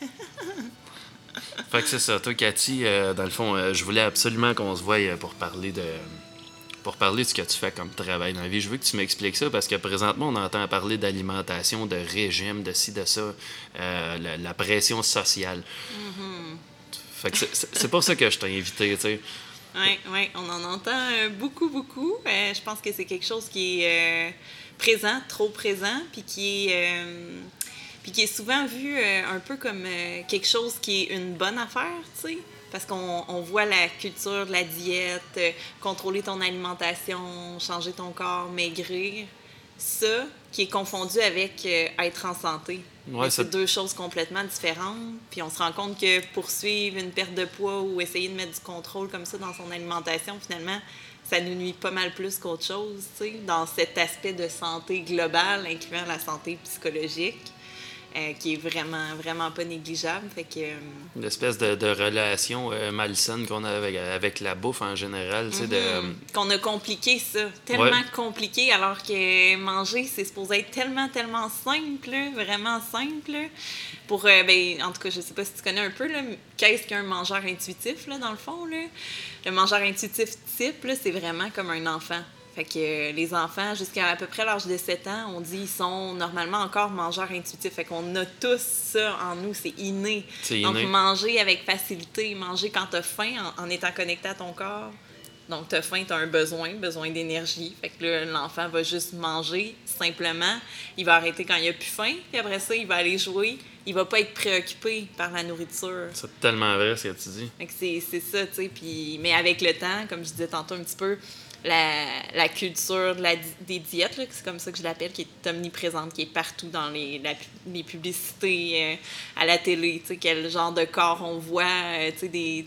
fait que c'est ça. Toi, Cathy, euh, dans le fond, euh, je voulais absolument qu'on se voie euh, pour parler de pour parler de ce que tu fais comme travail dans la vie. Je veux que tu m'expliques ça parce que présentement, on entend parler d'alimentation, de régime, de ci, de ça, la, la, pression sociale. Fait que c'est pour ça que je t'ai invité, tu sais. Oui, oui, on en entend beaucoup, beaucoup. je pense que c'est quelque chose qui est présent, trop présent, puis qui est puis qui est souvent vu euh, un peu comme euh, quelque chose qui est une bonne affaire, tu sais. Parce qu'on on voit la culture de la diète, euh, contrôler ton alimentation, changer ton corps, maigrir. Ça, qui est confondu avec être en santé. c'est deux choses complètement différentes. Puis on se rend compte que poursuivre une perte de poids ou essayer de mettre du contrôle comme ça dans son alimentation, finalement, ça nous nuit pas mal plus qu'autre chose, tu sais, dans cet aspect de santé globale, incluant la santé psychologique. Euh, qui est vraiment, vraiment pas négligeable. Fait que, euh, Une espèce de, de relation euh, malsaine qu'on a avec, avec, la bouffe en général. de... Mm-hmm. Qu'on a compliqué ça, tellement compliqué, alors que manger, c'est supposé être tellement, tellement simple, vraiment simple. Pour, ben, en tout cas, je sais pas si tu connais un peu, qu'est-ce qu'un mangeur intuitif, là, dans le fond. Là? Le mangeur intuitif type, c'est vraiment comme un enfant. Fait que euh, les enfants, jusqu'à à peu près l'âge de 7 ans, on dit ils sont normalement encore mangeurs intuitifs. Fait qu'on a tous ça en nous, c'est inné. Donc, manger avec facilité, manger quand tu as faim en, étant connecté à ton corps. Donc, tu as faim, tu as un besoin, besoin d'énergie. Fait que là, l'enfant va juste manger simplement. Il va arrêter quand il a plus faim, puis après ça, il va aller jouer. Il va pas être préoccupé par la nourriture. C'est tellement vrai ce que tu dis. Fait que c'est ça, tu sais. Puis, mais avec le temps, comme je disais tantôt un petit peu, la, la culture de la, des diètes, c'est comme ça que je l'appelle, qui est omniprésente, qui est partout dans les, les publicités euh, à la télé, quel genre de corps on voit, euh, des,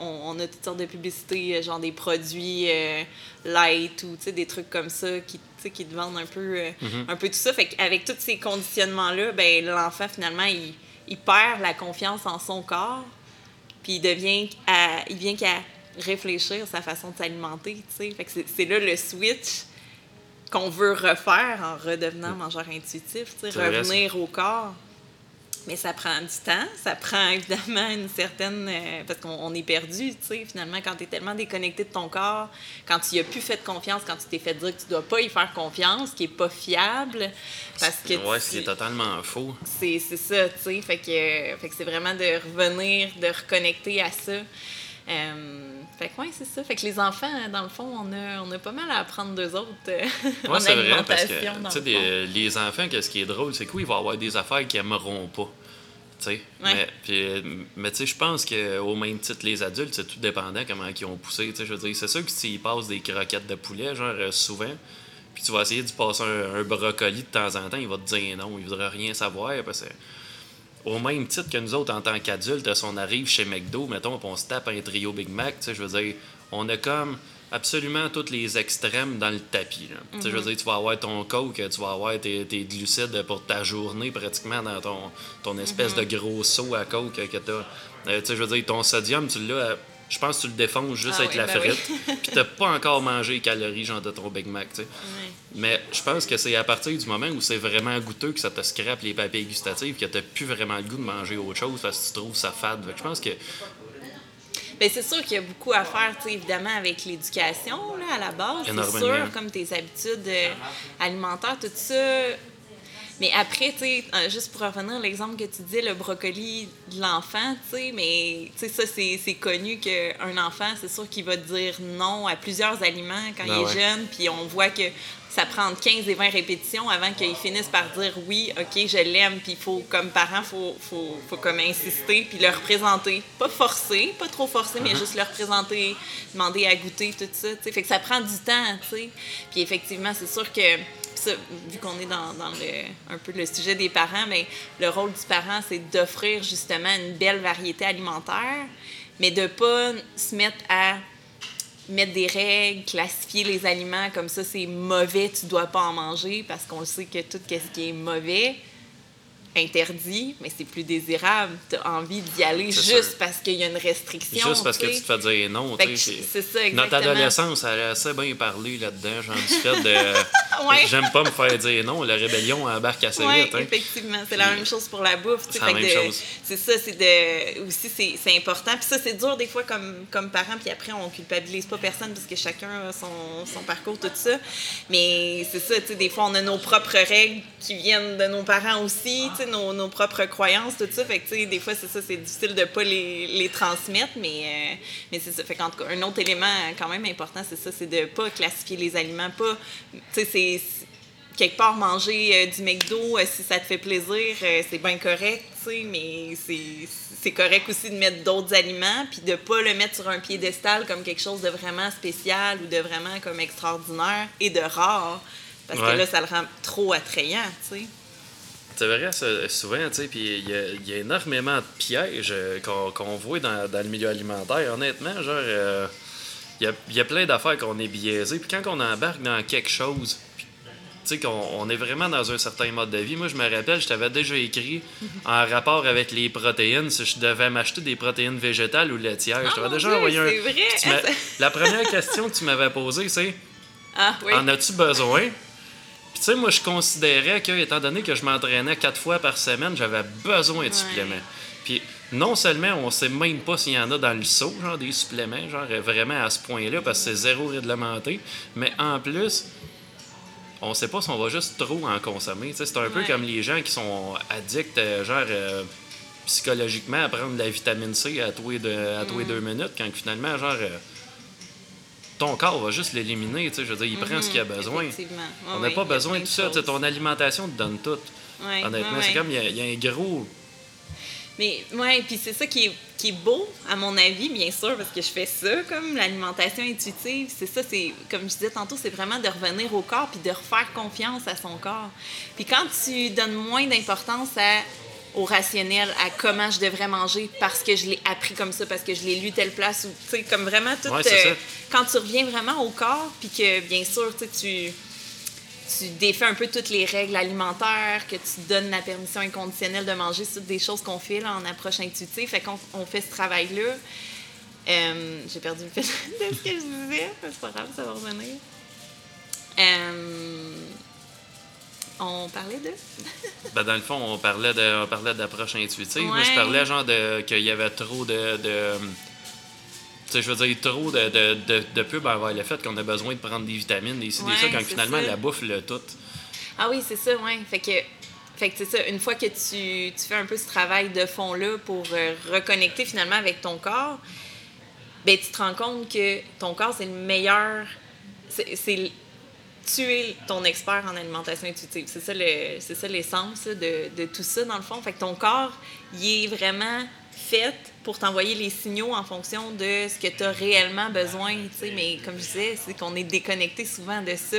on, on, a toutes sortes de publicités, euh, genre des produits light ou des trucs comme ça qui, qui te vendent un peu, mm-hmm. un peu tout ça. Fait avec tous ces conditionnements-là, ben, l'enfant, finalement, il, il, perd la confiance en son corps, puis il devient, à, il vient qu'à réfléchir sa façon de s'alimenter, tu sais. c'est là le switch qu'on veut refaire en redevenant mangeur intuitif, tu sais, revenir au corps. Mais ça prend du temps, ça prend évidemment une certaine... Euh, parce qu'on est perdu, tu sais, finalement, quand tu es tellement déconnecté de ton corps, quand tu n'y as plus fait confiance, quand tu t'es fait dire que tu dois pas y faire confiance, qui est pas fiable, parce que... Ouais, c'est totalement faux. C'est ça, tu sais, fait que, fait que c'est vraiment de revenir, de reconnecter à ça. Euh, fait que, ouais, c'est ça. Fait que les enfants, dans le fond, on a, on a pas mal à apprendre d'eux autres euh, en c'est vrai, parce que, tu les enfants, ce qui est drôle, c'est qu'ils vont avoir des affaires qu'ils aimeront pas. sais Mais, mais tu sais, je pense qu'au même titre, les adultes, c'est tout dépendant comment ils ont poussé. Je veux dire, c'est sûr que s'ils passent des croquettes de poulet, genre euh, souvent, puis tu vas essayer de passer un, un, brocoli de temps en temps, il va te dire non, il voudrait rien savoir parce que au même titre que nous autres en tant qu'adultes, si on arrive chez McDo, mettons, on se tape un trio Big Mac, je veux dire, on a comme absolument tous les extrêmes dans le tapis. Je veux mhm. dire, tu vas avoir ton coke, tu vas avoir tes, glucides pour ta journée pratiquement dans ton, ton espèce mhm. de gros seau à coke que tu as. Euh, je veux dire, ton sodium, tu l'as je pense que tu le défonces juste ah avec la ben frite. Puis t'as pas encore mangé les calories genre de ton Big Mac, tu sais. Mais je pense que c'est à partir du moment où c'est vraiment goûteux que ça te scrape les papiers gustatifs que t'as plus vraiment le goût de manger autre chose parce que tu trouves ça fade. Je pense que Bien, c'est sûr qu'il y a beaucoup à faire, évidemment, avec l'éducation, à la base. C'est sûr, comme tes habitudes euh, alimentaires, tout ça. Mais après, tu sais, euh, juste pour revenir à l'exemple que tu disais, le brocoli de l'enfant, tu sais, mais tu sais, ça, c'est connu qu'un enfant, c'est sûr qu'il va dire non à plusieurs aliments quand ben il est jeune, puis on voit que ça prend 15 et 20 répétitions avant qu'il finisse par dire oui, OK, je l'aime, puis il faut, comme parent, il faut, faut, faut, comme insister, puis le représenter. Pas forcer, pas trop forcer, mais uh-huh. juste le représenter, demander à goûter, tout ça, tu sais. Fait que ça prend du temps, tu sais. Puis effectivement, c'est sûr que vu qu'on est dans, le, un peu le sujet des parents, mais le rôle du parent, c'est d'offrir justement une belle variété alimentaire, mais de ne pas se mettre à mettre des règles, classifier les aliments comme ça, c'est mauvais, tu dois pas en manger, parce qu'on sait que tout ce qui est mauvais, interdit, mais c'est plus désirable. Tu as envie d'y aller juste parce qu'il y a une restriction. Juste parce que tu te fais dire non. C'est ça, exactement. Notre adolescence, elle a assez bien parlé là-dedans, genre du fait de. J'aime pas me faire dire non, la rébellion embarque assez ouais, vite. Hein. effectivement. C'est la même chose pour la bouffe. C'est la même chose. C'est ça, c'est de. Aussi, c'est important. Puis ça, c'est dur des fois comme, comme parent, puis après, on culpabilise pas personne parce que chacun a son, son parcours, tout ça. Mais c'est ça, tu sais, des fois, on a nos propres règles qui viennent de nos parents aussi, sais, nos, nos, propres croyances, tout ça. Fait que, des fois, c'est ça, c'est difficile de pas les, les transmettre, mais, euh, mais c'est ça. Fait qu'en tout cas, un autre élément quand même important, c'est ça, c'est de pas classifier les aliments, pas, tu sais, c'est quelque part manger euh, du McDo, euh, si ça te fait plaisir, c'est bien correct, tu sais, mais c'est correct aussi de mettre d'autres aliments, puis de pas le mettre sur un piédestal comme quelque chose de vraiment spécial ou de vraiment comme extraordinaire et de rare, parce que là, ça le rend trop attrayant, tu sais. C'est vrai, souvent, tu sais, puis il y, a énormément de pièges euh, qu'on voit dans, le milieu alimentaire. Honnêtement, genre, euh, il y, a, plein d'affaires qu'on est biaisé. Puis quand on embarque dans quelque chose, tu sais, qu'on est vraiment dans un certain mode de vie. Moi, je me rappelle, je t'avais déjà écrit en rapport avec les protéines, si je devais m'acheter des protéines végétales ou laitières. je t'avais oh déjà envoyé un. Vrai. La première question que tu m'avais posée, c'est ah, oui. En as-tu besoin tu sais, moi, je considérais que, étant donné que je m'entraînais quatre fois par semaine, j'avais besoin de suppléments. Puis non seulement on sait même pas s'il y en a dans le seau, genre des suppléments, genre vraiment à ce point-là, parce que c'est zéro réglementé, mais en plus, on sait pas si on va juste trop en consommer. C'est un peu comme les gens qui sont addicts, euh, genre euh, psychologiquement, à prendre de la vitamine C à tous les deux, à tous les mm. deux minutes, quand finalement, genre. Euh, ton corps va juste l'éliminer. Je veux dire, il prend ce qu'il a mhm, besoin. on n'a pas besoin de tout ça. Ton alimentation te donne tout. Honnêtement, c'est comme il y, a un gros. Mais ouais, puis c'est ça qui est, qui est beau, à mon avis, bien sûr, parce que je fais ça, comme l'alimentation intuitive. C'est ça, c'est comme je disais tantôt, c'est vraiment de revenir au corps puis de refaire confiance à son corps. Puis quand tu donnes moins d'importance à au rationnel, à comment je devrais manger parce que je l'ai appris comme ça, parce que je l'ai lu telle place, ou tu sais, comme vraiment tout. Euh, quand tu reviens vraiment au corps, puis que bien sûr, tu tu défais un peu toutes les règles alimentaires, que tu donnes la permission inconditionnelle de manger, c'est des choses qu'on fait là, en approche intuitive. Fait qu'on on fait ce travail-là. Euh, j'ai perdu le fait de ce que je disais, c'est pas grave, ça va revenir. Euh, on parlait de? ben, dans le fond, on parlait de on parlait d'approche intuitive. Moi, je parlais genre de qu'il y avait trop de. de tu sais, je veux dire, trop de, de, de, de envers le fait qu'on a besoin de prendre des vitamines, des, des ça, quand finalement la bouffe le tout. Ah oui, c'est ça, oui. Fait que. Fait que c'est ça, une fois que tu, tu, fais un peu ce travail de fond-là pour euh, reconnecter finalement avec ton corps, ben tu te rends compte que ton corps, c'est le meilleur. C'est tu es ton expert en alimentation intuitive. C'est ça, le, c'est ça l'essence de, de, tout ça, dans le fond. Fait que ton corps, il est vraiment fait pour t'envoyer les signaux en fonction de ce que tu as réellement besoin. Mais comme je disais, c'est qu'on est déconnecté souvent de ça.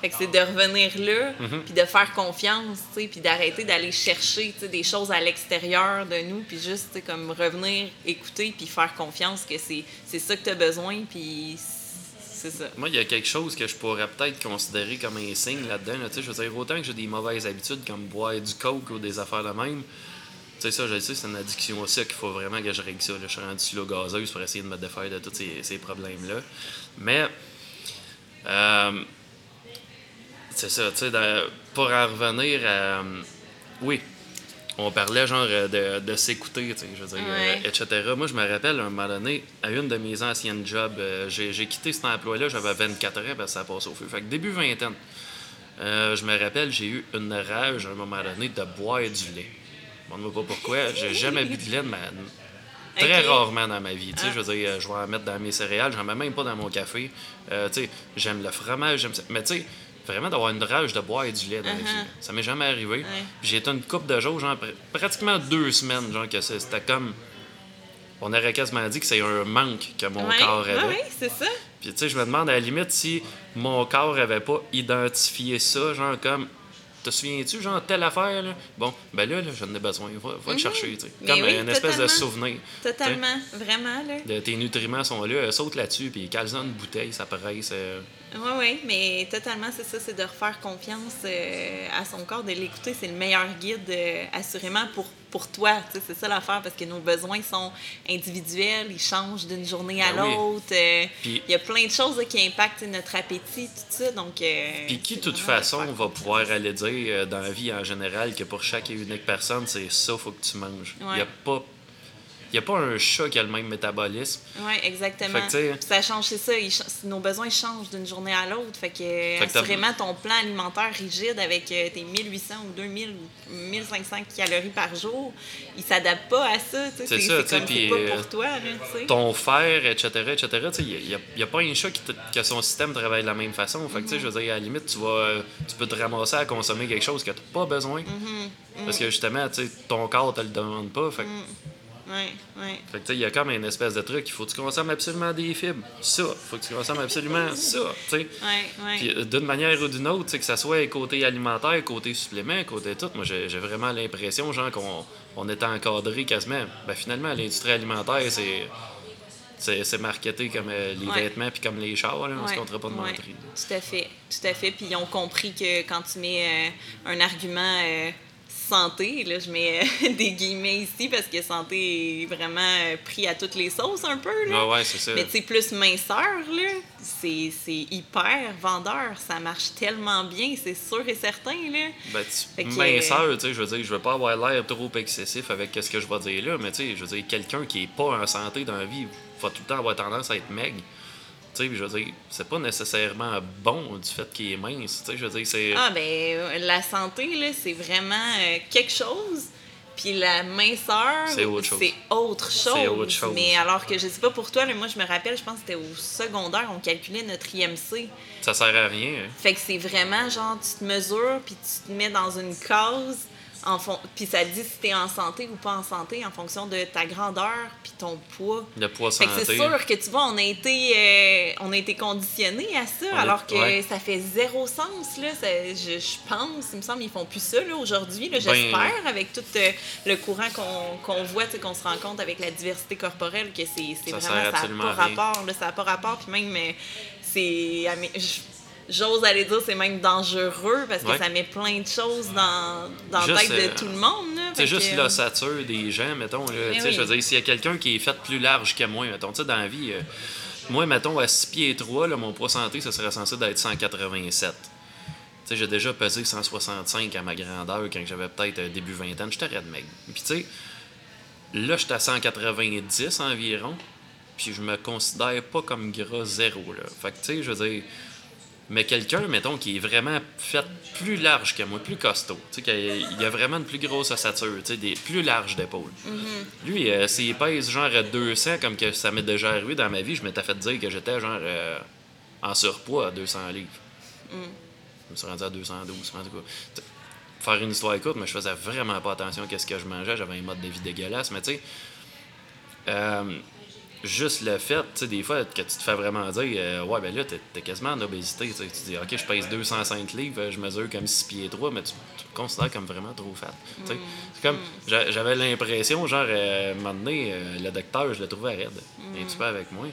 Fait que c'est de revenir là, mm-hmm. puis de faire confiance, puis d'arrêter d'aller chercher des choses à l'extérieur de nous, puis juste comme revenir, écouter, puis faire confiance que c'est, c'est ça que tu as besoin, puis moi, il y a quelque chose que je pourrais peut-être considérer comme un signe là-dedans. je veux dire, autant que j'ai des mauvaises habitudes comme boire du coke ou des affaires de même, tu sais, ça, je sais, c'est une addiction aussi qu'il faut vraiment que je règle ça. Je suis rendu l'eau gazeuse pour essayer de me défaire de tous ces, problèmes-là. Mais, euh, c'est ça, tu sais, pour en revenir à. oui, on parlait genre euh, de, s'écouter, je veux dire, euh, etc. Moi, je me rappelle, à un moment donné, à une de mes anciennes jobs, euh, j'ai, quitté cet emploi-là, j'avais 24 ans, parce que ça passe au feu. Fait que début vingtaine, je me rappelle, j'ai eu une rage à un moment donné de boire du lait. Je ne pas pourquoi, j'ai jamais bu de lait de ma... Très rarement dans ma vie. Je veux dire, je vais en mettre dans mes céréales, j'en mets même pas dans mon café. j'aime le fromage, j'aime ça. Mais tu sais, vraiment d'avoir une rage de boire et du lait dans la vie. Uh-huh. Ça m'est jamais arrivé. J'ai été une coupe de jours, genre pratiquement deux semaines, genre que c'était comme. On aurait quasiment dit que c'est un manque que mon corps avait. Oui, c'est ça. Puis tu sais, je me demande à la limite si mon corps avait pas identifié ça, genre comme te souviens-tu, genre, telle affaire, là? Bon, ben là, là j'en ai besoin. Va, va Mhm. te chercher, tu sais. Comme oui, une espèce de souvenir. Totalement, vraiment, là. De, tes nutriments sont là, saute là-dessus, puis cale dans une bouteille, ça presse. euh, Oui, oui, mais totalement, c'est ça, c'est de refaire confiance euh, à son corps, de l'écouter. C'est le meilleur guide, euh, assurément, pour, pour toi. C'est ça l'affaire, parce que nos besoins sont individuels, ils changent d'une journée à Ben oui. l'autre. euh, Il y a plein de choses là, qui impactent notre appétit, tout ça. Donc, Puis qui, de toute façon, va pouvoir aller dire dans la vie en général que pour chaque et unique personne, c'est ça, faut que tu manges. Il Ouais. n'y a pas. Il a pas un chat qui a le même métabolisme. Oui, exactement. Fait que, ça change, c'est ça. nos besoins ils changent d'une journée à l'autre. Fait que, Fait assurément, ton plan alimentaire rigide avec euh, tes 1800 ou 2000 ou 1500 calories par jour, il s'adapte pas à ça. C'est ça, tu sais, pas euh, pour toi. Là. Ton fer, etc., etc., il n'y a, y a pas un chat qui, que son système travaille de la même façon. Fait que, tu sais, je veux dire, à la limite, tu vas, tu peux te ramasser à consommer quelque chose que tu n'as pas besoin. Mm-hmm. Parce que, justement, ton corps te le demande pas. Fait que, Oui, oui. fait que, tu sais, il y a comme une espèce de truc. Il faut que tu consommes absolument des fibres. Ça. faut que tu consommes absolument ça. Tu sais. Euh, d'une manière ou d'une autre, tu sais, que ça soit côté alimentaire, côté supplément, côté tout, moi j'ai vraiment l'impression, genre, qu'on on est encadré quasiment. Ben finalement, l'industrie alimentaire, c'est. C'est marketé comme euh, les Ouais. vêtements puis comme les chars, là, on se Ouais, comptera pas de ouais, mentir. Tout à fait, tout à fait. Puis ils ont compris que quand tu mets euh, un argument euh, santé, là, je mets euh, des guillemets ici parce que santé est vraiment euh, pris à toutes les sauces un peu. Là. Ouais, c'est ça. Mais tu sais, plus minceur, là, c'est c'est hyper vendeur. Ça marche tellement bien, c'est sûr et certain, là. Ben, tu- minceur, tu sais, je veux dire, je veux pas avoir l'air trop excessif avec ce que je vais dire là, mais tu sais, je veux dire, quelqu'un qui est pas en santé dans la vie va tout le temps avoir tendance à être maigre. Tu sais, je veux dire, c'est pas nécessairement bon du fait qu'il est mince. Tu sais, je veux dire, c'est. Ah, ben, la santé, là, c'est vraiment euh, quelque chose. Puis la minceur, C'est autre chose. c'est autre chose. C'est autre chose. Mais alors que je sais pas pour toi, là, moi je me rappelle, je pense que c'était au secondaire, on calculait notre IMC. Ça sert à rien. hein. Fait que c'est vraiment genre, tu te mesures, puis tu te mets dans une case, en fon- puis ça dit si t'es en santé ou pas en santé en fonction de ta grandeur, puis ton poids. Le poids santé. c'est sûr que tu vois, on a été, euh, on a été conditionnés à ça, On est- alors que ouais. ça fait zéro sens, là. Ça- je, je pense, il me semble, ils font plus ça, là, aujourd'hui, Ben- j'espère, avec tout euh, le courant qu'on qu'on voit, qu'on se rend compte avec la diversité corporelle, que c'est vraiment, ça n'a pas rien. rapport, là, ça n'a pas rapport, puis même, euh, c'est... je- J'ose aller dire c'est même dangereux parce que Ouais. ça met plein de choses dans, dans la tête de euh, tout le monde. C'est juste que, l'ossature des gens, mettons. Là, oui. Je veux dire, s'il y a quelqu'un qui est fait plus large que moi, mettons, tu sais, dans la vie, euh, moi, mettons, à 6 pieds 3, là, mon poids santé, ça serait censé d'être 187. Tu sais, j'ai déjà pesé 165 à ma grandeur quand j'avais peut-être euh, début vingtaine. J'étais raide mec. Puis tu sais, là, j'étais à 190 environ. Puis je me considère pas comme gras zéro, là. Fait que, tu sais, je veux dire... Mais quelqu'un, mettons, qui est vraiment fait plus large que moi, plus costaud, tu sais, il a vraiment une plus grosse ossature, tu sais, des plus larges d'épaules. Lui, euh, s'il pèse genre à 200, comme que ça m'est déjà arrivé dans ma vie, je m'étais fait dire que j'étais genre euh, en surpoids à 200 livres. Je me suis rendu à 212, en tout cas. Faire une histoire courte, mais je faisais vraiment pas attention à ce que je mangeais, j'avais un mode de vie dégueulasse, mais tu sais, euh, juste le fait, tu sais, des fois, que tu te fais vraiment dire, euh, ouais, ben là, t'es t'es quasiment en obésité. tu sais. Tu dis, ok, je pèse 205 livres, je mesure comme 6 pieds 3, mais tu, tu me considères comme vraiment trop fat. sais. C'est comme, j'a- j'avais l'impression, genre, euh, à un moment donné, euh, le docteur, je le trouvais raide. Un petit peu avec moi.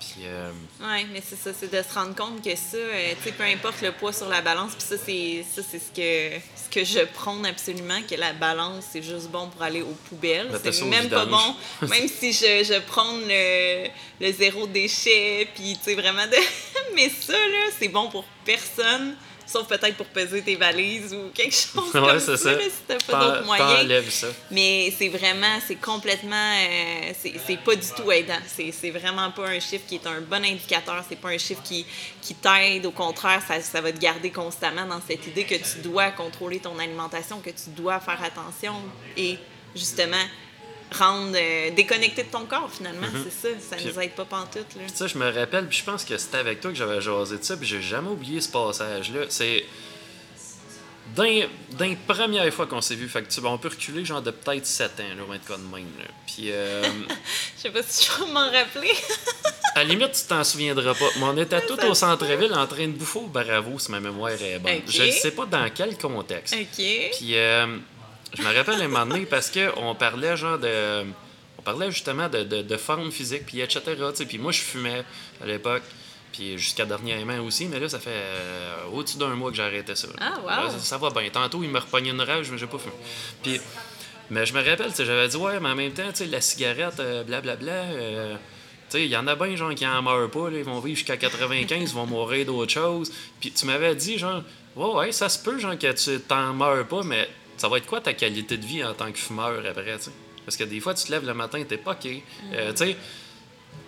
Puis, euh, Oui, mais c'est ça, c'est de se rendre compte que ça, euh, tu sais, peu importe le poids sur la balance, puis ça, c'est ça, c'est ce que, que je prône absolument, que la balance, c'est juste bon pour aller aux poubelles. C'est même pas bon, même si je, je prône le, le zéro déchet, puis tu sais, vraiment de... mais ça, là, c'est bon pour personne, sauf peut-être pour peser tes valises ou quelque chose ouais, comme ça, ça. là, si t'as pas d'autres moyens. Mais c'est vraiment, c'est complètement, euh, c'est pas du tout aidant. C'est c'est vraiment pas un chiffre qui est un bon indicateur. C'est pas un chiffre qui, qui t'aide. Au contraire, ça, ça va te garder constamment dans cette idée que tu dois contrôler ton alimentation, que tu dois faire attention et justement rendre euh, déconnecté de ton corps finalement. C'est ça. Ça nous aide pas pantoute. Là. Ça, je me rappelle, puis je pense que c'était avec toi que j'avais jasé de ça, puis j'ai jamais oublié ce passage-là. C'est. D'un, d'un première fois qu'on s'est vu, fait que tu sais, on peut reculer genre de peut-être 7 ans, là, ou un de cas de même. Là. Puis, euh, Je sais pas si je vais m'en rappeler. à la limite, tu t'en souviendras pas. Mais on était tous au centre-ville en train de bouffer au bravo, si ma mémoire est bonne. Je ne sais pas dans quel contexte. OK. Puis euh, je me rappelle un moment donné parce qu'on parlait genre de. On parlait justement de, de, de forme physique, puis etc. Puis moi, je fumais à l'époque. Puis jusqu'à dernièrement aussi, mais là, ça fait euh, au-dessus d'un mois que j'ai arrêté ça. Ah, wow. Ça, ça va bien. Tantôt, il me repognait une rage, mais j'ai pas fumé. Puis, mais je me rappelle, j'avais dit, ouais, mais en même temps, la cigarette, euh, blablabla, euh, sais, il y en a bien, genre, qui en meurent pas, là, ils vont vivre jusqu'à 95, ils vont mourir d'autres choses. Puis tu m'avais dit, genre, ouais, ouais, ça se peut, genre, que tu t'en meurs pas, mais ça va être quoi ta qualité de vie en tant que fumeur après, tu sais? Parce que des fois, tu te lèves le matin, t'es pas OK. Euh, tu sais,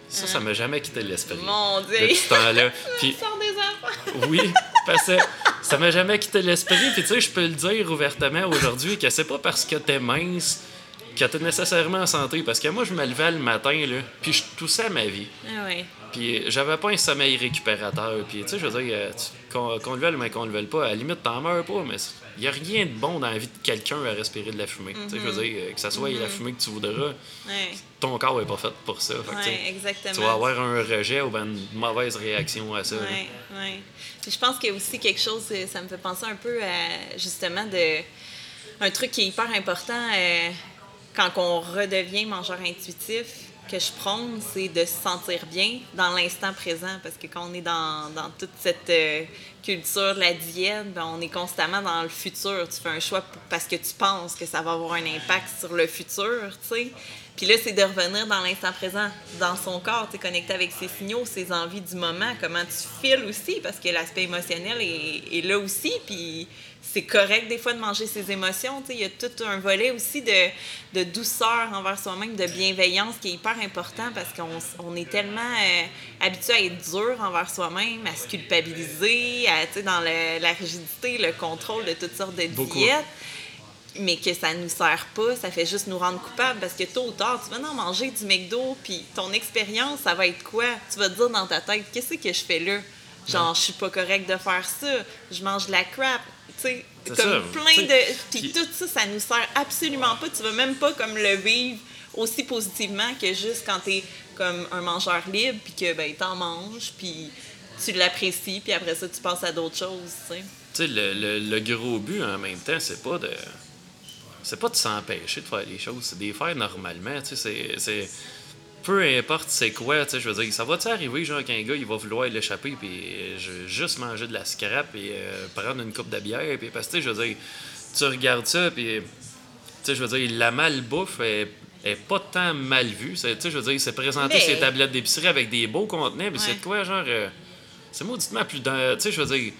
ça, ça m'a jamais quitté l'esprit. Mon Dieu. Depuis ce temps-là. Puis, des enfants. oui, parce que ça m'a jamais quitté l'esprit. Puis tu sais, je peux le dire ouvertement aujourd'hui que c'est pas parce que t'es mince que t'es nécessairement en santé. Parce que moi, je me levais le matin, là, puis je toussais ma vie. Ah ouais. Puis j'avais pas un sommeil récupérateur. Puis tu sais, je veux dire, euh, qu'on le veuille, mais qu'on le veuille pas, à la limite, t'en meurs pas, mais il y a rien de bon dans la vie de quelqu'un à respirer de la fumée. Je veux dire, euh, que ça soit la fumée que tu voudras, Ouais. ton corps est pas fait pour ça. Fait que, tu sais, Ouais, exactement. tu vas avoir un rejet ou ben une mauvaise réaction à ça. Puis je pense qu'il y a aussi quelque chose, euh, ça me fait penser un peu à justement de un truc qui est hyper important euh, quand on redevient mangeur intuitif que je prône, c'est de se sentir bien dans l'instant présent. Parce que quand on est dans, dans toute cette euh, culture de la diète, ben, on est constamment dans le futur. Tu fais un choix parce que tu penses que ça va avoir un impact sur le futur, tu sais. Puis là, c'est de revenir dans l'instant présent, dans son corps, tu connecté avec ses signaux, ses envies du moment, comment tu files aussi, parce que l'aspect émotionnel est, est là aussi. Puis c'est correct des fois de manger ses émotions. Il y a tout un volet aussi de, de douceur envers soi-même, de bienveillance qui est hyper important parce qu'on on est tellement euh, habitué à être dur envers soi-même, à se culpabiliser, à, dans le- la rigidité, le contrôle de toutes sortes de Beaucoup. diètes mais que ça nous sert pas, ça fait juste nous rendre coupables parce que tôt ou tard, tu vas en manger du McDo, puis ton expérience, ça va être quoi? Tu vas te dire dans ta tête, qu'est-ce que je fais là? Genre, je suis pas correct de faire ça, je mange de la crap, sais, comme ça, plein de... Puis tout ça, ça nous sert absolument pas, tu vas même pas comme le vivre aussi positivement que juste quand t'es comme un mangeur libre, puis que, ben, t'en manges, puis tu l'apprécies, puis après ça, tu passes à d'autres choses, tu sais. Tu sais, le, le, le gros but en même temps, c'est pas de. C'est pas de s'empêcher de faire les choses, c'est de les faire normalement. Tu sais, c'est. Peu importe c'est quoi, tu sais, je veux dire, ça va-tu arriver, genre, qu'un gars, il va vouloir l'échapper, puis euh, juste manger de la scrap, et euh, prendre une coupe de bière, puis parce que, je veux dire, tu regardes ça, puis, tu sais, je veux dire, la malbouffe est, est pas tant mal vue. Tu sais, je veux dire, c'est présenter Mais- ses tablettes d'épicerie avec des beaux contenants, Ouais. c'est de quoi, genre. euh, c'est mauditement plus. Tu sais, je veux dire.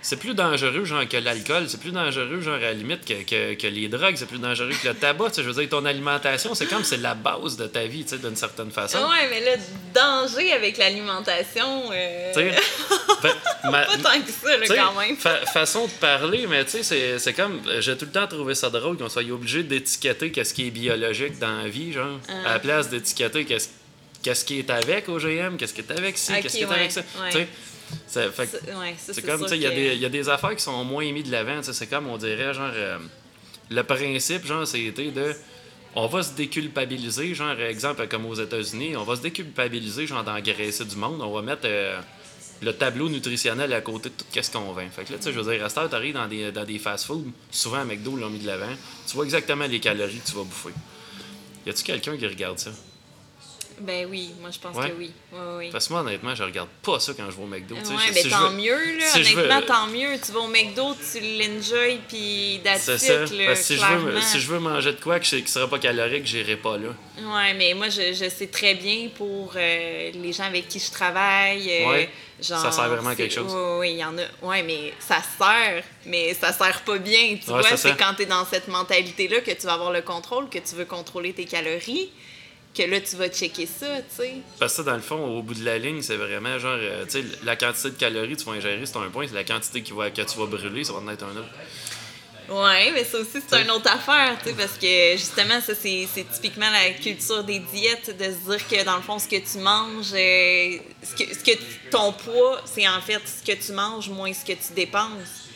C'est plus dangereux, genre, que l'alcool. C'est plus dangereux, genre, à la limite, que, que, que les drogues. C'est plus dangereux que le tabac. Je veux dire, ton alimentation, c'est comme c'est la base de ta vie, tu sais, d'une certaine façon. Ouais, mais là, danger avec l'alimentation, euh, Tu sais, fait- ma- pas tant que ça, là, quand même. fa- façon de parler, mais tu sais, c'est- c'est comme. J'ai tout le temps trouvé ça drôle qu'on soit obligé d'étiqueter qu'est-ce qui est biologique dans la vie, genre, Ah. à la place d'étiqueter qu'est-ce qu'est-ce qui est avec OGM, qu'est-ce qui est avec ci, qu'est-ce qui est ouais, avec ça. ouais. Ouais, c'est comme, tu sais, il y, que- y a des affaires qui sont moins mis de l'avant. C'est comme, on dirait, genre, euh, le principe, genre, c'était de. On va se déculpabiliser, genre, exemple, comme aux États-Unis, on va se déculpabiliser, genre, d'engraisser du monde. On va mettre euh, le tableau nutritionnel à côté de tout ce qu'on vend. Fait que là, tu sais, je veux dire, à cette heure, t'arrives dans des, dans des fast-foods, souvent à McDo l'ont mis de l'avant, tu vois exactement les calories que tu vas bouffer. Y a-tu quelqu'un qui regarde ça? Ben oui, moi je pense Ouais. que oui. Ouais, ouais. Parce que moi, honnêtement, je regarde pas ça quand je vais au McDo. Ouais, Je- ben si tant veux- mieux, là. si je veux- Honnêtement, tant mieux. Tu vas au McDo, tu l'enjoy, puis that's C'est ça. là, Parce que si, je veux, si je veux manger de quoi que qui sera pas calorique, j'irai pas là. Ouais, mais moi, je, je sais très bien pour euh, les gens avec qui je travaille. euh, Ouais, genre, ça sert vraiment à quelque chose. Oui, oui, il y en a. Ouais, mais ça sert, mais ça sert pas bien. Tu Ouais, vois, c'est quand tu es dans cette mentalité-là que tu vas avoir le contrôle, que tu veux contrôler tes calories, que là, tu vas checker ça, tu sais. Parce que ça, dans le fond, au bout de la ligne, c'est vraiment genre, euh, tu sais, la quantité de calories que tu vas ingérer, c'est un point, c'est la quantité qui va, que tu vas brûler, ça va en être un autre. Ouais, mais ça aussi, c'est une autre affaire, tu sais, parce que justement, ça, c'est c'est typiquement la culture des diètes, de se dire que dans le fond, ce que tu manges, euh, ce que, ce que ton poids, c'est en fait ce que tu manges moins ce que tu dépenses.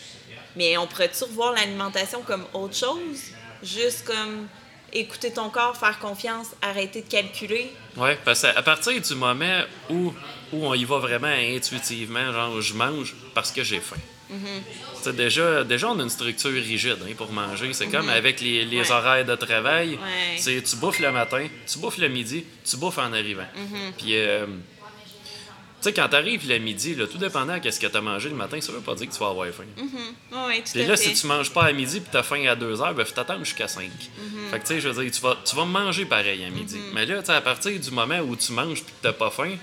Mais on pourrait-tu revoir l'alimentation comme autre chose? Juste comme écouter ton corps, faire confiance, arrêter de calculer. Oui, parce qu'à partir du moment où, où on y va vraiment intuitivement, genre je mange parce que j'ai faim. Mm-hmm. déjà, déjà, on a une structure rigide hein, pour manger. C'est comme avec les, les horaires de travail. C'est tu bouffes le matin, tu bouffes le midi, tu bouffes en arrivant. Puis, euh, tu sais, quand t'arrives le midi, là, tout dépendant de ce que tu as mangé le matin, ça veut pas dire que tu vas avoir faim. Mm-hmm. Oui, tout Puis là, si tu manges pas à midi puis tu as faim à 2 heures, ben, faut t'attendre jusqu'à 5. Mm-hmm. Fait que, tu sais, je veux dire, tu vas, tu vas manger pareil à midi. Mais là, tu sais, à partir du moment où tu manges puis que t'as pas faim,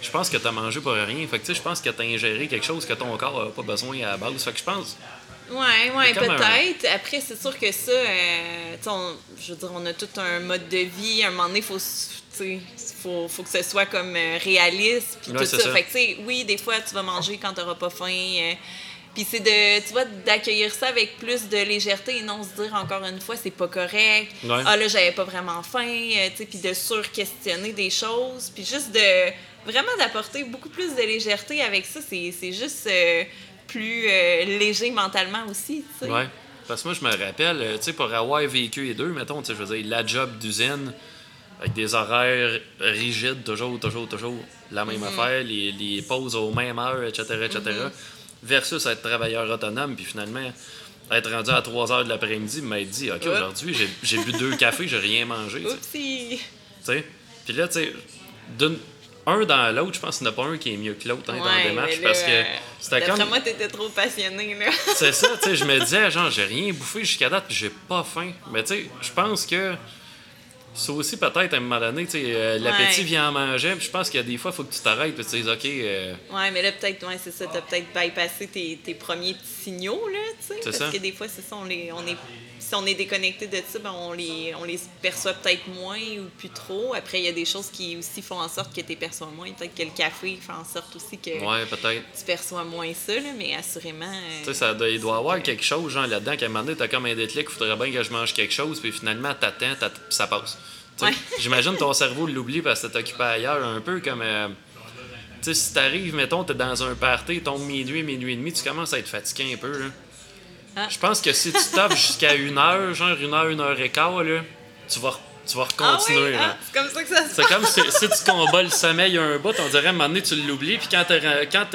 je pense que tu as mangé pour rien. Fait que, tu sais, je pense que tu as ingéré quelque chose que ton corps n'a pas besoin à la base. Fait que je pense. Ouais, ouais, peut-être. Après, c'est sûr que ça, euh, on, je veux dire, on a tout un mode de vie. À un moment donné, il faut, faut, faut que ce soit comme euh, réaliste. Puis tout ça. Fait que, tu sais, oui, des fois, tu vas manger quand tu n'auras pas faim. Euh, puis c'est de, tu vois, d'accueillir ça avec plus de légèreté et non se dire encore une fois, c'est pas correct. Ah là, j'avais pas vraiment faim. tu sais, puis de sur-questionner des choses. Puis juste de, vraiment d'apporter beaucoup plus de légèreté avec ça. C'est juste plus euh, léger mentalement aussi. Oui. Parce que moi, je me rappelle, euh, tu sais, pour avoir vécu les deux, mettons, tu sais, je veux dire, la job d'usine, avec des horaires rigides, toujours, toujours, toujours, la même mhm. affaire, les, les, pauses aux mêmes heures, etc., etc., mhm. versus être travailleur autonome, puis finalement, être rendu à 3 heures de l'après-midi, m'être dit, OK, aujourd'hui, j'ai bu deux cafés, j'ai rien mangé. Tu sais? Puis là, tu sais, d'une un dans l'autre, je pense qu'il n'y en a pas un qui est mieux que l'autre hein, dans la démarche. parce que c'était comme. moi, t'étais trop passionné, là. c'est ça, tu sais, je me disais, genre, j'ai rien bouffé jusqu'à date, puis j'ai pas faim. Mais tu sais, je pense que. C'est aussi peut-être à un moment donné, tu sais, euh, l'appétit vient en manger, puis je pense qu'il y a des fois, il faut que tu t'arrêtes, puis tu dis, OK. Euh, ouais, mais là, peut-être, ouais, c'est ça, t'as peut-être bypassé tes, tes premiers petits signaux, là, tu sais. Parce ça. que des fois, c'est ça, on, les, on est si on est déconnecté de ça, ben on, les, on les perçoit peut-être moins ou plus trop. Après, il y a des choses qui aussi font en sorte que tu perçois moins. Peut-être que le café fait en sorte aussi que tu perçois moins ça, mais assurément. Euh, tu sais, ça il doit y avoir quelque chose genre là-dedans qu'à un moment donné, t'as comme un déclic, il faudrait bien que je mange quelque chose, puis finalement, t'attends, ça passe. J'imagine ton cerveau l'oublie parce que t'es occupé ailleurs, un peu comme. Euh, tu sais, si t'arrives, mettons, t'es dans un party, tombe minuit, minuit et demi, tu commences à être fatigué un peu. Là. Ah. Je pense que si tu tapes jusqu'à une heure, genre une heure, une heure et quart, là, tu vas tu vas recontinuer. Ah oui? ah, c'est comme ça que ça se C'est comme si, si, tu combats le sommeil un bout, on dirait à un moment donné, tu l'oublies, puis quand t'es, quand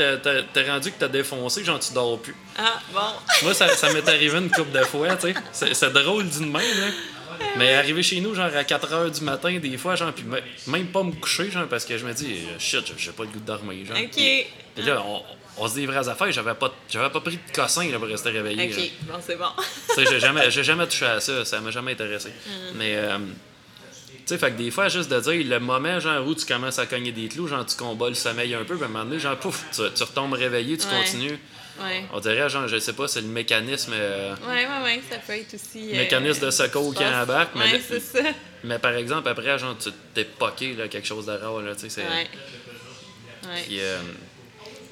rendu que t'as défoncé, genre, tu dors plus. Ah, bon. Moi, ça, ça m'est arrivé une couple de fois, tu sais. C'est, drôle d'une main, là. Mais arriver chez nous, genre, à 4 h du matin, des fois, genre, puis même pas me coucher, genre, parce que je me dis, shit, j'ai pas le goût de dormir, genre. OK. Puis, là, on, on se dit vraies affaires, j'avais pas, j'avais pas pris de cossin là, pour rester réveillé. Ok, bon, c'est bon. j'ai jamais, j'ai jamais touché à ça, ça m'a jamais intéressé. Mm. Mais, euh, tu sais, fait que des fois, juste de dire le moment genre, où tu commences à cogner des clous, genre tu combats le sommeil un peu, puis à un moment donné, genre pouf, tu, tu retombes réveillé, tu continues. Ouais. On dirait, genre, je sais pas, c'est le mécanisme. Euh, ouais, ouais, ouais, ça peut être aussi. Euh, mécanisme de secours qui embarque. Mais, ouais, c'est ça. mais par exemple, après, genre, tu t'es poqué, là, quelque chose de rare, là, tu sais. Ouais. ouais. Puis,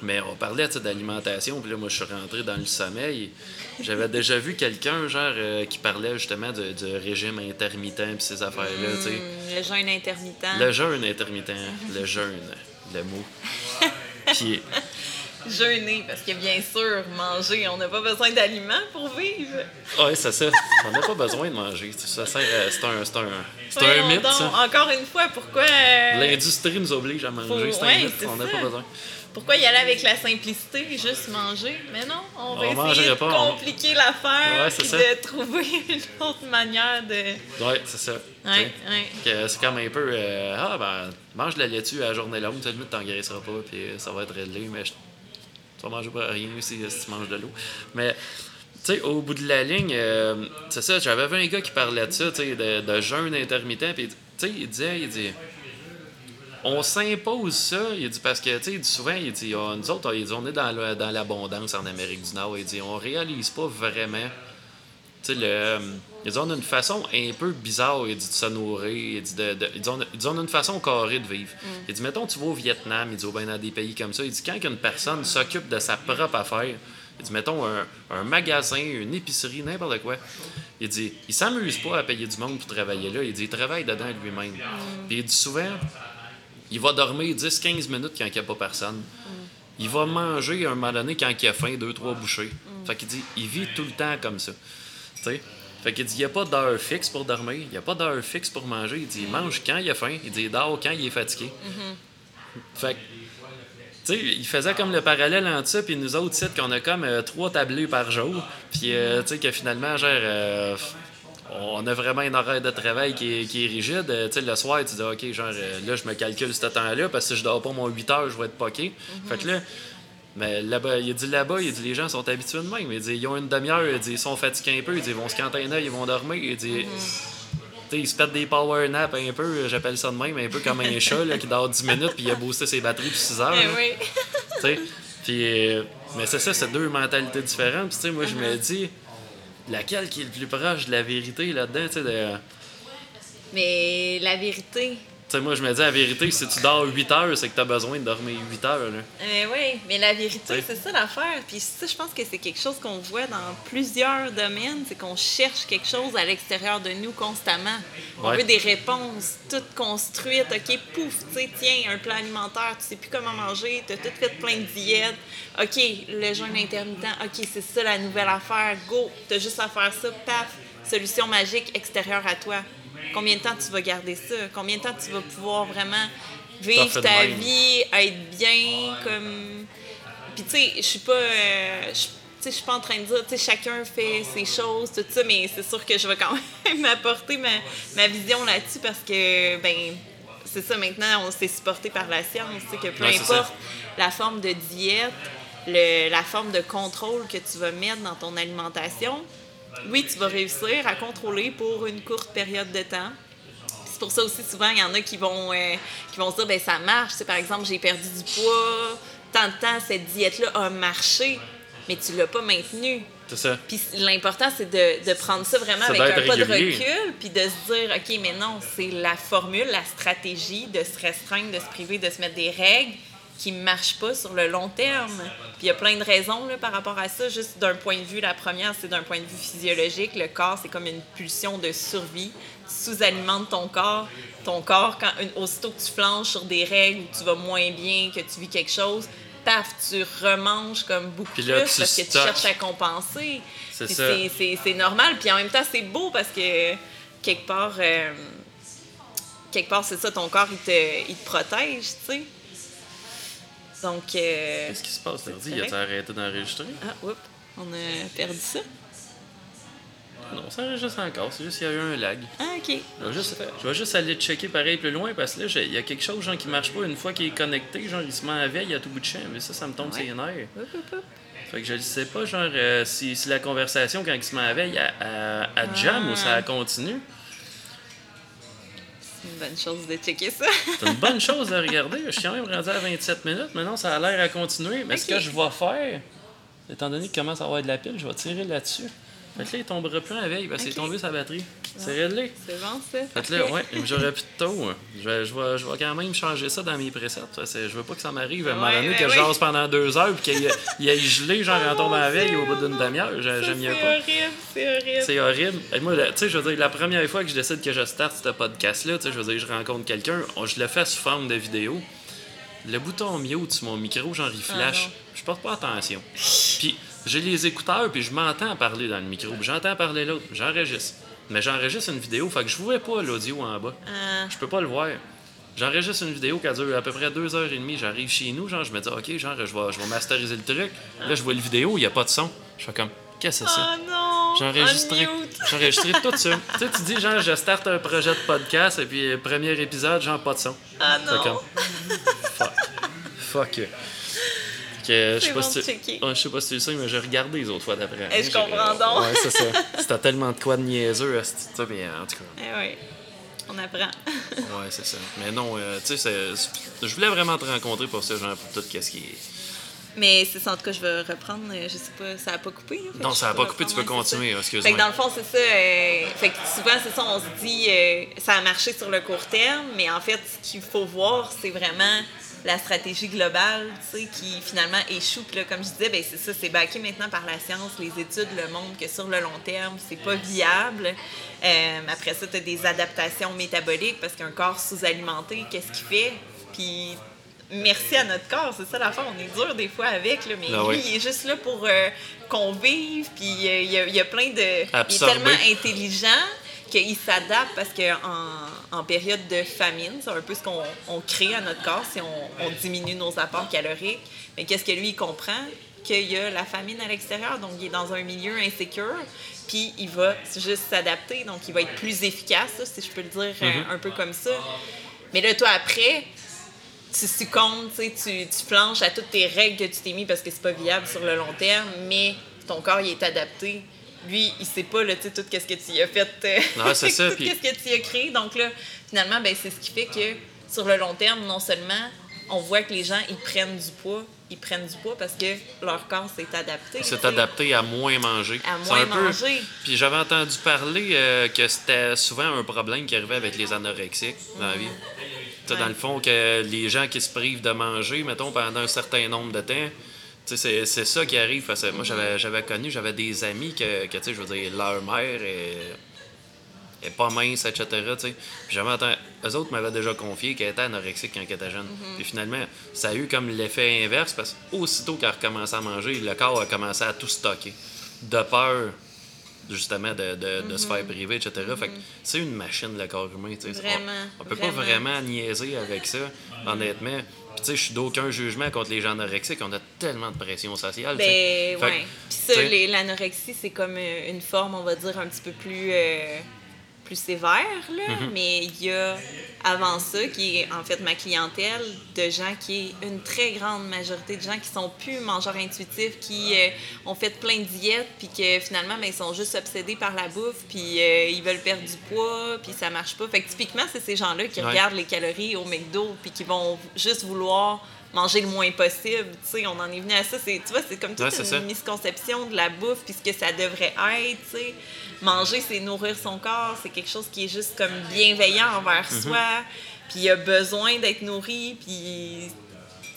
mais on parlait d'alimentation, puis là, moi, je suis rentré dans le sommeil. J'avais déjà vu quelqu'un, genre, euh, qui parlait justement de, régime intermittent, puis ces affaires-là, tu sais. Hmm, le jeûne intermittent. Le jeûne intermittent, le jeûne, le mot. puis. Jeûner, parce que bien sûr, manger, on n'a pas besoin d'aliments pour vivre. Oui, c'est ça. On n'a pas besoin de manger. Ça c'est un, c'est un, c'est un mythe. Ça. Encore une fois, pourquoi. Euh, L'industrie nous oblige à manger. C'est un mythe. On n'a pas besoin. Pourquoi y aller avec la simplicité, juste manger? Mais non, on va essayer de compliquer l'affaire et de trouver une autre manière de... Oui, c'est ça. Ouais, ouais. C'est comme un peu... Euh, ah, ben, mange de la laitue à la journée longue, tu ne t'engraisseras pas, puis ça va être réglé, mais tu vas manger pas rien si, si tu manges de l'eau. Mais... Tu sais, au bout de la ligne, euh, c'est ça, j'avais vu un gars qui parlait de ça, tu sais, de, de jeûne intermittent, puis tu sais, il disait, il dit, on s'impose ça. Il dit parce que, tu sais, souvent, il dit, ah, nous autres, il dit, on est dans, dans l'abondance en Amérique du Nord. Il dit, on réalise pas vraiment. Tu sais, le. Il dit, on a une façon un peu bizarre, il dit, de se nourrir. Il dit, de, il, dit, on a, une façon carrée de vivre. Mm. Il dit, mettons, tu vas au Vietnam, il dit, ou bien dans des pays comme ça. Il dit, quand une personne s'occupe de sa propre affaire, il dit, mettons, un, un magasin, une épicerie, n'importe quoi. Il dit, il s'amuse pas à payer du monde pour travailler là. Il dit, il travaille dedans lui-même. Mm. Puis il dit souvent, il va dormir 10-15 minutes quand il n'y a pas personne. Mm. Il va manger un moment donné quand il a faim, deux, trois bouchées. Mm. Fait qu'il dit, il vit tout le temps comme ça. sais? Fait qu'il dit, il n'y a pas d'heure fixe pour dormir, il n'y a pas d'heure fixe pour manger. Il dit, il mange quand il a faim, il dit, il dort quand il est fatigué. Fait que, tu sais, il faisait comme le parallèle entre ça, puis nous autres, sites qu'on a comme euh, trois tablés par jour, puis euh, tu sais, que finalement, genre, euh, on a vraiment un horaire de travail qui est, qui est rigide. Euh, le soir, tu dis, OK, genre, euh, là, je me calcule ce temps-là, parce que si je dors pas mon 8 heures, je vais être poqué. Fait que là, mais là-bas, il dit là-bas, il dit les gens sont habitués de même. Il dit ils ont une demi-heure, il dit ils sont fatigués un peu, il dit ils vont se canter un œil, ils vont dormir. Il dit tu sais, ils se pètent des power naps un peu, j'appelle ça de même, un peu comme un chat là, qui dort 10 minutes puis il a boosté ses batteries pour 6 heures. Eh oui. Puis, euh, mais c'est ça, c'est deux mentalités différentes. Puis, tu sais, moi, je me dis, laquelle qui est le plus proche de la vérité là-dedans, tu sais, de- Mais la vérité, sais, moi, je me dis, la vérité, si tu dors 8 heures, c'est que tu as besoin de dormir 8 heures. Là. Mais oui, mais la vérité, c'est ça l'affaire. Puis ça, je pense que c'est quelque chose qu'on voit dans plusieurs domaines, c'est qu'on cherche quelque chose à l'extérieur de nous constamment. On Ouais. veut des réponses toutes construites. OK, pouf, tu sais, tiens, un plan alimentaire, tu sais plus comment manger, tu as tout fait plein de diètes. OK, le jeûne intermittent, OK, c'est ça la nouvelle affaire, go, tu as juste à faire ça, paf, solution magique extérieure à toi. Combien de temps tu vas garder ça? Combien de temps tu vas pouvoir vraiment vivre ta vie, être bien, comme. Puis, tu sais, je suis pas. euh, je- suis pas en train de dire, tu sais, chacun fait ses choses, tout ça, mais c'est sûr que je vais quand même apporter ma, ma vision là-dessus parce que, ben, c'est ça, maintenant, on s'est supporté par la science, tu sais, que peu Ouais, importe la forme de diète, le- la forme de contrôle que tu vas mettre dans ton alimentation, oui, tu vas réussir à contrôler pour une courte période de temps. C'est pour ça aussi, souvent, il y en a qui vont, euh, qui vont se dire, ben ça marche. Tu sais, par exemple, j'ai perdu du poids, tant de temps, cette diète-là a marché, mais tu l'as pas maintenue. C'est ça. Puis l'important, c'est de, de prendre ça vraiment Ça avec un pas de recul, puis de se dire, OK, mais non, c'est la formule, la stratégie de se restreindre, de se priver, de se mettre des règles qui ne marchent pas sur le long terme. Puis il y a plein de raisons là, par rapport à ça. Juste d'un point de vue, la première, c'est d'un point de vue physiologique. Le corps, c'est comme une pulsion de survie. Tu sous-alimentes ton corps. Ton corps, quand, aussitôt que tu flanches sur des règles où tu vas moins bien, que tu vis quelque chose, paf, tu remanges comme beaucoup plus parce que tu cherches à compenser. C'est normal. Puis en même temps, c'est beau parce que quelque part, euh, quelque part, c'est ça, ton corps, il te, il te protège, tu sais. Donc, euh, Qu'est-ce qui se passe, Tardy? Il a arrêté d'enregistrer? ah, oups, on a perdu ça. Non, ça enregistre encore. C'est juste qu'il y a eu un lag. Ah, ok. Je vais juste, je vais juste aller checker pareil plus loin parce que là, il y a quelque chose genre, qui marche pas une fois qu'il est connecté. Genre, il se met à veille à tout bout de champ. Mais ça, ça me tombe Ouais. sur les nerfs. Fait que je ne sais pas, genre, euh, si, si la conversation, quand il se met à veille, à, à, à jam ou ça continue. C'est une bonne chose de checker ça. C'est une bonne chose à regarder. Je suis quand même rendu à 27 minutes. Maintenant, ça a l'air à continuer. Mais ce que je vais faire, étant donné qu'il commence à avoir de la pile, je vais tirer là-dessus. Fait que là, il tombera plus en veille parce qu'il est tombé sa batterie. C'est réglé. C'est bon, ça. Fait que là, ouais, j'aurais plus de taux. hein. Je vais, je, vais, je vais quand même changer ça dans mes que je veux pas que ça m'arrive à un moment donné ouais, que je jase pendant deux heures puis qu'il y ait- gelé, genre en tombe à la veille au bout d'une demi-heure. J'aime mieux C'est pas. horrible, c'est horrible. C'est horrible. Et moi, tu sais, je veux dire, la première fois que je décide que je starte ce podcast-là, tu sais, je veux dire, je rencontre quelqu'un, je le fais sous forme de vidéo. Le bouton mute sur mon micro, genre, il flash. non. je porte pas attention. Puis, j'ai les écouteurs, puis je m'entends parler dans le micro. J'entends parler l'autre. J'enregistre. Mais j'enregistre une vidéo, fait que je vois pas l'audio en bas. Ah, Je peux pas le voir. J'enregistre une vidéo qui dure à peu près deux heures et demie. J'arrive chez nous, genre, je me dis, OK, genre, je vais, je vais masteriser le truc. Là, je vois le vidéo, il n'y a pas de son. Je fais comme, qu'est-ce que c'est ça? oh non! Enregistré tout ça. tu sais, tu dis, genre, je starte un projet de podcast et puis, euh, premier épisode, genre, pas de son. Ah non! comme, fuck. Fuck. Que, euh, je sais bon si tu... checker. Ouais, je sais pas si tu le sais, mais j'ai regardé les autres fois d'après. Eh, je comprends donc? Ouais, c'est ça. C'était tellement de quoi de niaiseux, tu sais, mais en tout cas. Eh oui, on apprend. Ouais, c'est ça. Mais non, euh, tu sais, je voulais vraiment te rencontrer pour ça, genre, pour tout ce qui est. Mais c'est ça, en tout cas, je vais reprendre. euh, Je sais pas, ça a pas coupé. là, fait Non, ça je a peux pas coupé, tu peux continuer, Fait excuse-moi. que dans le fond, c'est ça. euh, fait que souvent, c'est ça, on se dit, euh, ça a marché sur le court terme, mais en fait, ce qu'il faut voir, c'est vraiment la stratégie globale, tu sais, qui finalement échoue. Puis là, comme je disais, ben c'est ça, c'est backé maintenant par la science. Les études le montrent que sur le long terme, c'est pas viable. Euh, après ça, tu as des adaptations métaboliques parce qu'un corps sous-alimenté, qu'est-ce qu'il fait? Puis merci à notre corps, c'est ça la fin. On est dur des fois avec, là, mais Ah lui, il est juste là pour euh, qu'on vive, puis euh, il, y a, il y a plein de. Il est tellement intelligent qu'il s'adapte parce qu'en en période de famine, c'est un peu ce qu'on on crée à notre corps si on, on diminue nos apports caloriques. Mais qu'est-ce que lui, il comprend? Qu'il y a la famine à l'extérieur, donc il est dans un milieu insécure, puis il va juste s'adapter, donc il va être plus efficace, si je peux le dire euh, Mm-hmm. un peu comme ça. Mais là, toi, après, tu succombes, tu, tu, flanches à toutes tes règles que tu t'es mis parce que c'est pas viable sur le long terme, mais ton corps, il est adapté. Lui, il sait pas, là, tout ce que tu y as fait, euh, Non, c'est ça, tout puis- ce que tu y as créé. Donc là, finalement, ben, c'est ce qui fait que sur le long terme, non seulement on voit que les gens, ils prennent du poids, ils prennent du poids parce que leur corps s'est adapté. sais. adapté à moins manger. À moins peu- manger. Puis j'avais entendu parler euh, que c'était souvent un problème qui arrivait avec les anorexiques dans la vie. Dans le fond, que les gens qui se privent de manger, mettons, pendant un certain nombre de temps, c'est c'est ça qui arrive. Parce que moi, j'avais j'avais connu, j'avais des amis que, que, je veux dire, leur mère est, est pas mince, etc. Puis j'avais entendu... Eux autres m'avaient déjà confié qu'elle était anorexique quand elle était jeune. Puis finalement, ça a eu comme l'effet inverse parce qu'aussitôt qu'elle a recommencé à manger, le corps a commencé à tout stocker. De peur justement de, de, de se faire priver, etc. Fait que c'est une machine, le corps humain. Vraiment, On, on peut vraiment. pas vraiment niaiser avec ça, honnêtement. Puis tu sais, je suis d'aucun jugement contre les gens anorexiques. On a tellement de pression sociale. Ben, Fait ouais. Puis ça, l'anorexie, c'est comme euh, une forme, on va dire, un petit peu plus, euh, plus sévère, là. Mm-hmm. Mais il y a, avant ça, qui est en fait ma clientèle, de gens qui est une très grande majorité de gens qui sont plus mangeurs intuitifs, qui euh, ont fait plein de diètes, puis que finalement, ben, ils sont juste obsédés par la bouffe, puis euh, ils veulent perdre du poids, puis ça marche pas. Fait que typiquement, c'est ces gens-là qui Ouais. regardent les calories au McDo, puis qui vont juste vouloir manger le moins possible. Tu sais, on en est venu à ça. C'est, tu vois, c'est comme toute Ouais, c'est ça. une misconception de la bouffe, puis ce que ça devrait être. Tu sais. Manger, c'est nourrir son corps. C'est quelque chose qui est juste comme bienveillant envers Mm-hmm. soi. Puis il a besoin d'être nourri. Puis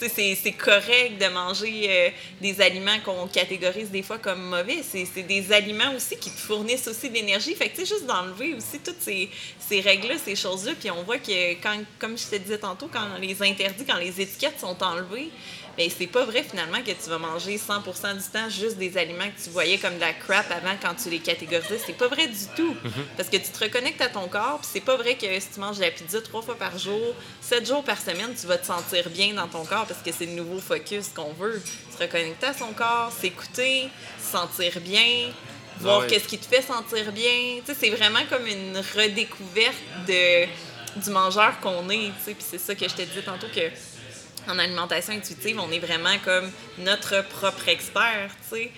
c'est, correct de manger euh, des aliments qu'on catégorise des fois comme mauvais. C'est, c'est des aliments aussi qui te fournissent aussi de l'énergie. Fait que, tu sais, juste d'enlever aussi toutes ces, ces règles-là, ces choses-là. Puis on voit que, quand, comme je te disais tantôt, quand les interdits, quand les étiquettes sont enlevées, ben c'est pas vrai finalement que tu vas manger 100% du temps juste des aliments que tu voyais comme de la crap avant quand tu les catégorisais. C'est pas vrai du tout. Parce que tu te reconnectes à ton corps, puis c'est pas vrai que si tu manges de la pizza trois fois par jour, sept jours par semaine, tu vas te sentir bien dans ton corps parce que c'est le nouveau focus qu'on veut. Se reconnecter à son corps, s'écouter, se sentir bien, voir ouais. qu'est-ce qui te fait sentir bien. C'est vraiment comme une redécouverte de, du mangeur qu'on est. Puis c'est ça que je te disais tantôt que en alimentation intuitive, on est vraiment comme notre propre expert, tu sais.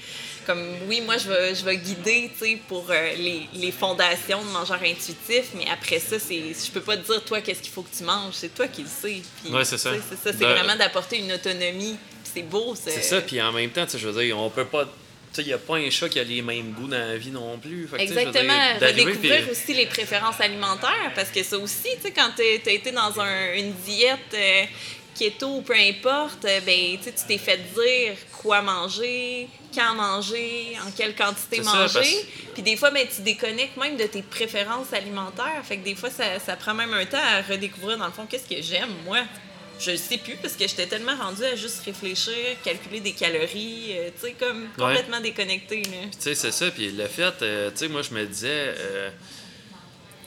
Comme, oui, moi, je vais, je vais guider, tu sais, pour euh, les, les fondations de mangeurs intuitifs, mais après ça, c'est, je peux pas te dire, toi, qu'est-ce qu'il faut que tu manges, c'est toi qui le sais. Puis, Ouais, c'est ça. C'est ça, c'est De- vraiment d'apporter une autonomie, c'est beau, C'est ça, puis en même temps, tu sais, je veux dire, on peut pas. Tu sais, il n'y a pas un chat qui a les mêmes goûts dans la vie non plus. Fait que, dire, Exactement, d'arriver, redécouvrir aussi les préférences alimentaires, parce que ça aussi, tu sais, quand tu as été dans un- une diète euh, keto ou peu importe, euh, ben, tu t'es fait dire quoi manger, quand manger, en quelle quantité manger. Puis des fois, ben, tu déconnectes même de tes préférences alimentaires. Fait que des fois, ça, ça prend même un temps à redécouvrir, dans le fond, qu'est-ce que j'aime, moi. Je le sais plus parce que j'étais tellement rendue à juste réfléchir, calculer des calories, euh, tu sais, comme complètement déconnectée. là. Tu sais, c'est ça. Puis le fait, euh, tu sais, moi, je me disais, euh,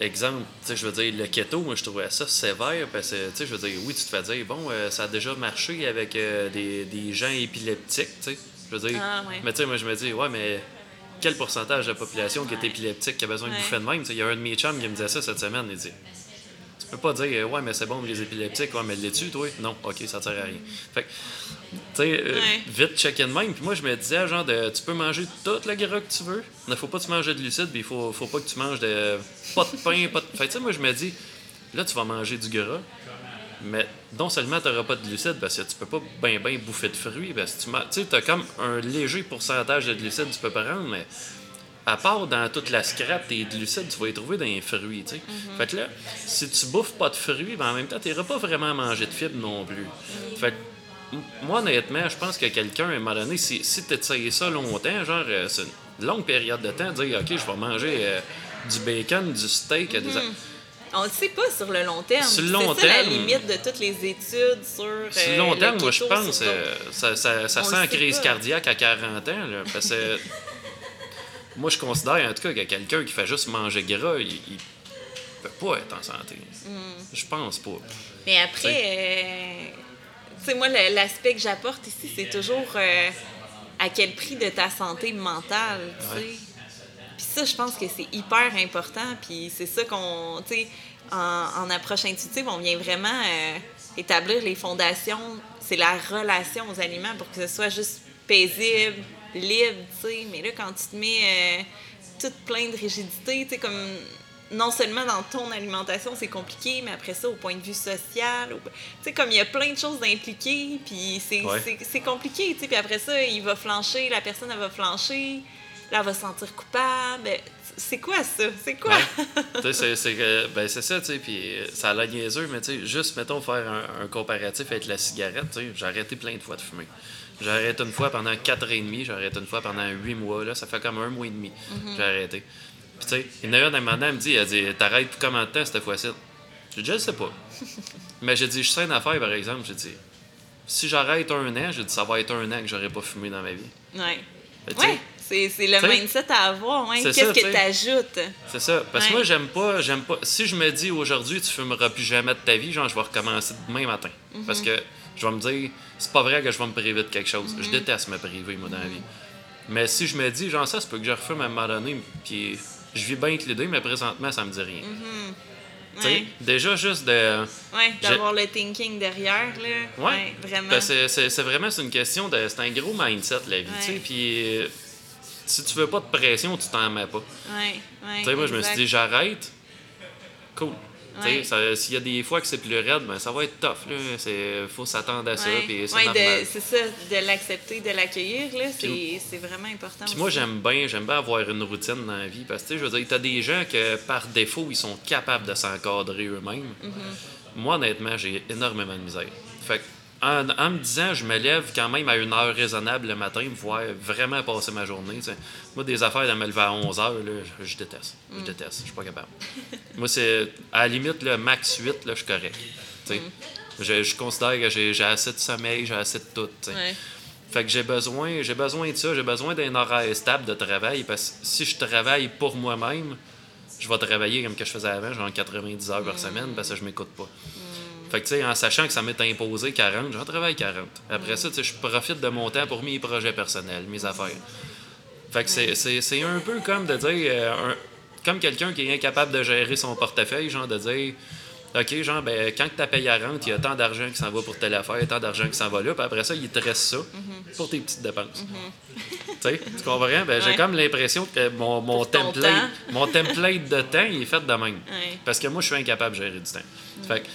exemple, tu sais, je veux dire, le keto, moi, je trouvais ça sévère parce que, tu sais, je veux dire, oui, tu te fais dire, bon, euh, ça a déjà marché avec euh, des, des gens épileptiques, tu sais. Je veux dire, Ah, ouais. mais tu sais, moi, je me dis, ouais, mais quel pourcentage de la population qui est épileptique, qui a besoin de bouffer de même? Tu sais, Il y a un de mes chums qui me disait ça cette semaine, il dit, tu peux pas dire, euh, ouais, mais c'est bon, les épileptiques, ouais, mais l'es-tu, toi? Non, ok, ça sert à rien. Fait que, tu sais, euh, vite check-in même. Puis moi, je me disais, genre, de, tu peux manger tout le gras que tu veux, mais faut pas que tu manges de glucides, puis il faut, faut pas que tu manges de. Pas de pain, pas de. Fait que, tu sais, moi, je me dis, là, tu vas manger du gras, mais non seulement tu n'auras pas de glucides, parce que tu peux pas bien, bien bouffer de fruits, parce que tu sais, as comme un léger pourcentage de glucides que tu peux prendre, mais à part dans toute la scrap, tes glucides, tu vas les trouver dans les fruits, tu sais. Fait que là, si tu bouffes pas de fruits, ben en même temps, tu n'iras pas vraiment manger de fibres non plus. Fait que, m- moi, honnêtement, je pense que quelqu'un, à un moment donné, si, si tu essayé ça longtemps, genre, euh, c'est une longue période de temps, dire, OK, je vais manger euh, du bacon, du steak, des a- On ne sait pas sur le long terme. Sur le long c'est terme- la limite de toutes les études sur. Sur le euh, long le terme, moi, je pense, euh, ça, ça, ça sent le crise cardiaque à 40 ans. Là, parce que moi, je considère en tout cas que quelqu'un qui fait juste manger gras, il, il peut pas être en santé. Mm. Je pense pas. Mais après, euh, tu sais, moi, le- l'aspect que j'apporte ici, c'est toujours euh, à quel prix de ta santé mentale, tu sais. Ouais. Puis ça, je pense que c'est hyper important. Puis c'est ça qu'on, tu sais, en, en approche intuitive, on vient vraiment euh, établir les fondations. C'est la relation aux aliments pour que ce soit juste paisible, libre, tu sais. Mais là, quand tu te mets euh, tout plein de rigidité, tu sais, comme non seulement dans ton alimentation, c'est compliqué, mais après ça, au point de vue social, au- tu sais, comme il y a plein de choses impliquées, puis c'est Ouais. compliqué, tu sais. Puis après ça, il va flancher, la personne, elle va flancher, là, elle va se sentir coupable. C'est quoi ça? C'est quoi? Ouais. Tu sais, c'est- que- ben, c'est ça, tu sais, puis euh, ça a l'air niaiseux, mais tu sais, juste, mettons, faire un, un comparatif avec la cigarette, tu sais, j'ai arrêté plein de fois de fumer. J'ai arrêté une fois pendant 4 et demi, j'ai arrêté une fois pendant 8 mois, là, ça fait comme un mois et demi. J'ai arrêté. Puis tu sais, il y en a une, elle me dit, elle dit, t'arrêtes pour combien de temps cette fois-ci? J'ai dit, je sais pas. mais j'ai dit, je sais une affaire, par exemple, j'ai dit, si j'arrête un an, j'ai dit, ça va être un an que j'aurais pas fumé dans ma vie. Ouais. Fait Ouais, c'est le mindset à avoir. Ouais. c'est Qu'est-ce que tu ajoutes? C'est ça. Parce que Ouais. moi, j'aime pas, j'aime pas. Si je me dis aujourd'hui, tu fumeras plus jamais de ta vie, genre, je vais recommencer demain matin. Mhm. Parce que je vais me dire, c'est pas vrai que je vais me priver de quelque chose. Je déteste me priver, moi, dans la vie. Mais si je me dis, genre, ça, c'est peut que je refume à un moment donné, puis je vis bien avec l'idée, mais présentement, ça me dit rien. Tu sais, Mhm. Ouais. Déjà, juste de. Ouais, d'avoir le thinking derrière, là. Ouais. vraiment. Parce que c'est vraiment une question de. C'est un gros mindset, la vie, tu sais. Ouais. Puis. Si tu veux pas de pression, tu t'en mets pas. Ouais, ouais. Tu sais, moi, je me suis dit, j'arrête. Cool. Tu sais, Ouais. S'il y a des fois que c'est plus raide, ben, ça va être tough. Il faut s'attendre à ça. Ouais. puis c'est Ouais, ça, de l'accepter, de l'accueillir, là, c'est vraiment important. Puis moi, j'aime bien, j'aime bien avoir une routine dans la vie. Parce que, tu je veux dire, t'as des gens que, par défaut, ils sont capables de s'encadrer eux-mêmes. Mm-hmm. Moi, honnêtement, j'ai énormément de misère. Fait que, en, en me disant, je me lève quand même à une heure raisonnable le matin pour pouvoir vraiment passer ma journée. Moi, des affaires de me lever à 11 heures, là, je, déteste. Je Mm. déteste. Je suis pas capable. Moi, c'est à la limite, le max 8, là, je suis correct. Mm. Je, je considère que j'ai assez de sommeil, j'ai assez de tout. Ouais. Fait que j'ai besoin, j'ai besoin de ça, j'ai besoin d'un horaire stable de travail parce que si je travaille pour moi-même, je vais travailler comme que je faisais avant, genre 90 heures par semaine parce que je m'écoute pas. Fait que tu sais, en sachant que ça m'est imposé 40, j'en travaille 40. Après ça, tu sais, je profite de mon temps pour mes projets personnels, mes affaires. Fait que c'est- c'est c'est un peu comme de dire, euh, un- comme quelqu'un qui est incapable de gérer son portefeuille, genre de dire, OK, genre, ben, quand ta paye à rente, il y a tant d'argent qui s'en va pour telle affaire, tant d'argent qui s'en va là, puis après ça, il te reste ça pour tes petites dépenses. tu sais, tu comprends? Ben, J'ai comme l'impression que mon, mon, template, mon template de temps, il est fait de même. Ouais. Parce que moi, je suis incapable de gérer du temps. Fait que-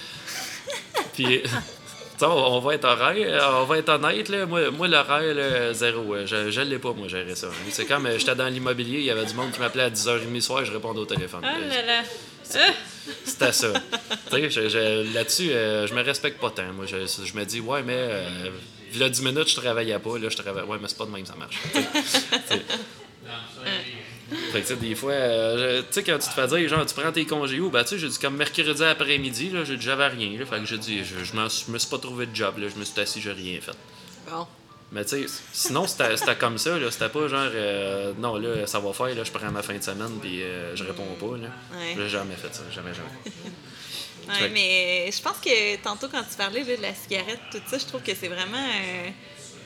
puis, tu sais, on, va être horaire, on va être honnête, là. Moi, moi l'horaire, là, zéro. euh, Je, je l'ai pas, moi, gérer ça. C'est comme, euh, j'étais dans l'immobilier, il y avait du monde qui m'appelait à 10h30 le soir, je répondais au téléphone. Oh là là. Ah! C'était ça. tu sais, je- je- là-dessus, euh, je me respecte pas tant. Moi, je, je me dis, ouais, mais euh, là, 10 minutes, je travaillais pas. Là, je travaille. Ouais, mais c'est pas de même, ça marche. Fait que, tu sais, des fois, euh, tu sais, quand tu te fais dire, genre, tu prends tes congés où, ben, tu sais, j'ai dit, comme mercredi après-midi, là, j'avais rien, là. Fait que j'ai dit, je, me suis pas trouvé de job, là. Je me suis assis, j'ai rien fait. Bon. Mais tu sais, sinon, c'était c'était comme ça, là. C'était pas genre, euh, non, là, ça va faire, là, je prends ma fin de semaine, puis euh, je réponds pas, là. Ouais. J'ai jamais fait ça, jamais, jamais. Ouais, mais je pense que tantôt, quand tu parlais là, de la cigarette, tout ça, je trouve que c'est vraiment. euh,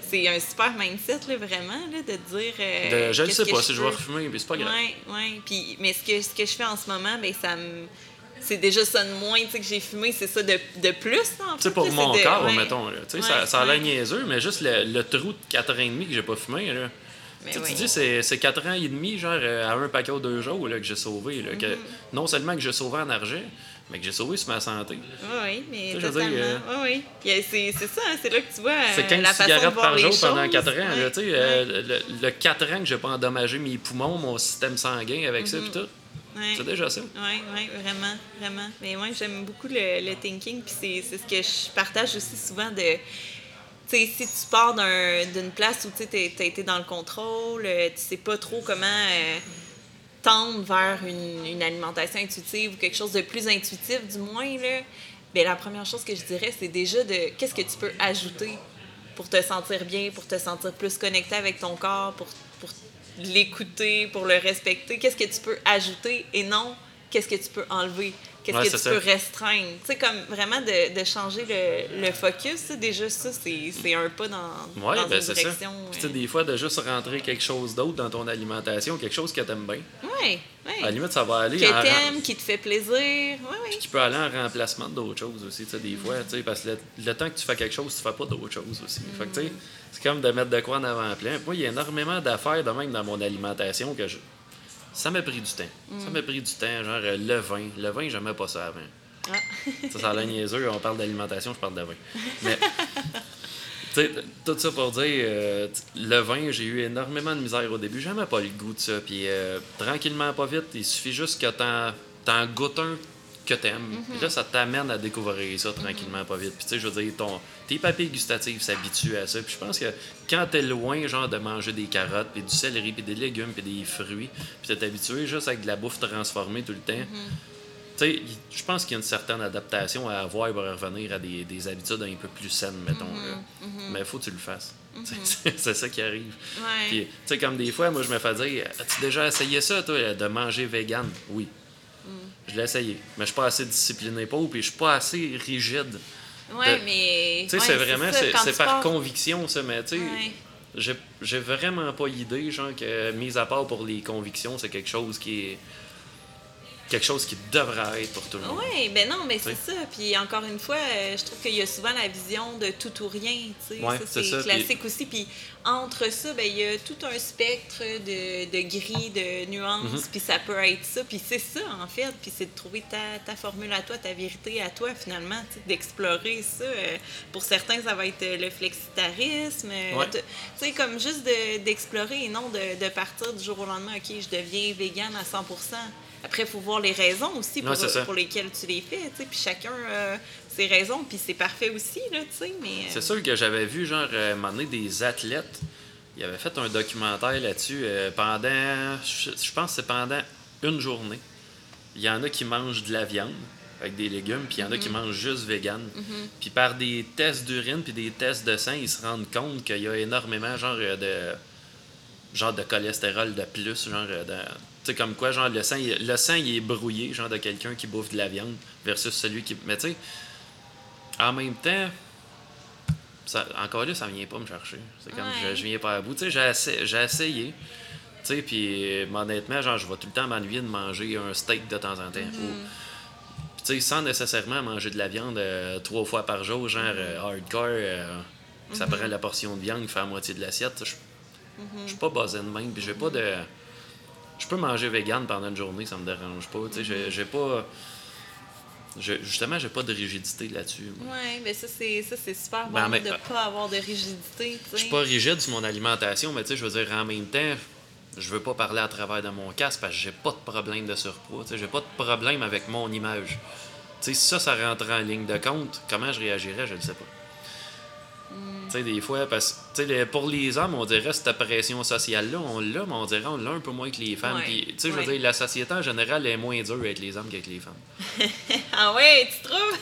c'est un super mindset, là, vraiment, là, de dire. euh, De- je qu'est-ce sais pas si je vais refumer, mais c'est pas grave. Ouais, ouais. Puis, mais ce que, ce que je fais en ce moment, ben, ça me. C'est déjà ça de moins, que j'ai fumé, c'est ça de, de plus, en Tu sais, fait, pour là, mon de- corps, ouais. mettons, là. Ouais, ça, ça a l'air niaiseux, mais juste le, le trou de 4 ans et demi que j'ai pas fumé, là. Tu oui. dis, c'est, c'est 4 ans et demi, genre, euh, à un paquet ou deux jours, là, que j'ai sauvé, là. Mm-hmm. que, non seulement que j'ai sauvé en argent, mais que j'ai sauvé sur ma santé. Oui, oui, mais Tu sais, totalement. dire, Oui, oui. Puis, euh, c'est c'est ça, hein, c'est là que tu vois C'est euh, 15 la façon de cigarettes voir par jour choses. pendant 4 ans. là, Ouais, tu sais, ouais. euh, le, le 4 ans que j'ai pas endommagé mes poumons, mon système sanguin avec ça, pis tout. Ouais. C'est déjà ça. Oui, oui, vraiment, vraiment. Mais moi, j'aime beaucoup le, le thinking, puis c'est c'est ce que je partage aussi souvent de... Si tu pars d'un- d'une place où tu as été dans le contrôle, euh, tu sais pas trop comment... euh, tendre vers une, alimentation intuitive ou quelque chose de plus intuitif, du moins, là, bien, la première chose que je dirais, c'est déjà de qu'est-ce que tu peux ajouter pour te sentir bien, pour te sentir plus connecté avec ton corps, pour, pour l'écouter, pour le respecter. Qu'est-ce que tu peux ajouter et non qu'est-ce que tu peux enlever? Qu'est-ce que tu peux restreindre? Tu sais, comme vraiment de, de changer le, le focus, déjà, ça, c'est un pas dans, ouais, dans ben une direction. Ça. sais, des fois, de juste rentrer quelque chose d'autre dans ton alimentation, quelque chose que tu aimes bien. Oui, oui. À la limite, ça va aller. Que t'aimes, qui te fait plaisir. Oui, oui. Qui peut aller en remplacement d'autres choses aussi, tu sais, des fois. Tu sais, parce que le, temps que tu fais quelque chose, tu fais pas d'autres choses aussi. Fait que, tu sais, c'est comme de mettre de quoi en avant-plan. Moi, il y a énormément d'affaires de même dans mon alimentation que je ça m'a pris du temps. Ça m'a pris du temps, genre euh, le vin. Le vin, j'aimais pas ça avant. Ah. ça, ça a l'air niaiseux. On parle d'alimentation, je parle de vin. Mais, tout ça pour dire, euh, le vin, j'ai eu énormément de misère au début. J'aimais pas le goût de ça. Puis, euh, tranquillement, pas vite, il suffit juste que t'en, t'en goûtes un que t'aimes. Puis là, ça t'amène à découvrir ça tranquillement, pas vite. Puis tu sais, je veux dire, ton, tes papilles gustatives s'habituent à ça. Puis je pense que quand t'es loin, genre, de manger des carottes, puis du céleri, puis des légumes, puis des fruits, puis t'es habitué juste avec de la bouffe transformée tout le temps, mm-hmm. tu sais, je pense qu'il y a une certaine adaptation à avoir pour revenir à des, des habitudes un peu plus saines, mettons. Mm-hmm. Mm-hmm. Mais il faut que tu le fasses. c'est ça qui arrive. Puis, tu sais, comme des fois, moi, je me fais dire As-tu déjà essayé ça, toi, de manger vegan? Oui. Je l'ai essayé. Mais je suis pas assez discipliné pour, puis je suis pas assez rigide. Oui, mais. Tu sais, c'est vraiment, c'est par conviction, ça, mais tu sais, j'ai vraiment pas l'idée, genre, que, mis à part pour les convictions, c'est quelque chose qui est quelque chose qui devrait être pour tout le monde. Oui, ben non, mais c'est ça. Puis encore une fois, euh, je trouve qu'il y a souvent la vision de tout ou rien. Tu sais. ça, c'est classique aussi. Puis entre ça, ben, il y a tout un spectre de, de gris, de nuances. Mhm. Puis ça peut être ça. Puis c'est ça, en fait. Puis c'est de trouver ta, ta, formule à toi, ta vérité à toi, finalement. D'explorer ça. Euh, pour certains, ça va être le flexitarisme. Tu sais, comme juste d'explorer et non de, de partir du jour au lendemain. OK, je deviens vegan à 100 après, il faut voir les raisons aussi pour, pour lesquelles tu les fais, tu sais, puis chacun a ses raisons, puis c'est parfait aussi, là, mais... Euh, c'est sûr que j'avais vu, genre, euh, des athlètes, ils avaient fait un documentaire là-dessus euh, pendant, je, pense que c'est pendant une journée. Il y en a qui mangent de la viande avec des légumes, puis il y en a qui mm-hmm. mangent juste vegan. Mm-hmm. Puis par des tests d'urine puis des tests de sang, ils se rendent compte qu'il y a énormément, genre, de genre de cholestérol de plus, genre de sais, comme quoi, genre, le sang, il, le sang, il est brouillé, genre, de quelqu'un qui bouffe de la viande versus celui qui. Mais tu sais, en même temps, ça, encore là, ça vient pas me chercher. C'est comme, je, je, viens pas à bout. Tu sais, j'ai essayé. Tu sais, puis honnêtement, genre, je vais tout le temps m'ennuyer de manger un steak de temps en temps. Mm-hmm. tu sais, sans nécessairement manger de la viande euh, trois fois par jour, genre euh, hardcore, euh, ça mm-hmm. prend la portion de viande, faire la moitié de l'assiette. Je suis pas basé de même, puis j'ai pas de je peux manger vegan pendant une journée, ça me dérange pas. Tu sais, j'ai pas. justement, j'ai pas de rigidité là-dessus. Oui, mais ça, c'est super ben, bon de ne pas avoir de rigidité. Je suis pas rigide sur mon alimentation, mais tu sais, je veux dire, en même temps, je veux pas parler à travers de mon casque parce que j'ai pas de problème de surpoids. Tu sais, j'ai pas de problème avec mon image. Tu sais, si ça, ça rentre en ligne de compte, comment je réagirais, je ne sais pas. Sais, des fois, parce que pour les hommes, on dirait cette pression sociale-là, on l'a, mais on dirait on l'a un peu moins que les femmes. Tu sais, je veux dire, la société en général est moins dure avec les hommes qu'avec les femmes. ah ouais, tu trouves?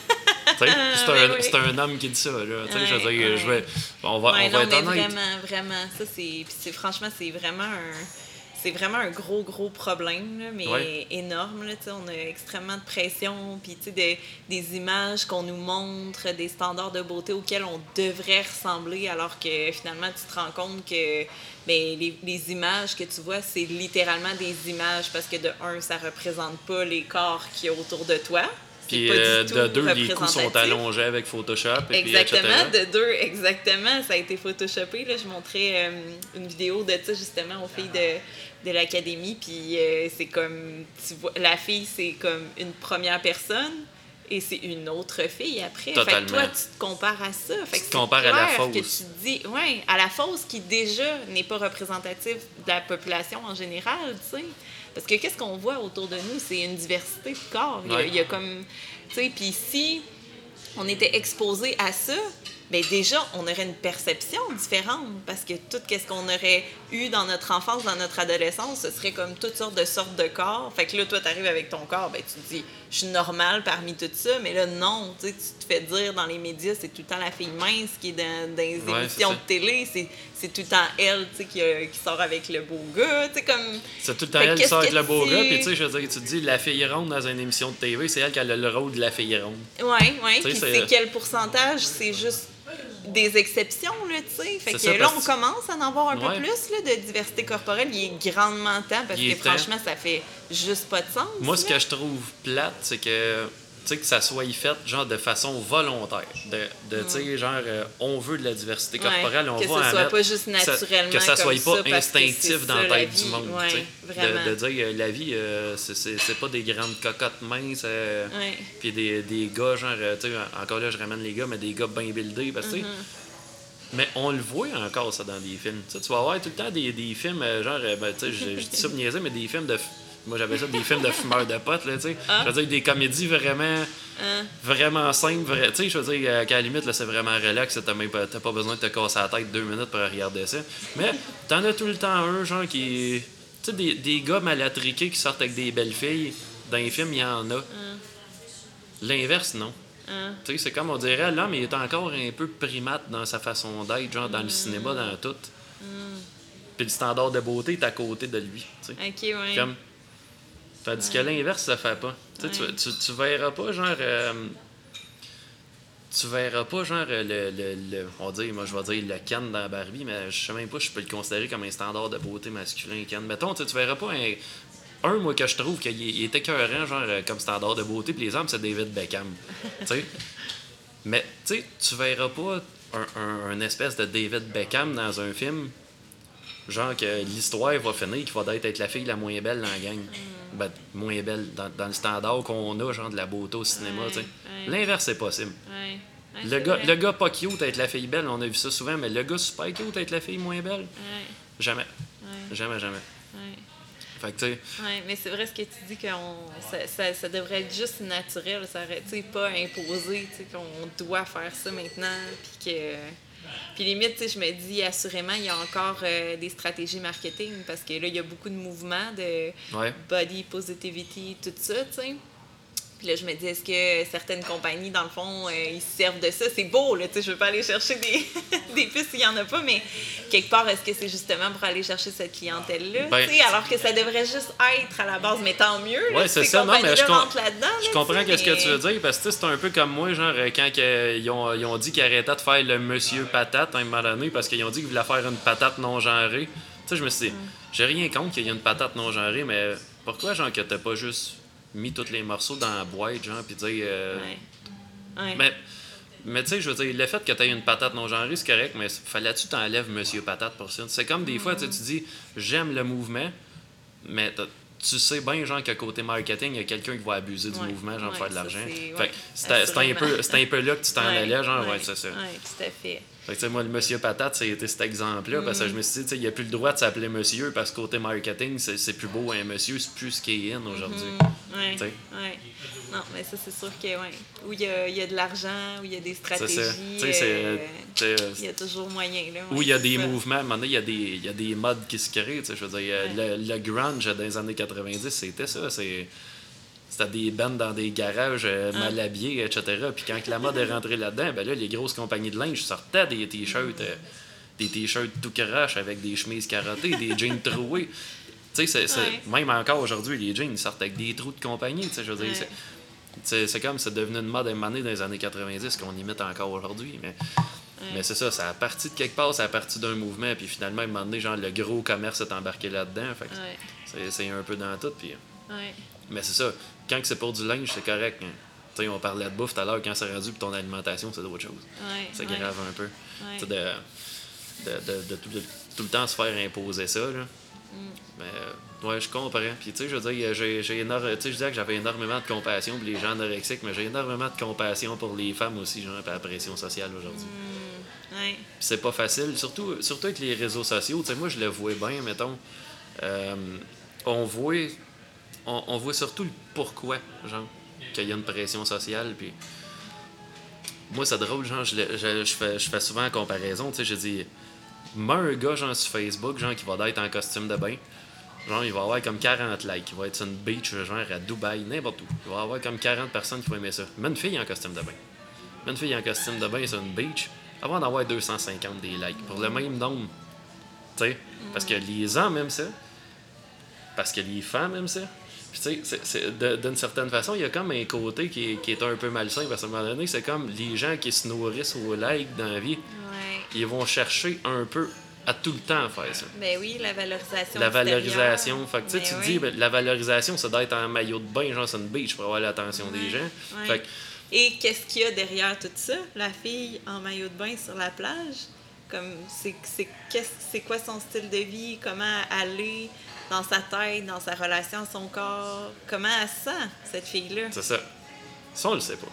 c'est un, ben un, homme qui dit ça, là. Tu sais, je veux dire, je vais, on va, on va être honnête. Vraiment, vraiment. Ça, c'est, franchement, c'est vraiment un c'est vraiment un gros, gros problème, mais énorme. Là, on a extrêmement de pression, puis des, des images qu'on nous montre, des standards de beauté auxquels on devrait ressembler, alors que finalement, tu te rends compte que ben, les, les, images que tu vois, c'est littéralement des images, parce que de un, ça représente pas les corps qui y a autour de toi. Puis euh, de deux, les coups sont allongés avec Photoshop. Et exactement, de deux, exactement. Ça a été photoshopé. Là. Je montrais euh, une vidéo de ça justement aux filles de, de l'académie, puis euh, c'est comme, tu vois, la fille, c'est comme une première personne, et c'est une autre fille après. Fait que toi, tu te compares à ça. Fait tu te compares à la fausse. Que tu dis, ouais, à la fausse qui déjà n'est pas représentative de la population en général, tu sais. Parce que qu'est-ce qu'on voit autour de nous? C'est une diversité de corps. Il, y a, comme, tu sais, puis si on était exposé à ça, mais déjà, on aurait une perception différente parce que tout ce qu'on aurait eu dans notre enfance, dans notre adolescence, ce serait comme toutes sortes de sortes de corps. Fait que là, toi, tu arrives avec ton corps, ben, tu te dis, je suis normale parmi tout ça, mais là, non, tu te fais dire dans les médias, c'est tout le temps la fille mince qui est dans, des émissions de télé, c'est tout le temps elle qui, qui, sort avec le beau gars. comme... C'est tout le temps elle qui sort avec le beau gars, puis tu sais, je veux dire, tu te dis, la fille ronde dans une émission de TV, c'est elle qui a le, rôle de la fille ronde. Oui, oui, puis c'est quel pourcentage? C'est juste des exceptions, là, tu sais. Fait que là, on commence à en avoir un peu plus là, de diversité corporelle. Il est grandement temps parce que franchement, ça fait juste pas de sens. Moi, ce que je trouve plate, c'est que sais, que ça soit fait genre de façon volontaire. De, de tu sais, genre, euh, on veut de la diversité corporelle, on que va ce soit pas juste naturellement Que ça soit pas instinctif dans la tête du monde, de, de, dire, euh, la vie, euh, c'est pas des grandes cocottes minces, puis des, des gars, genre, tu sais, encore là, je ramène les gars, mais des gars bien buildés, parce que, mm-hmm. mais on le voit encore, ça, dans des films. tu vas avoir tout le temps des, des films, genre, ben, tu sais, je dis ça mais des films de moi, j'avais ça des films de fumeurs de potes, là, tu sais. Ah. Je veux dire, des comédies vraiment, ah. vraiment simples. Tu sais, je veux dire, euh, qu'à la limite, là, c'est vraiment relax. T'as même pas, pas besoin de te casser la tête deux minutes pour regarder ça. Mais t'en as tout le temps un, genre, qui. Tu sais, des, des gars malatriqués qui sortent avec des belles filles. Dans les films, il y en a. Ah. L'inverse, non. Tu sais, c'est comme on dirait, l'homme, il est encore un peu primate dans sa façon d'être, genre, dans le cinéma, dans tout. Puis le standard de beauté est à côté de lui. Tu sais. Ok, ouais. Comme, Tandis que l'inverse, ça fait pas. Tu, tu, tu, verras pas, genre. Euh, tu verras pas, genre, le, le, le, On dit, moi, je vais dire le Ken dans Barbie, mais je sais même pas si je peux le considérer comme un standard de beauté masculin, Ken. Mettons, tu verras pas un. Un, moi, que je trouve qu'il est écœurant, genre, euh, comme standard de beauté, puis les hommes, c'est David Beckham. tu sais. Mais, tu sais, tu verras pas un, un, un, espèce de David Beckham dans un film, genre, que l'histoire va finir, qu'il va être la fille la moins belle dans la gang. Ben, moins belle dans, dans le standard qu'on a, genre de la beauté au cinéma. L'inverse est possible. le, gars, le gars pas cute avec la fille belle, on a vu ça souvent, mais le gars super cute avec la fille moins belle, jamais. Jamais, jamais. Fait que, ouais, mais c'est vrai ce que tu dis que ça, ça, ça, devrait être juste naturel, ça aurait, pas imposé qu'on doit faire ça maintenant, puis que puis limite, je me dis, assurément, il y a encore euh, des stratégies marketing parce que là, il y a beaucoup de mouvements de body positivity, tout ça, tu sais. Puis là, je me dis, est-ce que certaines compagnies, dans le fond, euh, ils se servent de ça? C'est beau, là, tu sais, je veux pas aller chercher des, des pistes s'il y en a pas, mais quelque part, est-ce que c'est justement pour aller chercher cette clientèle-là? Ben, alors que ça devrait juste être à la base, mais tant mieux. Oui, c'est ça, non, mais je, je comprends ce que tu veux dire, parce que c'est un peu comme moi, genre, euh, quand ils, ont, ils, ont, dit qu'ils arrêtaient de faire le monsieur patate à un moment donné, parce qu'ils ont dit qu'ils voulaient faire une patate non genrée. Tu sais, je me suis dit, mm. j'ai rien contre qu'il y ait une patate non genrée, mais pourquoi, genre, que t'as pas juste mis tous les morceaux dans la boîte, genre, puis dire. Euh, mais, mais tu sais, je veux dire, le fait que tu aies une patate non genrée, c'est correct, mais fallait-tu t'enlèves Monsieur Patate pour ça? C'est comme des fois, tu dis, j'aime le mouvement, mais tu sais bien, genre, qu'à côté marketing, il y a quelqu'un qui va abuser du mouvement, genre, faire de l'argent. C'est un, peu, un peu là que tu t'en allais, genre, ouais, c'est ça. Oui, tout à fait. Fait que, moi, le monsieur patate, c'était cet exemple-là, parce que je me suis dit, il n'y a plus le droit de s'appeler monsieur, parce que côté marketing, c'est plus beau un monsieur, c'est plus ce qui est in aujourd'hui. Mm-hmm. Oui, ouais. Non, mais ça, c'est sûr que, ouais. Où il y a, y a, de l'argent, où il y a des stratégies, euh, il y a toujours moyen. Là, où il y a des mouvements, à un moment donné, il y, a des, y a des modes qui se créent. Je veux dire, le, le, grunge dans les années 90, c'était ça. C'est c'était des bandes dans des garages euh, ah. mal habillés, etc. Puis quand la mode est rentrée là-dedans, ben là, les grosses compagnies de linge sortaient des t-shirts, euh, des t-shirts tout crash avec des chemises carottées, des jeans troués. Tu sais, même encore aujourd'hui, les jeans sortent avec des trous de compagnie. Je veux dire, c'est comme c'est devenu une mode émanée dans les années 90 qu'on imite encore aujourd'hui. Mais, mais c'est ça, ça a parti de quelque part, ça a parti d'un mouvement, puis finalement, à un moment donné, genre, le gros commerce est embarqué là-dedans. C'est un peu dans tout. Puis, Mais c'est ça, quand c'est pour du linge, c'est correct. Hein. on parlait de bouffe tout à l'heure, quand c'est rendu pour ton alimentation, c'est d'autres choses. c'est grave un peu. De, de, de, tout, le temps se faire imposer ça. Là. Mm. Mais ouais, je comprends. Puis tu sais, je veux dire, j'ai, je disais que j'avais énormément de compassion pour les gens anorexiques, mais j'ai énormément de compassion pour les femmes aussi, genre, pour la pression sociale aujourd'hui. Mm. c'est pas facile, surtout, surtout avec les réseaux sociaux. Moi, je le vois bien, mettons. Euh, on voit on, voit surtout le pourquoi, genre, qu'il y a une pression sociale. Puis moi, c'est drôle, genre, je, je, je fais, je fais souvent la comparaison, tu sais, je dis, mets un gars, genre, sur Facebook, genre, qui va être en costume de bain. Genre, il va avoir comme 40 likes. Il va être sur une beach, genre, à Dubaï, n'importe où. Il va avoir comme 40 personnes qui vont aimer ça. Mets une fille en costume de bain. Mets une fille en costume de bain sur une beach, avant d'avoir 250 des likes. Pour le même nombre. Tu sais, parce que les hommes aiment ça. Parce que les femmes aiment ça. Puis tu sais, d'une certaine façon, il y a comme un côté qui est, qui est un peu malsain. Parce qu'à un moment donné, c'est comme les gens qui se nourrissent au like dans la vie, Ouais. ils vont chercher un peu à tout le temps faire ça. Ben oui, la valorisation. La valorisation. Fait que tu sais, Ben tu te dis, ben, la valorisation, c'est d'être en maillot de bain, genre sur une beach pour avoir l'attention des gens. ouais. Fait que Et qu'est-ce qu'il y a derrière tout ça? La fille en maillot de bain sur la plage? Comme, c'est, c'est, qu'est-ce, c'est quoi son style de vie? Comment aller? Dans sa tête, dans sa relation à son corps? Comment elle se sent, cette fille-là? c'est ça. Ça, on le sait pas.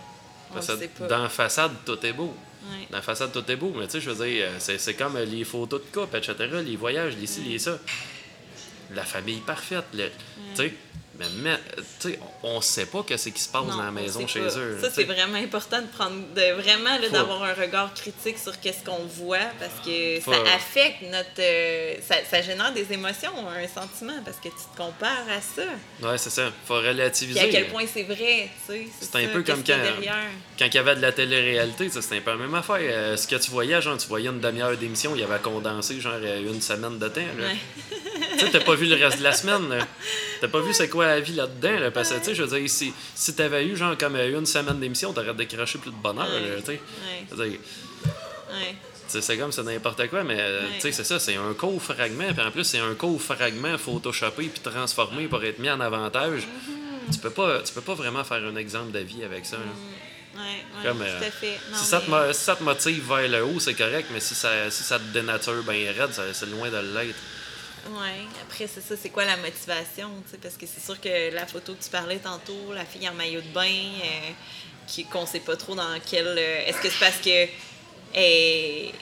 On le sait pas. Dans la façade, tout est beau. Ouais. Dans la façade, tout est beau, mais tu sais, je veux dire, euh, c'est, comme euh, les photos de couple, etc., les voyages, les ci, les ça. La famille parfaite, le- tu sais. Mais, mais, tu sais, on sait pas qu'est-ce qui se passe Non, dans la on maison chez pas. eux. Ça, c'est vraiment important de prendre, de vraiment d'avoir un regard critique sur qu'est-ce qu'on voit parce que Faut- ça affecte notre. euh, ça, ça génère des émotions, un sentiment parce que tu te compares à ça. Ouais, c'est ça. Faut Puis relativiser. à quel point c'est vrai, tu sais. C'est un peu comme quand-. Quand il y avait de la télé-réalité, c'était un peu la même affaire. Euh, ce que tu voyais, genre, tu voyais une demi-heure d'émission, il y avait condensé, genre, euh, une semaine de temps. Ouais. Tu sais, t'as pas vu le reste de la semaine. là. T'as pas vu c'est quoi la vie là-dedans. Là, parce que, tu sais, je veux dire, si, si t'avais eu, genre, comme une semaine d'émission, t'aurais décroché plus de bonheur. Tu sais. Ouais, c'est comme c'est n'importe quoi, mais euh, tu sais, c'est ça, c'est un court fragment, puis en plus, c'est un court fragment photoshopé puis transformé pour être mis en avantage. Mm-hmm. Tu peux pas tu peux pas vraiment faire un exemple de vie avec ça. là. Ouais, ouais, Comme, tout euh, à fait. Non, si, ça te, mais- mo- si ça te motive vers le haut, c'est correct, mais si ça, si ça te dénature bien raide, c'est loin de l'être. Ouais, après, c'est ça, c'est quoi la motivation, parce que c'est sûr que la photo que tu parlais tantôt, la fille en maillot de bain, euh, qui, qu'on sait pas trop dans quel... euh, est-ce que c'est parce que elle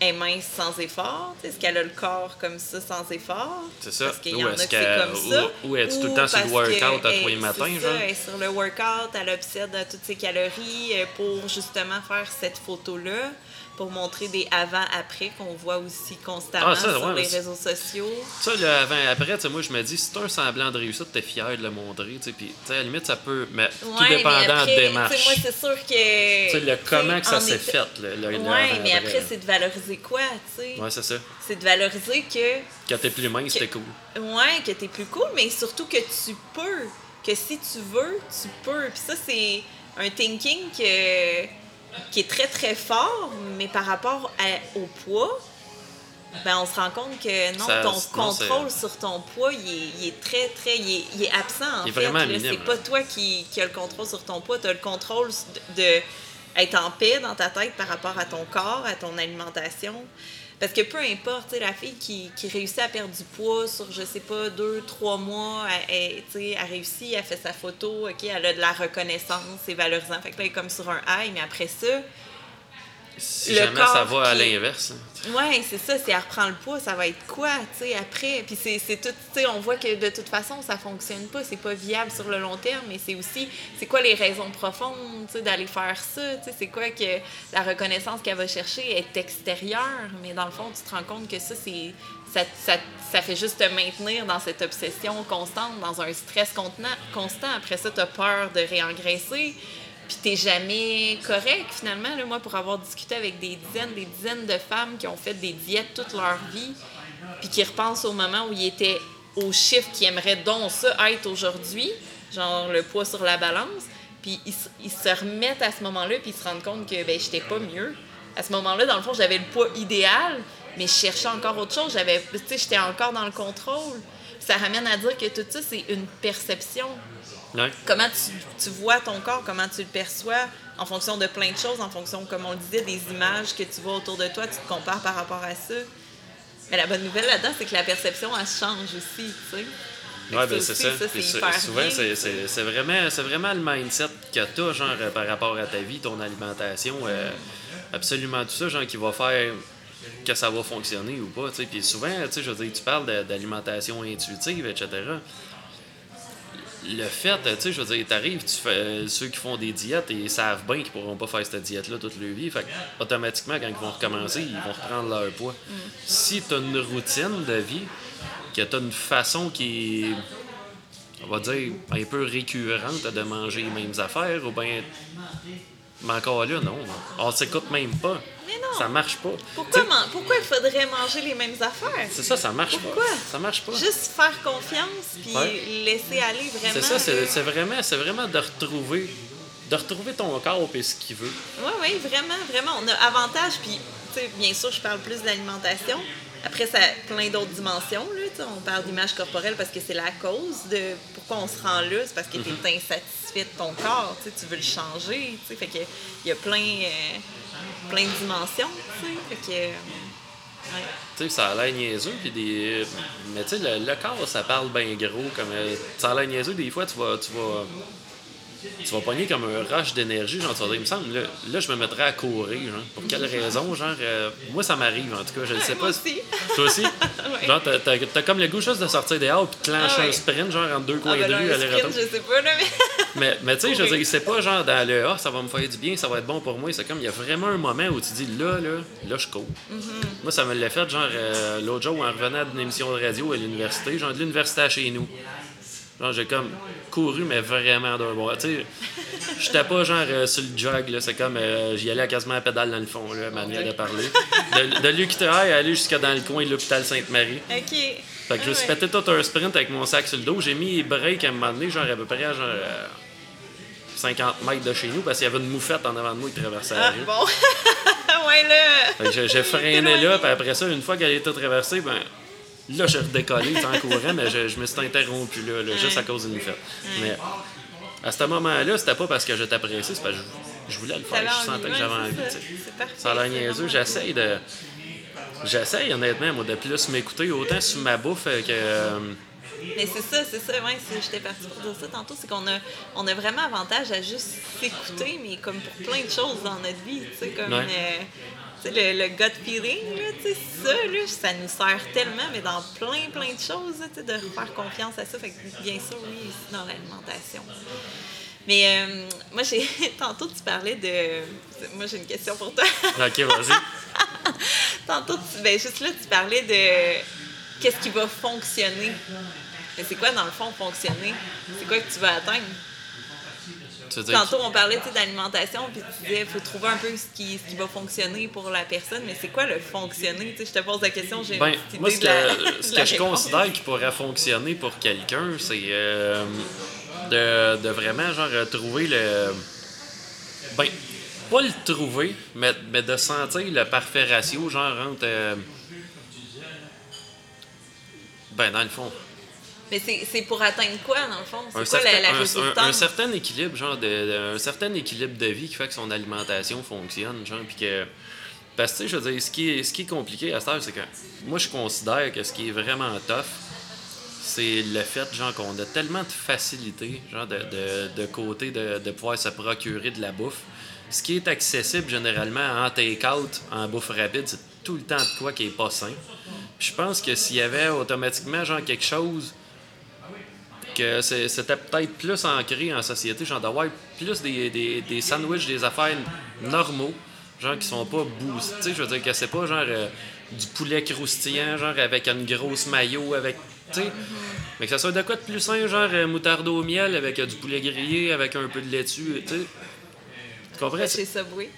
est mince sans effort? Est-ce qu'elle a le corps comme ça sans effort? C'est ça. Parce qu'il y Ou en est-ce a c'est qu'elle- comme ça. ou- es-tu tout le temps sur le workout à tous les elle- matins, genre? ça, elle est sur le workout, elle obsède à toutes ses calories euh, pour justement faire cette photo-là, pour montrer des avant-après qu'on voit aussi constamment Ah, ça, sur ouais, les réseaux sociaux. Ça, là, avant, après, tu sais, moi, je me dis, si t'as un semblant de réussite, t'es fier de le montrer, tu puis, tu à la limite, ça peut, mais tout Ouais, mais dépendant après, de tu démarche. Moi, c'est sûr que. Tu sais, le comment que ça s'est fait, le, le, le Ouais, mais après. c'est de valoriser quoi, tu sais? Ouais, c'est ça. C'est de valoriser que. Quand t'es plus mince, c'était cool. Ouais, que t'es plus cool, mais surtout que tu peux. Que si tu veux, tu peux. Puis ça, c'est un thinking que- qui est très, très fort, mais par rapport à- au poids, ben on se rend compte que non, Ça- ton non, contrôle sur ton poids, il est, il est très, très. Il est, il est absent, en Il fait. C'est pas toi qui, qui as le contrôle sur ton poids, tu as le contrôle de, de être en paix dans ta tête par rapport à ton corps, à ton alimentation. Parce que peu importe, la fille qui, réussit à perdre du poids sur, je sais pas, deux, trois mois, elle, elle, elle réussit, elle fait sa photo, OK, elle a de la reconnaissance, c'est valorisant. Fait que là, elle est comme sur un high, mais après ça, Si Le jamais ça corps va à qui- l'inverse. hein. Ouais, c'est ça, si elle reprend le poids, ça va être quoi, tu sais, après? Puis c'est c'est tout, tu sais, on voit que de toute façon, ça fonctionne pas, c'est pas viable sur le long terme, mais c'est aussi, c'est quoi les raisons profondes, tu sais, d'aller faire ça, tu sais, c'est quoi que la reconnaissance qu'elle va chercher est extérieure, mais dans le fond, tu te rends compte que ça, c'est, ça, ça, ça fait juste te maintenir dans cette obsession constante, dans un stress contenant, constant. Après ça, tu as peur de réengraisser, puis t'es jamais correct finalement. Là, moi, pour avoir discuté avec des dizaines, des dizaines de femmes qui ont fait des diètes toute leur vie, puis qui repensent au moment où ils étaient au chiffre qu'ils aimeraient donc ça être aujourd'hui, genre le poids sur la balance, puis ils, ils se remettent à ce moment-là, puis ils se rendent compte que ben j'étais pas mieux. À ce moment-là, dans le fond, j'avais le poids idéal, mais je cherchais encore autre chose. J'avais, j'étais encore dans le contrôle. Ça ramène à dire que tout ça, c'est une perception Ouais. comment tu, tu vois ton corps, comment tu le perçois en fonction de plein de choses, en fonction, comme on le disait, des images que tu vois autour de toi, tu te compares par rapport à ça. Mais la bonne nouvelle là-dedans, c'est que la perception, elle change aussi, tu sais. Que ben c'est ça. c'est souvent, c'est- vraiment, vraiment le mindset que tu as, genre, euh, par rapport à ta vie, ton alimentation, euh, absolument tout ça, genre, qui va faire que ça va fonctionner ou pas, tu sais. Puis souvent, tu sais, je veux dire, tu parles d'alimentation intuitive, etc. le fait, tu sais, je veux dire, t'arrives, tu fais, ceux qui font des diètes, ils savent bien qu'ils pourront pas faire cette diète-là toute leur vie. Fait que, automatiquement, quand ils vont recommencer, ils vont reprendre leur poids. Mm. Si tu as une routine de vie, que tu as une façon qui est, on va dire, un peu récurrente de manger les mêmes affaires, ou bien. Mais encore là, non. On s'écoute même pas. Mais non. Ça marche pas. Pourquoi, man- il faudrait manger les mêmes affaires? C'est ça, ça marche Pourquoi? pas. Ça marche pas. Juste faire confiance puis Ouais. laisser aller vraiment. C'est ça, c'est vraiment, de retrouver, de retrouver ton corps et ce qu'il veut. Oui, oui, vraiment, vraiment. On a avantage, puis, tu sais, bien sûr, je parle plus de l'alimentation. Après, ça a plein d'autres dimensions, là. On parle d'image corporelle parce que c'est la cause de pourquoi on se rend là. C'est parce que tu es insatisfait de ton corps, tu veux le changer, tu sais. Fait que il y a plein, euh, plein de dimensions, tu sais. Fait que, euh, ouais. Tu sais, ça a l'air niaiseux, puis des... mais tu sais, le, le corps, ça parle bien gros. Comme, euh, ça a l'air niaiseux, des fois, tu vas, tu vas, tu vas pogner comme un rush d'énergie. Genre, tu vas dire, il me semble, là, là, je me mettrais à courir. Genre. Pour quelle raison? Genre, euh, moi, ça m'arrive, en tout cas. Je ne sais pas. aussi. Toi aussi? Ouais. Genre, t'as, t'as- t'as comme le goût juste de sortir dehors, puis de clencher Ah ouais. un sprint, genre, entre deux coins Ah, ben de rue, aller-retour. sprint, je sais pas, là, mais. Mais, mais tu sais, je veux dire, c'est pas genre dans le Ah, ça va me faire du bien, ça va être bon pour moi. C'est comme, il y a vraiment un moment où tu dis là, là, là, je cours. Moi, ça me l'a fait, genre, euh, l'autre jour, en revenant d'une émission de radio à l'université, genre de l'université à chez nous. Genre, j'ai comme couru, mais vraiment d'un bon. Tu sais, j'étais pas genre euh, sur le jog, là. C'est comme, euh, j'y allais quasiment à pédale dans le fond, là, manière de parler. De, de l'UQTR à aller jusqu'à dans le coin de l'hôpital Sainte-Marie. OK. Fait que je me suis Ah pété tout un sprint avec mon sac sur le dos. J'ai mis les breaks à un moment donné, genre à peu près à genre, euh, 50 mètres de chez nous, parce qu'il y avait une moufette en avant de moi qui traversait la Ah, rue. bon. ouais, là. Fait que j'ai- freiné là, puis après ça, une fois qu'elle était traversée, ben là, j'ai redécollé en courant, mais je, je me suis interrompu là, là, juste à cause d'une moufette. Mais à ce moment-là, c'était pas parce que j'étais pressé, c'est parce que je, je voulais le faire, je sentais que j'avais envie. ça. Ça a l'air niaiseux. J'essaye de. J'essaye honnêtement, moi, de plus m'écouter autant sur ma bouffe que. euh, Mais c'est ça, c'est ça, ouais, j'étais partie pour dire ça tantôt, c'est qu'on a, on a vraiment avantage à juste s'écouter, mais comme pour plein de choses dans notre vie, tu sais, comme Ouais. euh, le, le gut feeling, là, ça, là, ça nous sert tellement, mais dans plein, plein de choses, là, de faire confiance à ça, fait que bien sûr, oui, aussi dans l'alimentation. Mais euh, moi, j'ai tantôt, tu parlais de... Moi, j'ai une question pour toi. Ok, vas-y. Tantôt, tu- ben, juste là, tu parlais de qu'est-ce qui va fonctionner. Mais c'est quoi, dans le fond, fonctionner? C'est quoi que tu veux atteindre? Tantôt, on parlait d'alimentation, puis tu disais il faut trouver un peu ce qui, ce qui va fonctionner pour la personne. Mais c'est quoi le fonctionner? Je te pose la question, j'ai Ben, moi, ce de la- que, ce que je considère qui pourrait fonctionner pour quelqu'un, c'est euh, de, de vraiment genre euh, trouver le. Ben, pas le trouver, mais, mais de sentir le parfait ratio, genre entre. euh, ben, dans le fond, Mais c'est pour atteindre quoi, dans le fond? C'est quoi certain, la, la un- un- certain équilibre, genre de, de- un certain équilibre de vie qui fait que son alimentation fonctionne, genre, puis que. Parce que, je veux dire, ce qui est, ce qui est compliqué à cette heure, c'est que moi, je considère que ce qui est vraiment tough, c'est le fait, genre, qu'on a tellement de facilité, genre, de, de, de côté de, de pouvoir se procurer de la bouffe. Ce qui est accessible généralement en take-out, en bouffe rapide, c'est tout le temps de quoi qui est pas sain. Puis je pense que s'il y avait automatiquement, genre, quelque chose que c'était peut-être plus ancré en société, genre d'avoir plus des, des, des sandwichs, des affaires normaux, genre qui sont pas boostés. Tu sais, je veux dire que c'est pas genre euh, du poulet croustillant, genre avec une grosse maillot, avec. Tu sais, mais que ça soit de quoi de plus sain, genre euh, moutarde au miel avec euh, du poulet grillé, avec un peu de laitue, tu sais. Tu comprends? Chez Subway.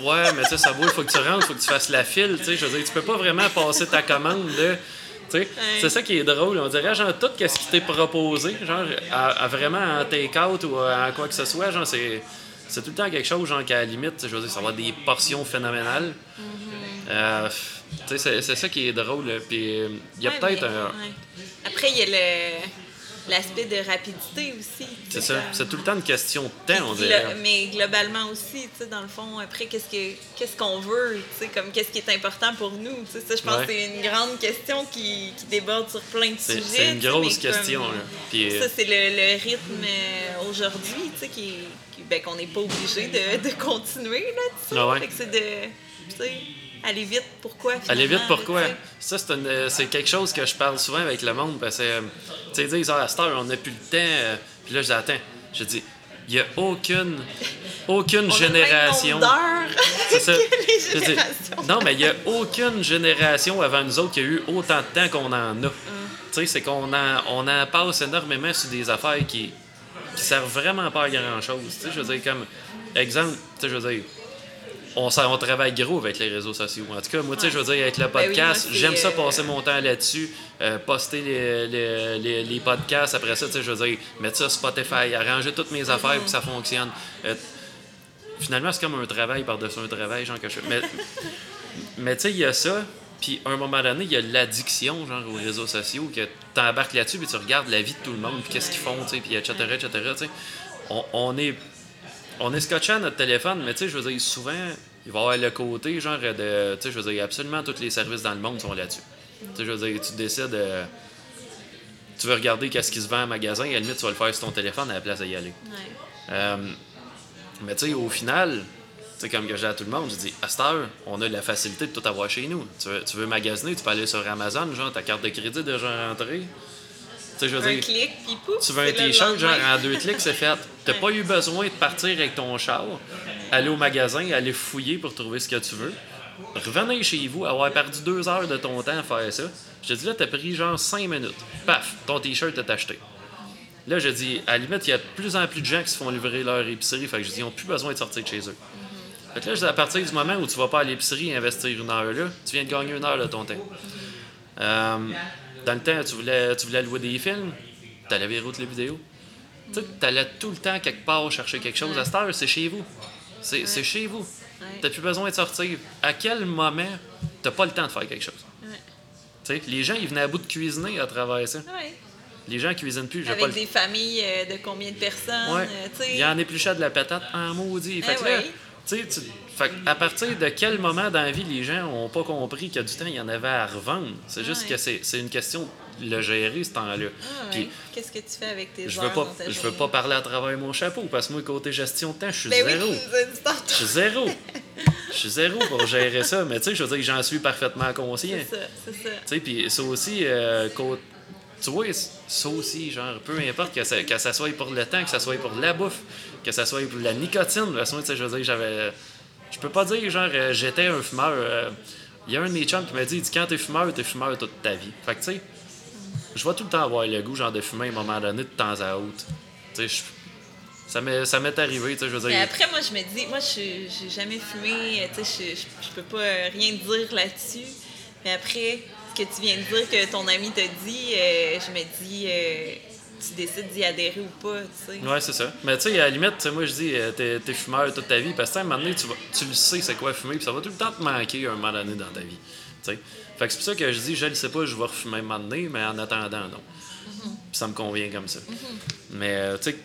Ouais, mais tu sais, il faut que tu rentres, il faut que tu fasses la file, tu sais. Je veux dire, tu peux pas vraiment passer ta commande de. C'est ça qui est drôle. On dirait, genre, tout ce qui t'est proposé, genre, à, à vraiment en take-out ou en quoi que ce soit, genre, c'est. C'est tout le temps quelque chose, genre, qu'à la limite, je veux dire, ça va avoir des portions phénoménales. Euh, tu sais, c'est- c'est ça qui est drôle. Puis, euh, il y a Ouais, peut-être mais- un. ouais. Après, il y a le l'aspect de rapidité aussi. C'est ça. C'est tout le temps une question de temps, on dirait. mais globalement aussi, tu sais, dans le fond, après, qu'est-ce que qu'est-ce qu'on veut, tu sais, comme qu'est-ce qui est important pour nous, tu sais, ça, je pense Ouais. que c'est une grande question qui, qui déborde sur plein de sujets. c'est une grosse comme- question. là. Puis, euh, Ça, c'est le, le rythme euh, aujourd'hui, tu sais, qui, qui- ben, qu'on n'est pas obligé de, de continuer, là, tu sais. Ah ouais. Fait que c'est de, tu sais, Aller vite, pourquoi? Aller vite, pourquoi? Ça, c'est, euh, c'est quelque chose que je parle souvent avec le monde parce que, euh, tu sais, ils disent, ah, à cette heure, on n'a plus le temps. euh, Puis là, je dis, attends, je dis, il n'y a aucune, aucune On génération. C'est ça. que les générations. non, mais il n'y a aucune génération avant nous autres qui a eu autant de temps qu'on en a. Hum. Tu sais, c'est qu'on en, on en passe énormément sur des affaires qui, qui servent vraiment pas à grand-chose. Tu sais, je veux dire, comme exemple, tu sais, je veux dire, on, travaille gros avec les réseaux sociaux. En tout cas, moi, tu sais, je veux dire, avec le Ben oui, podcast, j'aime ça euh, passer mon temps là-dessus, euh, poster les, les, les, les podcasts, après ça, tu sais, je veux dire, mettre ça Spotify, arranger toutes mes affaires pour que ça fonctionne. Euh, finalement, c'est comme un travail par-dessus un travail, genre que je Mais, mais tu sais, il y a ça, puis à un moment donné, il y a l'addiction, genre, aux réseaux sociaux, que tu embarques là-dessus, puis tu regardes la vie de tout le monde, puis qu'est-ce qu'ils font, tu sais, puis etc., etc., tu sais. On, on est on est scotché à notre téléphone, mais tu sais, je veux dire, souvent, il va y avoir le côté, genre, de. Tu sais, je veux dire, absolument tous les services dans le monde sont là-dessus. Tu sais, je veux dire, tu décides. euh, tu veux regarder qu'est-ce qui se vend en magasin, à la limite, tu vas le faire sur ton téléphone à la place d'y aller. Ouais. Euh, mais tu sais, au final, tu sais, comme que j'ai à tout le monde, je dis, à cette heure, on a la facilité de tout avoir chez nous. Tu veux, tu veux magasiner, tu peux aller sur Amazon, genre, ta carte de crédit est déjà rentrée. Tu sais, je veux Un dire. clic, puis pouf, Tu veux un t-shirt, genre en deux clics, c'est fait. T'as pas eu besoin de partir avec ton char, aller au magasin, aller fouiller pour trouver ce que tu veux. Revenez chez vous, avoir perdu deux heures de ton temps à faire ça. Je te dis là, t'as pris genre cinq minutes. Paf, ton t-shirt est acheté. Là, je dis, à la limite, il y a de plus en plus de gens qui se font livrer leur épicerie. Fait que je dis, ils n'ont plus besoin de sortir de chez eux. Fait que là, je dis, à partir du moment où tu vas pas à l'épicerie et investir une heure là, tu viens de gagner une heure de ton temps. Euh, dans le temps, tu voulais, tu voulais louer des films, tu allais vers les vidéos? Tu allais tout le temps quelque part chercher quelque chose. À cette heure, c'est chez vous. C'est chez vous. Ouais. T'as plus besoin de sortir. À quel moment t'as pas le temps de faire quelque chose? Tu les gens, ils venaient à bout de cuisiner à travers ça. Les gens cuisinent plus. Avec pas le- des familles euh, de combien de personnes, euh, tu. Il y en épluchait de la patate en maudit. Fait Eh que là, oui. Tu sais, à partir de quel moment dans la vie les gens ont pas compris qu'il y a du temps, il y en avait à revendre? C'est juste Ouais. que c'est une question de le gérer, ce temps-là. Ah, ouais. Qu'est-ce que tu fais avec tes je veux pas, je veux pas parler à travers mon chapeau parce que moi, côté gestion de temps, je suis Ben zéro. Je suis zéro. Je suis zéro pour gérer ça. Mais tu sais, je veux dire que j'en suis parfaitement conscient. C'est ça, c'est ça. Tu sais, puis ça aussi, euh, côté- tu vois, ça aussi, genre, peu importe que ça, que ça soit pour le temps, que ça soit pour la bouffe, que ça soit pour la nicotine, moi, tu sais, je veux dire, j'avais. Je peux pas dire, genre, euh, j'étais un fumeur. euh, Il y a un de mes chums qui m'a dit, quand t'es fumeur, t'es fumeur toute ta vie. Fait que, tu sais, je vais tout le temps avoir le goût, genre, de fumer à un moment donné, de temps à autre. Tu sais, ça m'est arrivé, tu sais, je veux Mais dire. après, moi, je me dis, moi, je j'ai jamais fumé, tu sais, je, je, je peux pas rien dire là-dessus. Mais après, ce que tu viens de dire que ton ami t'a dit, euh, je me dis, euh, tu décides d'y adhérer ou pas, tu sais. Ouais, c'est ça. Mais tu sais, à la limite, moi je dis, euh, t'es, t'es fumeur toute ta vie, parce que tu sais, à un moment donné, tu, vas- tu le sais c'est quoi fumer, puis ça va tout le temps te manquer un moment donné dans ta vie. Tu sais. Fait que c'est pour ça que je dis, je le sais pas, je vais refumer un moment donné, mais en attendant, non. Puis ça me convient comme ça. Mais euh, tu sais,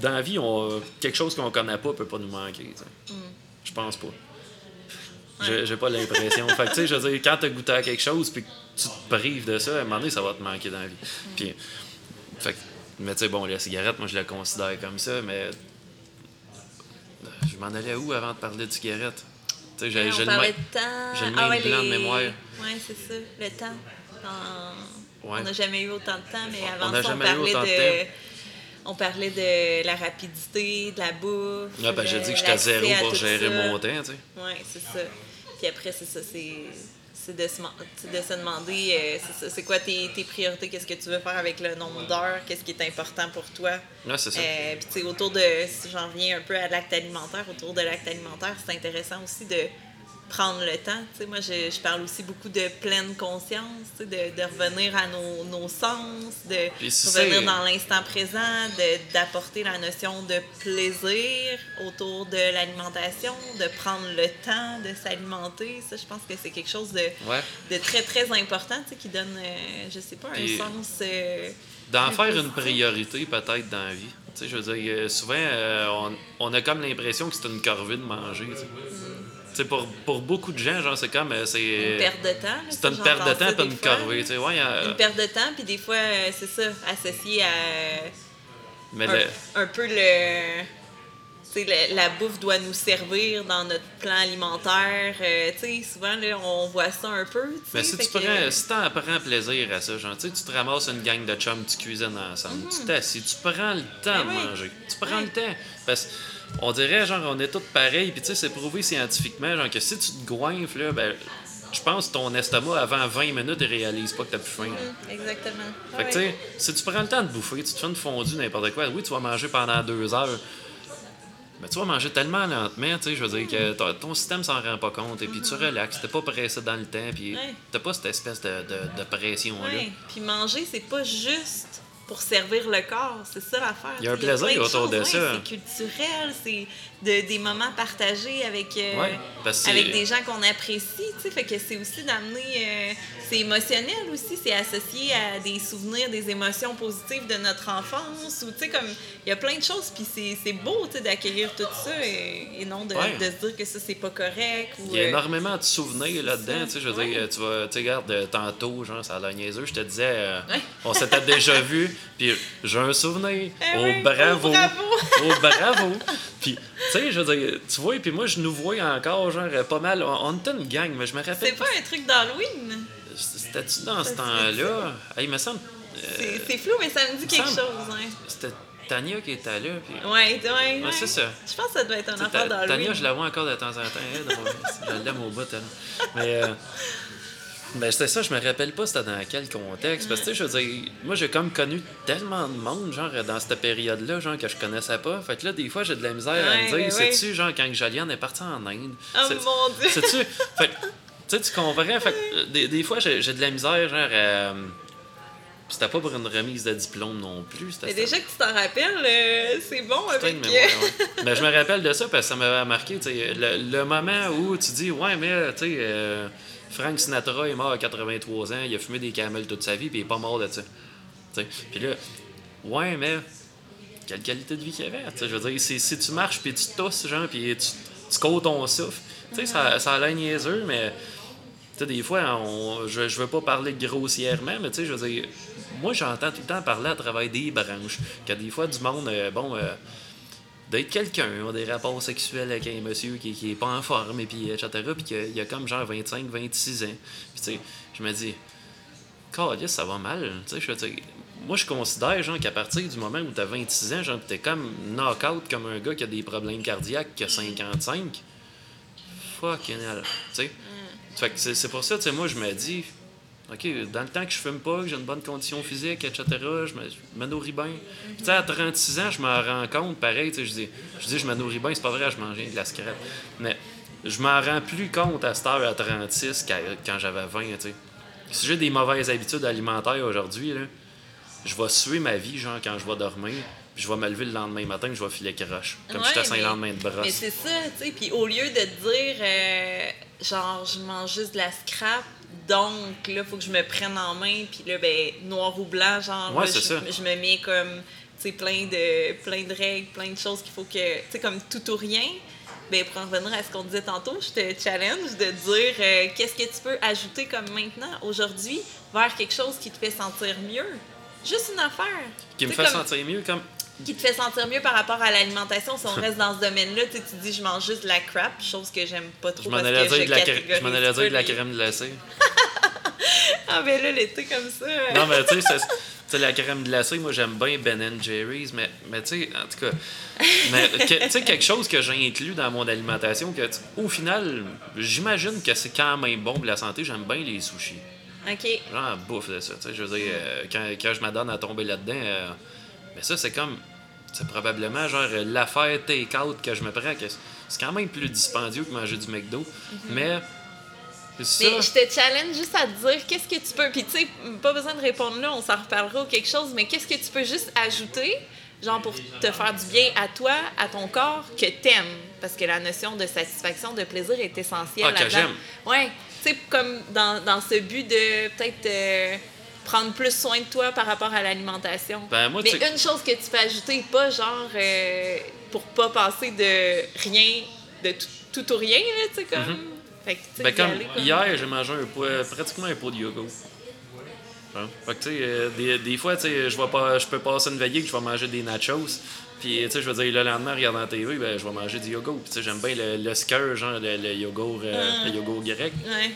dans la vie, on, quelque chose qu'on connaît pas peut pas nous manquer. sais. Je pense pas. J'ai, j'ai pas l'impression. fait que tu sais, je veux dire, quand t'as goûté à quelque chose, puis que tu te prives de ça, à un moment donné, ça va te manquer dans la vie. Puis, fait que, mais tu sais, bon, la cigarette, moi, je la considère comme ça, mais. euh, Je m'en allais où avant de parler de cigarette? Tu sais, j'ai, on le même- de temps. j'ai le Ah même ouais, blanc de les- mémoire. Ouais, c'est ça, le temps. Ouais. On n'a jamais eu autant de temps, mais On avant n'a ça, on parlait de de. On parlait de la rapidité, de la bouffe. Là, ben, j'ai de dit que j'étais l'accès zéro à pour gérer ça. mon temps, tu sais. Oui, c'est ça. Puis après, c'est ça, c'est c'est de, de se demander euh, c'est quoi tes, tes priorités, qu'est-ce que tu veux faire avec le nombre d'heures, qu'est-ce qui est important pour toi? Là, c'est ça. Euh, Puis tu sais, autour de, si j'en reviens un peu à l'acte alimentaire, autour de l'acte alimentaire, c'est intéressant aussi de prendre le temps. Tu sais, moi, je, je parle aussi beaucoup de pleine conscience, tu sais, de, de revenir à nos, nos sens, de si revenir dans l'instant présent, d'apporter la notion de plaisir autour de l'alimentation, de prendre le temps de s'alimenter. Ça, je pense que c'est quelque chose de, Ouais. de très, très important, tu sais, qui donne, euh, je sais pas, un Puis- sens... euh, D'en faire une priorité peut-être dans la vie. Tu sais, je veux dire, euh, souvent, euh, on, on a comme l'impression que c'est une corvée de manger. tu sais. Tu sais, pour, pour beaucoup de gens, genre, c'est comme. euh, c'est Une perte de temps. c'est une perte de temps pas une corvée. Tu sais, ouais, euh, Une perte de temps, puis des fois, euh, c'est ça, associé à mais un, le- un peu le. la, la, bouffe doit nous servir dans notre plan alimentaire. Euh, sais, souvent, là, on voit ça un peu. Mais si tu prends, si prends plaisir à ça, genre, tu te ramasses une gang de chums, tu cuisines ensemble, tu mhm. t'assis, tu prends le temps de ben manger. Tu prends le temps. Parce on dirait, genre, on est tous pareils, puis tu sais, c'est prouvé scientifiquement, genre, que si tu te goinfles, là, ben, je pense que ton estomac, avant 20 minutes, il réalise pas que t'as plus faim. Mhm, exactement. Fait que, tu sais, si tu prends le temps de bouffer, tu te fais une fondue, n'importe quoi, oui, tu vas manger pendant deux heures. Mais tu vas manger tellement lentement, tu sais, je veux dire que ton système s'en rend pas compte, et puis tu relaxes, t'es pas pressé dans le temps, puis t'as pas cette espèce de, de, de pression-là. Ouais. Puis manger, c'est pas juste pour servir le corps. C'est ça l'affaire. Il y a un plaisir autour de ça. C'est culturel, c'est de, des moments partagés avec, euh, avec des gens qu'on apprécie. Fait que c'est aussi d'amener. Euh, c'est émotionnel aussi, c'est associé à des souvenirs, des émotions positives de notre enfance. Ou, comme, il y a plein de choses, puis c'est beau d'accueillir tout ça et, non de, de, se dire que ça, c'est pas correct. il y a euh, énormément de souvenirs là-dedans. Je veux dire, tu vas, tu regardes tantôt, genre, ça a l'air niaiseux, je te disais, on s'était déjà vu, puis j'ai un souvenir. Eh oh, bravo! Oh, bravo! oh, bravo! Puis, tu sais, je veux dire, tu vois, puis moi, je nous vois encore, genre, pas mal. On, était une gang, mais je me rappelle. C'est pas un truc d'Halloween? C'était-tu dans ce temps-là? il me semble. Euh, c'est flou, mais ça me dit quelque chose, hein. C'était Tania qui était là. Puis... Ouais, ouais. ouais. c'est ça. Je pense que ça doit être un affaire d'Halloween. Tania, je la vois encore de temps en temps. je l'aime au bout, Mais. Euh, ben, c'était ça, je me rappelle pas c'était dans quel contexte. Parce que, je veux dire, moi, j'ai comme connu tellement de monde, genre, dans cette période-là, genre, que je connaissais pas. Fait que là, des fois, j'ai de la misère à me dire, sais-tu, genre, quand Joliane est partie en Inde. Oh mon Dieu! Sais-tu? Fait tu sais, tu comprends? Fait des, des fois, j'ai de la misère, genre, à. C'était pas pour une remise de diplôme non plus. Mais déjà que tu t'en rappelles, euh, c'est bon avec... Mais ben, je me rappelle de ça parce que ça m'avait marqué. Le, le moment où tu dis, ouais, mais, tu sais, euh, Frank Sinatra est mort à 83 ans, il a fumé des camels toute sa vie, puis il est pas mort de ça. Puis là, ouais, mais quelle qualité de vie qu'il avait. Je veux dire, si, tu marches, puis tu tousses, genre, puis tu, tu ton souffle, sais, ça, ça a l'air niaiseux, mais des fois, je, je veux pas parler grossièrement, mais je veux dire, moi, j'entends tout le temps parler à travers des branches, que des fois, du monde, euh, bon, euh, d'être quelqu'un, a des rapports sexuels avec un monsieur qui, qui est pas en forme, et puis etc. Puis qu'il a comme genre 25, 26 ans. Puis tu sais, je me dis, Carlis, ça va mal. Tu sais, moi, je considère genre qu'à partir du moment où tu as 26 ans, genre, t'es comme knock-out comme un gars qui a des problèmes cardiaques qui a 55. Fucking hell. Tu sais. Mm. Fait que c'est pour ça, tu sais, moi, je me dis, OK, dans le temps que je fume pas, que j'ai une bonne condition physique, etc., je me, je me nourris bien. Tu sais, à 36 ans, je me rends compte, pareil, tu sais, je dis, je dis, je me nourris bien, c'est pas vrai, je mangeais de la scrap. Mais je m'en rends plus compte à cette heure à 36 quand j'avais 20, tu sais. Si j'ai des mauvaises habitudes alimentaires aujourd'hui, là, je vais suer ma vie, genre, quand je vais dormir, puis je vais me lever le lendemain matin, je vais filer croche. Comme si j'étais un lendemain de brosse. Mais c'est ça, tu sais. Puis au lieu de dire, euh, genre, je mange juste de la scrap, donc, là, il faut que je me prenne en main. Puis là, ben, noir ou blanc, genre, je, me mets comme, tu sais, plein de, plein de règles, plein de choses qu'il faut que, tu sais, comme tout ou rien. Ben, pour en revenir à ce qu'on disait tantôt, je te challenge de dire euh, qu'est-ce que tu peux ajouter comme maintenant, aujourd'hui, vers quelque chose qui te fait sentir mieux. Juste une affaire. Qui me fait sentir mieux, comme qui te fait sentir mieux par rapport à l'alimentation. Si on reste dans ce domaine-là, tu dis je mange juste de la crap, chose que j'aime pas trop. Je m'en allais dire, de la, crème glacée. ah, ben là, l'été comme ça. non, mais tu sais, la crème glacée, moi j'aime bien Ben Jerry's, mais, mais tu sais, en tout cas, mais tu sais, quelque chose que j'ai inclus dans mon alimentation, que au final, j'imagine que c'est quand même bon pour la santé, j'aime bien les sushis. OK. Genre, bouffe de ça. Tu sais, je veux dire, euh, quand, quand, je m'adonne à tomber là-dedans, euh, mais ça, c'est comme. C'est probablement genre l'affaire take-out que je me prends. C'est quand même plus dispendieux que manger du McDo. Mhm. Mais. Ça... Mais je te challenge juste à te dire qu'est-ce que tu peux. Puis tu sais, pas besoin de répondre là, on s'en reparlera ou quelque chose, mais qu'est-ce que tu peux juste ajouter, genre pour te faire du bien à toi, à ton corps, que t'aimes? Parce que la notion de satisfaction, de plaisir est essentielle. Ah, que j'aime. Ouais. Tu sais, comme dans, dans, ce but de peut-être. Euh, prendre plus soin de toi par rapport à l'alimentation. Ben, Mais une chose que tu peux ajouter, pas genre euh, pour pas passer de rien, de tout, ou rien, tu sais, comme. Mm-hmm. fait que, ben, comme hier, j'ai mangé un pot, pratiquement un pot de yogourt. Fait que, tu sais, euh, des, des fois, tu sais, je pas, je peux passer une veillée que je vais manger des nachos. Puis, tu sais, je veux dire, le lendemain, en regardant la TV, ben, je vais manger du yogourt. Puis, tu sais, j'aime bien le, le genre, le, le yogourt, euh, le yogourt grec. Ouais.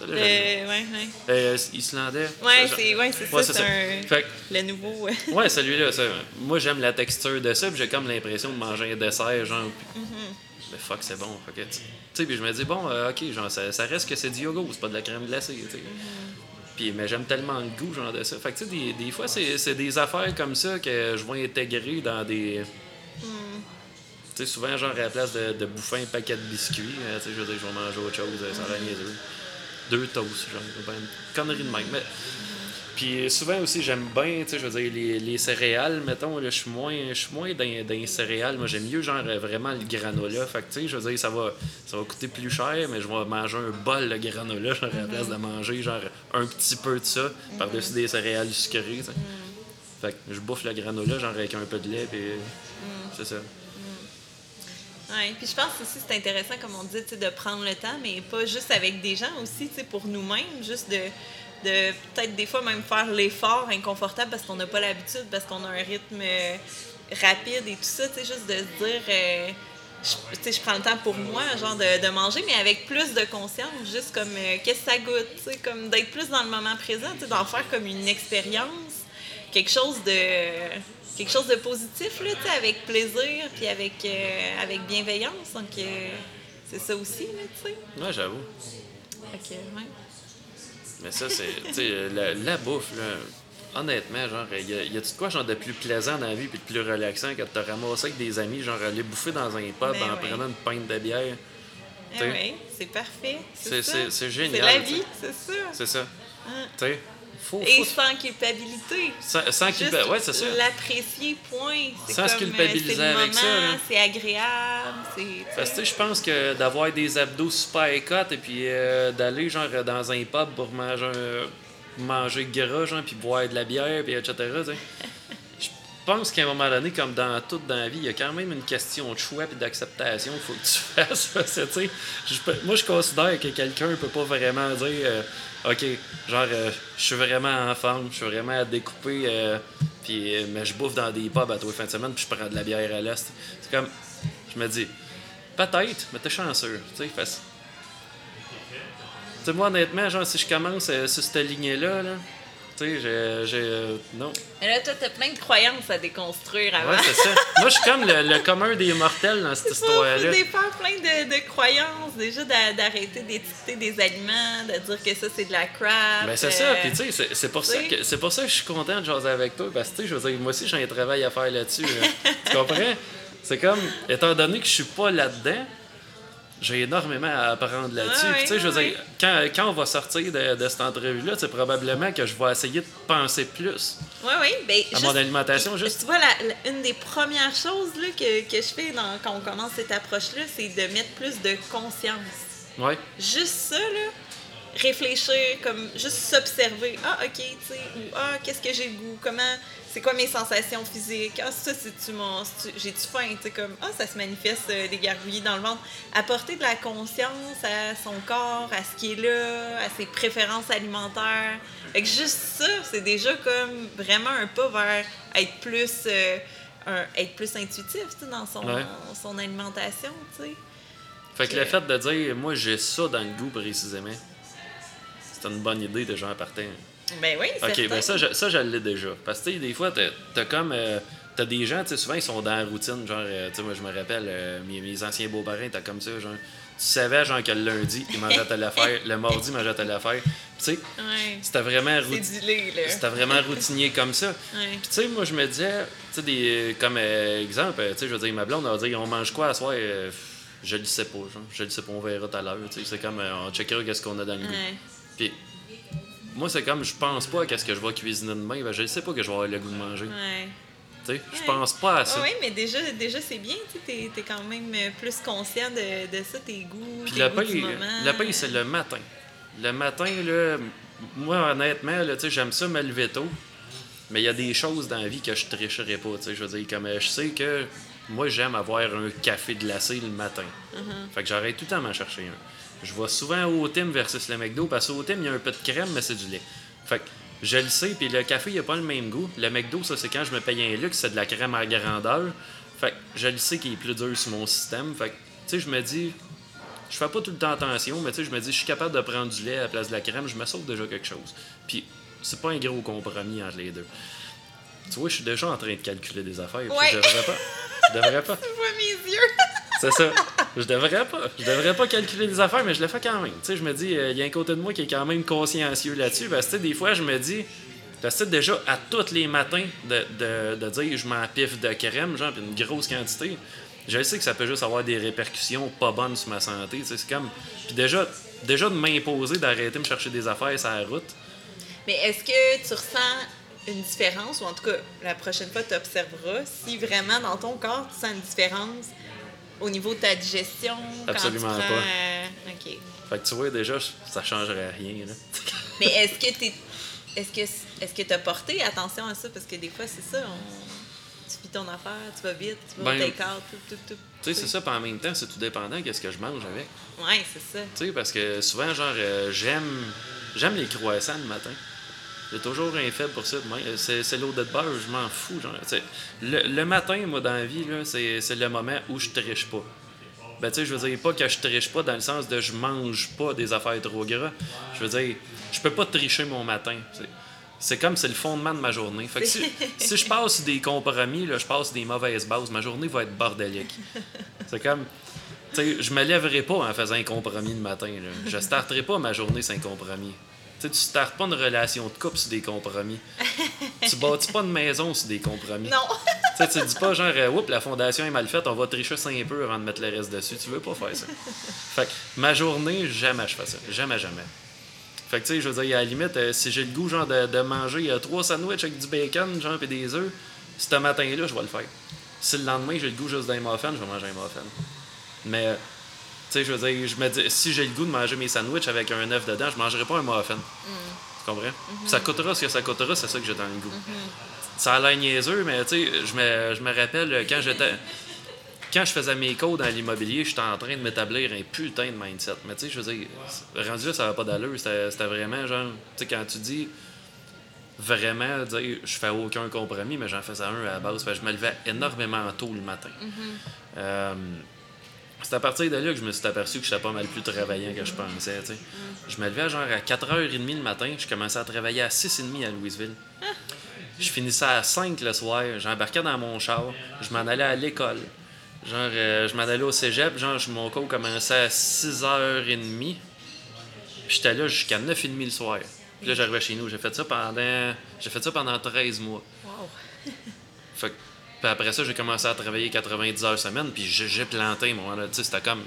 Là, Euh, ouais, ouais. Euh, islandais. Ouais, c'est ouais, c'est Ouais, ça, un... Fait le nouveau. euh, Ouais, celui-là, ça. Moi, j'aime la texture de ça, j'ai comme l'impression de manger un dessert, genre. puis- Mm-hmm. Mais fuck, c'est bon. Tu sais, puis je me dis, bon, euh, ok, genre, ça, ça reste que c'est du yogourt, c'est pas de la crème glacée, tu sais. Mm-hmm. Puis, mais j'aime tellement le goût, genre, de ça. Fait que, tu sais, des, des fois, c'est des affaires comme ça que je vais intégrer dans des. Mm. Tu sais, souvent, genre, à la place de, de bouffer un paquet de biscuits, tu sais, je veux dire, je vais manger autre chose, ça a l'air niaiseux. Deux toasts, genre, ben, une connerie de même. Mais, puis souvent aussi, j'aime bien, tu sais, je veux dire, les, les céréales, mettons, je suis moins, je suis moins dans, dans les céréales. Moi, j'aime mieux, genre, vraiment le granola. Fait que, tu sais, je veux dire, ça va, ça va coûter plus cher, mais je vais manger un bol de granola, genre, à la place de manger, genre, un petit peu de ça, par-dessus des céréales sucrées, tu sais. Fait que je bouffe le granola, genre, avec un peu de lait, puis c'est ça. Ouais, puis je pense aussi c'est intéressant, comme on dit, de prendre le temps, mais pas juste avec des gens aussi, pour nous-mêmes, juste de, de peut-être des fois même faire l'effort inconfortable parce qu'on n'a pas l'habitude, parce qu'on a un rythme rapide et tout ça, tu sais, juste de se dire, euh, je, prends le temps pour moi, genre de, manger, mais avec plus de conscience, juste comme, euh, qu'est-ce que ça goûte, comme d'être plus dans le moment présent, d'en faire comme une expérience, quelque chose de quelque chose de positif, là, avec plaisir, puis avec, euh, avec bienveillance. Donc, euh, c'est ça aussi, tu sais. Ouais, j'avoue. Que, ouais. Mais ça, c'est. Tu sais, la, la bouffe, là. Honnêtement, genre, y a, y a-tu de quoi genre de plus plaisant dans la vie puis de plus relaxant que de te ramasser avec des amis, genre aller bouffer dans un pub Ben en ouais. prenant une pinte de bière? Eh ouais, c'est parfait. C'est- c'est- c'est génial, C'est la t'sais. vie, c'est ça. C'est ça. Hein. Tu sais, faut. Et faut sans culpabilité. sans, sans Juste culpa- Ouais, c'est ça. l'apprécier, point. Sans comme, euh, culpabiliser avec ça, moment, là. C'est agréable, c'est... Parce que je pense que d'avoir des abdos super cut et puis euh, d'aller genre dans un pub pour manger un- manger gras, genre, puis boire de la bière, puis etc. Je pense qu'à un moment donné, comme dans toute dans la vie, il y a quand même une question de choix et d'acceptation qu'il faut que tu fasses. Moi, je considère que quelqu'un ne peut pas vraiment dire euh, OK, genre, euh, je suis vraiment en forme, je suis vraiment à découper, euh, puis, euh, mais je bouffe dans des pubs à tous les fins de semaine, puis je prends de la bière à l'est. C'est comme, je me dis, peut-être, mais t'es chanceux. Tu sais, parce- moi, honnêtement, genre, si je commence euh, sur cette lignée-là, là, tu sais, j'ai. j'ai, euh, non. Mais là, toi, t'as plein de croyances à déconstruire avant. Ouais, c'est ça. Moi, je suis comme le, le commun des mortels dans cette histoire-là. faut défaire plein de, de croyances. Déjà, d'a- d'arrêter d'étiqueter des aliments, de dire que ça, c'est de la crap. Ben, c'est ça. euh, Puis, tu sais, c'est- pour, ça que- c'est pour ça que je suis content de jaser avec toi. Parce que, tu sais, je veux dire, moi aussi, j'ai un travail à faire là-dessus. là. tu comprends? C'est comme, étant donné que je suis pas là-dedans, j'ai énormément à apprendre là-dessus. Puis, tu sais, je veux dire, quand, quand on va sortir de, de cette entrevue-là, c'est probablement que je vais essayer de penser plus Oui, oui. Ben, à juste- mon alimentation. Juste, Tu vois, la- la- une des premières choses là, que, que je fais dans- quand on commence cette approche-là, c'est de mettre plus de conscience. ouais. Juste ça, là, réfléchir, comme juste s'observer. Ah, ok, tu sais, ou ah, qu'est-ce que j'ai le goût, comment, c'est quoi mes sensations physiques, ah, ça, c'est-tu mon, j'ai-tu faim, tu sais, comme, ah, ça se manifeste euh, des gargouillis dans le ventre. Apporter de la conscience à son corps, à ce qui est là, à ses préférences alimentaires. Fait que juste ça, c'est déjà comme vraiment un pas vers être plus, euh, un- être plus intuitif, dans son, Ouais. son alimentation, tu sais. Fait que le fait de dire, moi, j'ai ça dans le goût précisément, c'est une bonne idée déjà en partant. Ben oui, Ok, certain. ben ça, je, ça, je l'ai déjà. Parce que, des fois, t'as comme. euh, t'as des gens, tu sais, souvent, ils sont dans la routine. Genre, euh, tu sais, moi, je me rappelle, euh, mes, mes anciens beaux-parents, t'as comme ça, genre. Tu savais, genre, que le lundi, ils mangeaient telle affaire, le mardi, ils mangeaient telle affaire. Puis, tu sais, Ouais. c'était vraiment, C'est c'était vraiment routinier comme ça. Ouais. Puis, tu sais, moi, je me disais, tu sais, des, comme euh, exemple, tu sais, je veux dire, ma blonde, on va dire, on mange quoi à soir? Je le sais pas, genre. Je le sais pas, on verra tout à l'heure. Tu sais, c'est comme, on checkera qu'est-ce qu'on a dans le. Ouais. Puis, moi, c'est comme, je pense pas à qu'est-ce que je vais cuisiner demain. Ben, je sais pas que je vais avoir le goût de manger. Ouais. Tu sais, je Ouais. pense pas à ça. oui, mais déjà, déjà c'est bien, tu t'es quand même plus conscient de, de ça, tes goûts, Puis tes goûts du moment. pain, c'est le matin. Le matin, là, moi, honnêtement, j'aime ça me lever tôt. Mais il y a des choses dans la vie que je tricherai pas. Je veux dire, comme je sais que moi, j'aime avoir un café glacé le matin. Uh-huh. Fait que j'arrête tout le temps à m'en chercher un. Je vais souvent au Tim versus le McDo parce qu'au Tim, il y a un peu de crème, mais c'est du lait. Fait que Je le sais, puis le café, il a pas le même goût. Le McDo, ça, c'est quand je me paye un luxe, c'est de la crème à grandeur. Fait que je le sais qu'il est plus dur sur mon système. Fait que, tu sais, je me dis, je fais pas tout le temps attention, mais tu sais, je me dis, je suis capable de prendre du lait à la place de la crème, je me sauve déjà quelque chose. Puis, c'est pas un gros compromis entre les deux. Tu vois, je suis déjà en train de calculer des affaires. Ouais. Je devrais pas. Je devrais pas. Tu vois mes yeux. C'est ça. Je devrais pas. Je devrais pas calculer des affaires, mais je le fais quand même. Tu sais, je me dis, euh, il y a un côté de moi qui est quand même consciencieux là-dessus. Parce que des fois, je me dis, déjà à tous les matins de, de, de dire, je m'en piffe de crème, genre, puis une grosse quantité. Je sais que ça peut juste avoir des répercussions pas bonnes sur ma santé. C'est comme. Puis déjà, déjà de m'imposer d'arrêter de me chercher des affaires sur la route. Mais est-ce que tu ressens une différence, ou en tout cas, la prochaine fois, tu observeras si vraiment dans ton corps, tu sens une différence au niveau de ta digestion Absolument quand tu prends, pas. euh, OK. Fait que tu vois, déjà, ça changerait rien. Là. Mais est-ce que tu est-ce que est-ce que tu as porté attention à ça? Parce que des fois c'est ça on tu fais ton affaire, tu vas vite, tu vas Ben, take-out, tout tout tout. Tu sais, c'est ça, puis en même temps, c'est tout dépendant de ce que je mange avec. Ouais, c'est ça. Tu sais, parce que souvent, genre, euh, j'aime j'aime les croissants le matin. J'ai toujours un faible pour ça. Mais C'est, l'eau de beurre, je m'en fous. Genre, le, le matin, moi, dans la vie, c'est, le moment où je triche pas. Ben, tu sais, je veux dire, pas que je triche pas dans le sens de je mange pas des affaires trop gras. Je veux dire, je peux pas tricher mon matin. C'est, c'est comme c'est le fondement de ma journée. Fait que si, si je passe des compromis, là, je passe des mauvaises bases, ma journée va être bordélique. C'est comme. Tu sais, je me lèverai pas en faisant un compromis le matin. Là. Je starterai pas ma journée sans compromis. Tu startes pas une relation de couple sur des compromis. tu bâtis pas une maison sur des compromis. Non. Tu tu dis pas genre, euh, oups, la fondation est mal faite, on va tricher ça un peu avant de mettre le reste dessus. Tu veux pas faire ça. Fait que ma journée, jamais je fais ça. Jamais, jamais. Fait que tu sais, je veux dire, à la limite, euh, si j'ai le goût genre de, de manger euh, trois sandwichs avec du bacon, genre, et des œufs, ce matin-là, je vais le faire. Si le lendemain, j'ai le goût juste d'un muffin, je vais manger un muffin. Mais, euh, sais, je veux dire, je me dis, si j'ai le goût de manger mes sandwichs avec un œuf dedans, je mangerai pas un muffin. Tu comprends? Ça coûtera ce que ça coûtera, c'est ça que j'ai dans le goût. Ça a l'air niaiseux, mais tu sais, je me, je me rappelle euh, quand j'étais. Quand je faisais mes codes dans l'immobilier, j'étais en train de m'établir un putain de mindset. Mais tu sais, je veux dire, rendu là, ça va pas d'allure. C'était vraiment genre, tu sais, quand tu dis vraiment dire je fais aucun compromis, mais j'en faisais un à la base. Fait je me levais énormément tôt le matin. Euh, c'est à partir de là que je me suis aperçu que j'étais pas mal plus travaillant que je pensais. Je me levais genre à 4h30 le matin, je commençais à travailler à 6h30 à Louisville. Je finissais à 5 le soir, j'embarquais dans mon char, je m'en allais à l'école. Genre, euh, je m'en allais au cégep, genre, mon cours commençait à 6h30. Puis j'étais là jusqu'à 9h30 le soir. Puis là, j'arrivais chez nous. J'ai fait ça pendant j'ai fait ça pendant 13 mois. Wow. Fait que- puis après ça, j'ai commencé à travailler 90 heures semaine, puis j'ai planté, moi. là. Tu sais, c'était comme.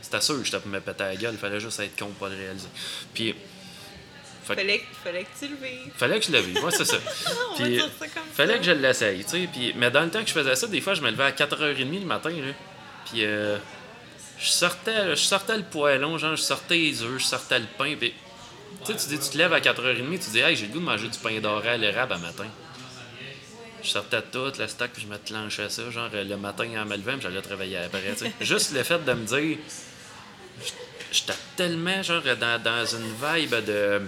C'était sûr que j'étais pour me péter la gueule, il fallait juste être con pour le réaliser. Puis. Fait Fallait, fallait que tu le vives. fallait que je le vive, ouais, c'est ça. On va Puis, dire ça comme fallait ça. que je l'essaye, tu sais. Puis, mais dans le temps que je faisais ça, des fois, je me levais à 4h30 le matin, là. Puis, euh, je sortais, je sortais le poêlon, genre, je sortais les œufs, je sortais le pain, puis... Tu sais, tu dis, tu te lèves à 4h30, tu dis, hey, j'ai le goût de manger du pain doré à l'érable à matin. Je sortais tout le stock, puis je me clenchais ça, genre, euh, le matin en me j'allais travailler après. Juste le fait de me dire... J'étais tellement, genre, dans, dans une vibe de...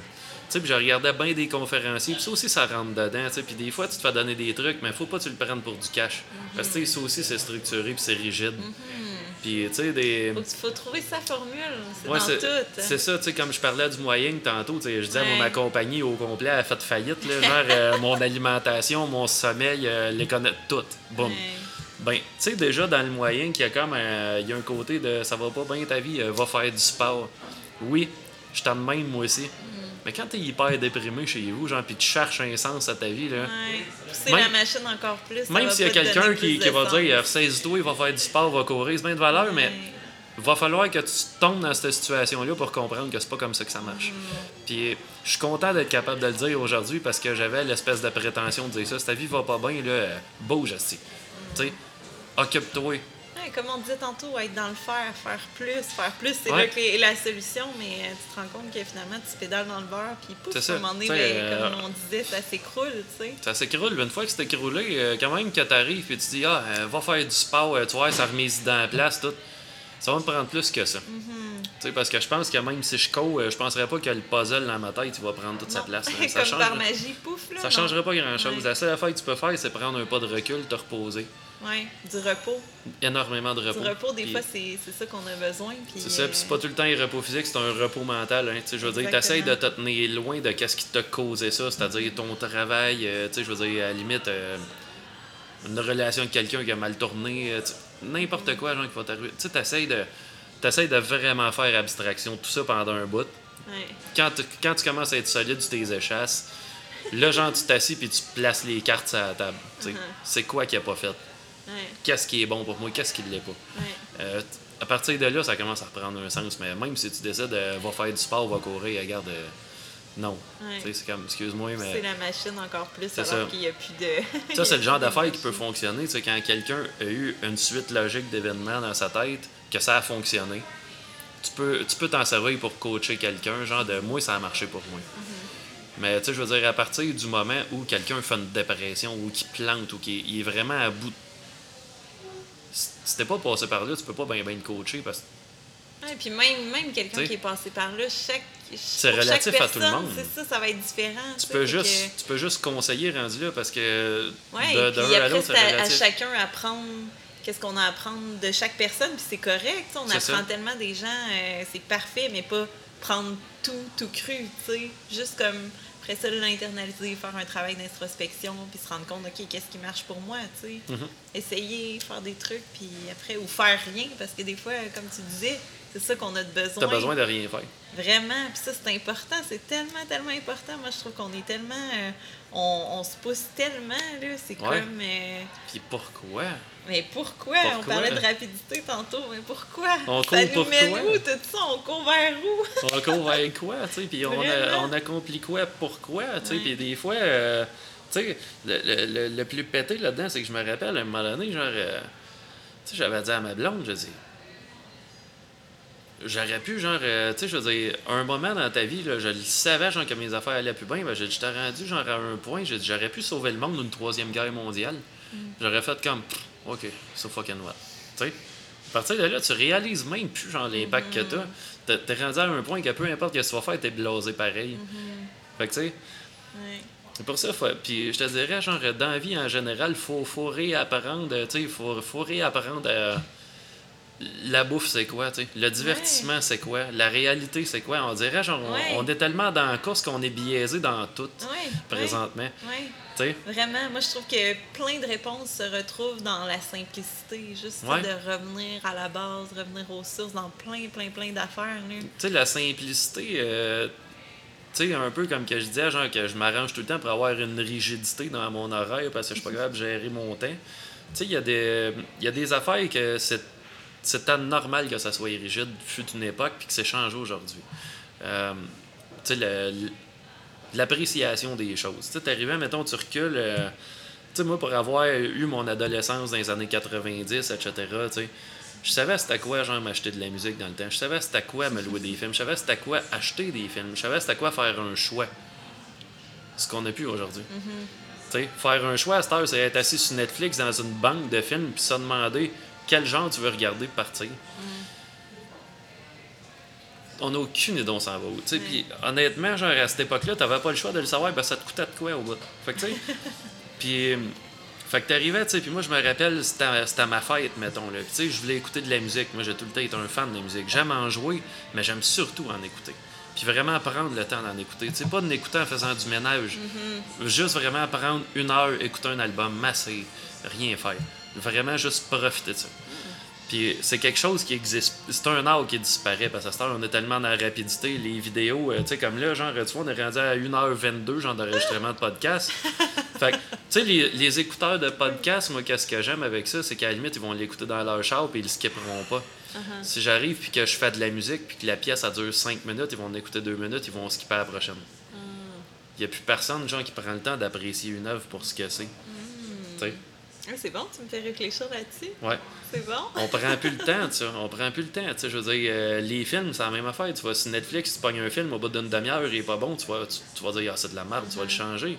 Tu sais, je regardais bien des conférenciers, puis ça aussi, ça rentre dedans, tu sais. Puis des fois, tu te fais donner des trucs, mais faut pas que tu le prennes pour du cash. Parce que, ça aussi, c'est structuré, puis c'est rigide. Puis, tu sais, des... Faut, faut trouver sa formule. C'est Ouais, tout. c'est ça, tu sais, comme je parlais du moyen tantôt, tu sais, je disais, Ouais. ma compagnie au complet a fait faillite, là, genre, euh, mon alimentation, mon sommeil, euh, les connaît toutes. Boum. Ouais. Ben, tu sais, déjà dans le moyen, qu'il y a comme euh, il y a un côté de ça va pas bien ta vie, euh, va faire du sport. Oui, je t'en même moi aussi. Mais quand t'es hyper déprimé chez vous, genre, puis tu cherches un sens à ta vie, là, Ouais. Même- la machine encore plus. même s'il y a quelqu'un qui, va dire, ressaisis-toi, il va faire du sport, va courir, c'est bien de valeur, mais Ouais. va falloir que tu tombes dans cette situation-là pour comprendre que c'est pas comme ça que ça marche. Puis je suis content d'être capable de le dire aujourd'hui parce que j'avais l'espèce de prétention de dire ça. Si ta vie va pas bien, là, euh, bouge, esti. Tu sais, occupe-toi. Comme on disait tantôt, être dans le faire, faire plus, faire plus, c'est Ouais. là que est la solution, mais euh, tu te rends compte que finalement, tu pédales dans le beurre, puis pouf, à un moment donné, ben, euh, comme on disait, ça s'écroule, tu sais. Ça s'écroule. Une fois que c'est écroulé, euh, quand même que t'arrives et tu dis, ah, euh, va faire du sport, euh, tu vois, ça remet les idées en place, tout. Ça va me prendre plus que ça. Mm-hmm. Tu sais, Parce que je pense que même si je cours, euh, je penserais pas que le puzzle dans ma tête il va prendre toute sa place. là. Ça Comme change- par magie, pouf, là. Ça non. changera pas grand-chose. Ouais. La seule affaire que tu peux faire, c'est prendre un pas de recul, te reposer. Ouais, du repos. Énormément de repos. Du repos, des Puis fois, c'est ça qu'on a besoin. C'est ça, puis c'est pas tout le temps un repos physique, c'est un repos mental. Hein. Tu Je veux dire, t'essayes de te tenir loin de qu'est-ce qui t'a causé ça, c'est-à-dire ton travail, euh, tu sais, je veux dire, à la limite, euh, une relation avec quelqu'un qui a mal tourné, euh, tu- n'importe quoi, genre, qui va t'arriver. Tu sais, t'essayes de, t'essayes de vraiment faire abstraction de tout ça pendant un bout. ouais. Quand tu, quand tu commences à être solide sur tes échasses, là, genre, tu t'assis puis tu places les cartes sur la table. tu. Mhm. C'est quoi qui a pas fait? Qu'est-ce qui est bon pour moi? Qu'est-ce qui ne l'est pas? Euh, à partir de là, ça commence à reprendre un sens. Mais même si tu décides de va faire du sport, va courir, regarde, euh, non. Ouais. C'est comme, excuse-moi, C'est mais la machine encore plus, C'est alors qu'il n'y a plus de. ça, c'est le genre d'affaire qui peut fonctionner. Tu sais, quand quelqu'un a eu une suite logique d'événements dans sa tête, que ça a fonctionné, tu peux tu peux t'en servir pour coacher quelqu'un, genre de moi, ça a marché pour moi. Mm-hmm. Mais tu sais, je veux dire, à partir du moment où quelqu'un fait une dépression ou qui plante ou qui est vraiment à bout de. Si t'es pas passé par là, tu peux pas bien ben le coacher parce que Ouais, puis même, même quelqu'un qui est passé par là, chaque. c'est relatif à tout le personne, monde. C'est ça, ça va être différent. Tu peux, juste, tu peux juste conseiller rendu là parce que Ouais, de, et de puis un à l'autre, c'est à, à chacun apprendre qu'est-ce qu'on a à apprendre de chaque personne, puis c'est correct. On apprend ça. tellement des gens, euh, c'est parfait, mais pas prendre tout, tout cru, tu sais. Juste comme, après ça, l'internaliser, faire un travail d'introspection, puis se rendre compte, OK, qu'est-ce qui marche pour moi, tu sais. Mhm. Essayer, faire des trucs, puis après, ou faire rien, parce que des fois, comme tu disais, c'est ça qu'on a de besoin. T'as besoin de rien faire. Vraiment, puis ça c'est important, c'est tellement, tellement important. Moi je trouve qu'on est tellement, euh, on, on se pousse tellement, là, c'est Ouais. comme, euh, Puis pourquoi? Mais pourquoi? On parlait de rapidité tantôt, mais pourquoi? On ça nous mène pourquoi? où tout ça? On court vers où? On court vers quoi, tu sais? Puis on, a- on accomplit quoi? Pourquoi? Tu sais? Ouais. Puis des fois, euh, tu sais, le, le- le- le plus pété là-dedans, c'est que je me rappelle à un moment donné, genre, euh, tu sais, j'avais dit à ma blonde, je dis, j'aurais pu, genre, euh, tu sais, je veux dire, un moment dans ta vie, là, je le savais, genre, que mes affaires allaient plus bien, ben, t'ai rendu, genre, à un point, j'aurais pu sauver le monde d'une troisième guerre mondiale. J'aurais fait comme, Pff, OK, so fucking what? Tu sais? À partir de là, tu réalises même plus, genre, l'impact que t'as. T'es- rendu à un point que peu importe ce que tu vas faire, t'es blasé pareil. Fait que, tu sais, c'est pour ça, faut- puis je te dirais, genre, dans la vie en général, faut, faut réapprendre, tu sais, faut, faut réapprendre à- La bouffe, c'est quoi, tu sais? Le divertissement, c'est quoi? La réalité, c'est quoi? On dirait, genre, on, Ouais. on est tellement dans la course qu'on est biaisé dans tout, Ouais, présentement. Vraiment, moi je trouve que plein de réponses se retrouvent dans la simplicité, juste de revenir à la base, revenir aux sources, dans plein, plein, plein d'affaires. Tu sais, la simplicité, euh, tu sais, un peu comme que je disais, genre que je m'arrange tout le temps pour avoir une rigidité dans mon horaire parce que je suis pas capable de gérer mon temps. Tu sais, il y, a des- il y a des affaires que c'est c'était normal que ça soit rigide, fut une époque, puis que c'est changé aujourd'hui. Euh, tu sais, l'appréciation des choses. Tu sais, t'arrivais, mettons, tu recules. euh, tu sais, moi, pour avoir eu mon adolescence dans les années 90, etc., tu sais, je savais c'était quoi, genre, m'acheter de la musique dans le temps. Je savais c'était quoi me louer des films. Je savais c'était quoi acheter des films. Je savais c'était quoi faire un choix. Ce qu'on n'a plus aujourd'hui. Tu sais, faire un choix à cette heure, c'est être assis sur Netflix dans une banque de films puis se demander quel genre tu veux regarder partir? On n'a aucune idée d'où ça va. où. Honnêtement, genre à cette époque-là, t'avais pas le choix de le savoir, ben ça te coûtait de quoi au bout? Fait que tu sais. puis. euh, Fait que t'arrivais, tu sais, puis moi je me rappelle, c'était à- ma fête, mettons, là. Tu sais, je voulais écouter de la musique. Moi j'ai tout le temps été un fan de musique. J'aime en jouer, mais j'aime surtout en écouter. Puis vraiment prendre le temps d'en écouter. Tu sais, pas de l'écouter en faisant du ménage. Juste vraiment prendre une heure, écouter un album, masser, rien faire. Vraiment juste profiter de ça. Puis c'est quelque chose qui existe. C'est un art qui disparaît parce heure, on est tellement dans la rapidité. Les vidéos, euh, tu sais, comme là, genre, tu vois, on est rendu à 1h22, genre, d'enregistrement de podcast. fait que, tu sais, les, les écouteurs de podcast, moi, qu'est-ce que j'aime avec ça, c'est qu'à la limite, ils vont l'écouter dans leur char puis ils le skipperont pas. Uh-huh. Si j'arrive puis que je fais de la musique puis que la pièce, ça dure 5 minutes, ils vont en écouter 2 minutes, ils vont skipper à la prochaine. Il n'y a plus personne, genre, qui prend le temps d'apprécier une œuvre pour ce que c'est. Tu sais, c'est bon, tu me fais réfléchir là-dessus. ouais. C'est bon. On prend plus le temps, tu sais. On prend plus le temps, tu sais. Je veux dire, euh, les films, c'est la même affaire. Tu vas sur Netflix, tu pognes un film au bout d'une demi-heure, il est pas bon, tu vas, tu, tu vas dire, ah, c'est de la merde, tu vas le changer.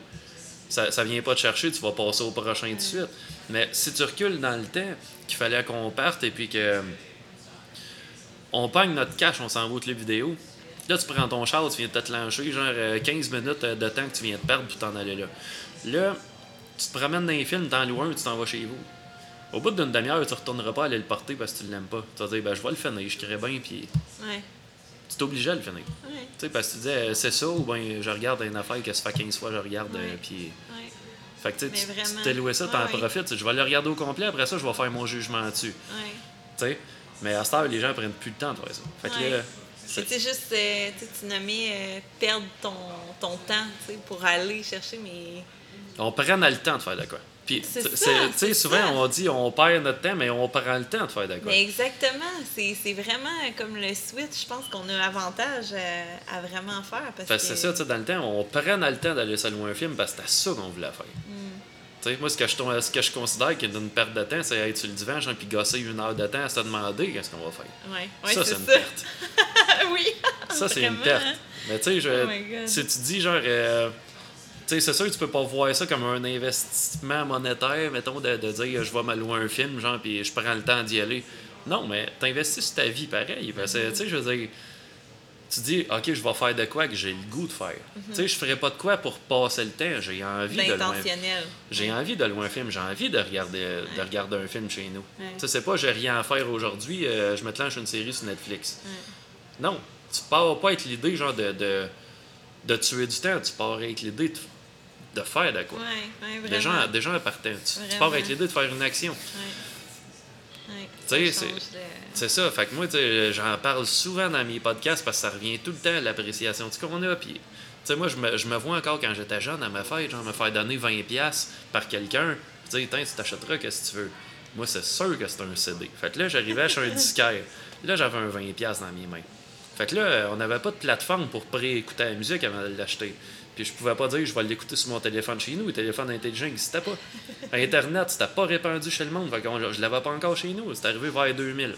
Ça, ça vient pas te chercher, tu vas passer au prochain tout de suite. Mais si tu recules dans le temps, qu'il fallait qu'on parte et puis que. on pogne notre cash, on s'envoie toutes les vidéos. Là, tu prends ton char, tu viens de te lancer, genre euh, 15 minutes euh, de temps que tu viens de perdre pour t'en aller là. Là, tu te promènes dans les films, t'en loues un, tu t'en vas chez vous. Au bout d'une demi-heure, tu retourneras pas aller le porter parce que tu l'aimes pas. Tu vas dire, ben, je vais le finir, je crée bien, puis Ouais. tu t'obliges à le finir. Ouais. Tu sais, parce que tu disais, euh, c'est ça, ou bien je regarde une affaire que ça fait 15 fois, je regarde, euh, Ouais. puis. Ouais. Fait que tu t'es loué ça, t'en profites. Je vais le regarder au complet, après ça, je vais faire mon jugement dessus. Tu sais. Mais à cette heure, les gens prennent plus le temps de faire ça. Fait que là, sais, juste, euh, tu nommais euh, perdre ton, ton temps, tu sais, pour aller chercher, mais... on prend le temps de faire de quoi. Puis, C'est tu souvent, ça. on dit on perd notre temps, mais on prend le temps de faire de quoi. Mais exactement, c'est vraiment comme le switch, je pense qu'on a avantage à, à vraiment faire. Parce, Parce que c'est ça, tu sais, dans le temps, on prend le temps d'aller se louer un film parce que c'était ça qu'on voulait faire. Hmm. Tu sais, moi, ce que, je, ce que je considère qu'il y a une perte de temps, c'est être sur le divan, genre, puis gosser une heure de temps à se demander qu'est-ce qu'on va faire. Ouais, ouais, ça, c'est une perte. oui. Ça, c'est une perte. Mais tu sais, Oh si tu dis genre. euh, sais, c'est sûr que tu peux pas voir ça comme un investissement monétaire, mettons, de, de dire je vais me louer un film, genre, puis je prends le temps d'y aller. Non, mais t'investis sur ta vie pareil. Parce que, tu sais, je veux dire, tu dis, OK, je vais faire de quoi que j'ai le goût de faire. Tu sais, je ferai pas de quoi pour passer le temps. J'ai envie de louer. D'intentionnel. J'ai envie de louer un film, j'ai envie de regarder, de regarder un film chez nous. Ouais. Tu sais, c'est pas j'ai rien à faire aujourd'hui, euh, je me lance une série sur Netflix. Ouais. Non, tu pars pas avec l'idée genre de, de, de tuer du temps, tu pars avec l'idée de, de faire de quoi. Ouais, ouais. Déjà, déjà en partant, tu, pars avec l'idée de faire une action. Tu sais, c'est- de- ça, fait que moi, j'en parle souvent dans mes podcasts parce que ça revient tout le temps à l'appréciation ce qu'on a. Puis, tu sais, moi, je me, je me vois encore quand j'étais jeune à ma fête, genre me faire donner 20$ par quelqu'un. Tu sais, Tiens, tu t'achèteras que si tu veux? Moi, c'est sûr que c'est un CD. Fait que là, j'arrivais chez un disquaire. Là, j'avais un 20$ dans mes mains. Fait que là, on n'avait pas de plateforme pour pré-écouter la musique avant de l'acheter. Puis je pouvais pas dire je vais l'écouter sur mon téléphone chez nous. Le téléphone intelligent n'existait pas. Internet, c'était pas répandu chez le monde. Fait qu'on- je l'avais pas encore chez nous. C'est arrivé vers 2000.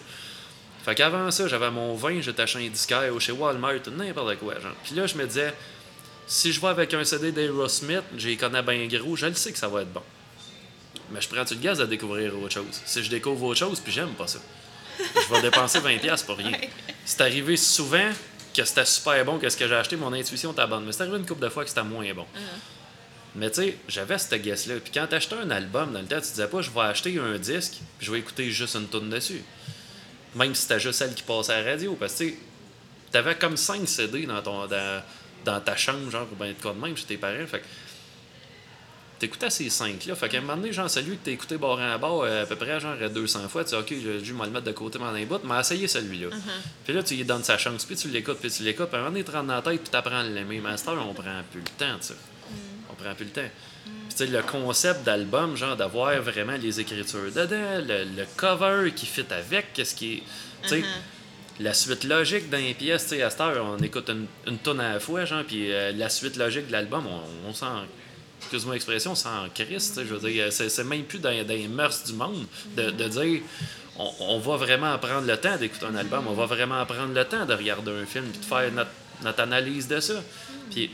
Fait qu'avant ça, j'avais mon vin, j'étais acheté un disquaire ou chez Walmart, n'importe quoi. Genre. Puis là, je me disais, si je vais avec un CD d'Aerosmith, j'y connais bien gros, je le sais que ça va être bon. Mais je prends-tu le gaz à découvrir autre chose? Si je découvre autre chose, puis j'aime pas ça. Je vais dépenser 20$ pour rien. C'est arrivé souvent que c'était super bon que ce que j'ai acheté, mon intuition était bonne. Mais c'est arrivé une couple de fois que c'était moins bon. Mais tu sais, j'avais cette guess-là. Puis quand t'achetais un album, dans le temps, tu disais pas, je vais acheter un disque, puis je vais écouter juste une tune dessus. Même si c'était juste celle qui passait à la radio. Parce que tu sais, t'avais comme 5 CD dans, ton, dans, dans ta chambre, genre, ou bien de quoi de même chez tes parents. Fait que t'écoutais ces 5-là. Fait qu'à un moment donné, genre, celui que t'as écouté bord en bord euh, à peu près genre 200 fois, tu dis, OK, je je vais le mettre de côté dans les bout, mais essayer celui-là. Puis là, tu lui donnes sa chance, puis tu l'écoutes, puis tu l'écoutes, puis à un moment donné, tu rentres dans la tête, puis t'apprends l'aimer. Mais à cette heure, on prend plus le temps, tu sais. On prend plus le temps. Puis tu sais, le concept d'album, genre, d'avoir vraiment les écritures dedans, le, le cover qui fit avec, qu'est-ce qui est. Tu sais, la suite logique d'un pièce, tu sais, à cette heure, on écoute une, une tonne à la fois, genre, puis euh, la suite logique de l'album, on, on s'en. Excuse-moi l'expression, tu sais, je veux dire, c'est, c'est même plus dans, les mœurs du monde de, de dire on, on va vraiment prendre le temps d'écouter un album, on va vraiment prendre le temps de regarder un film, puis de faire notre, notre analyse de ça. Puis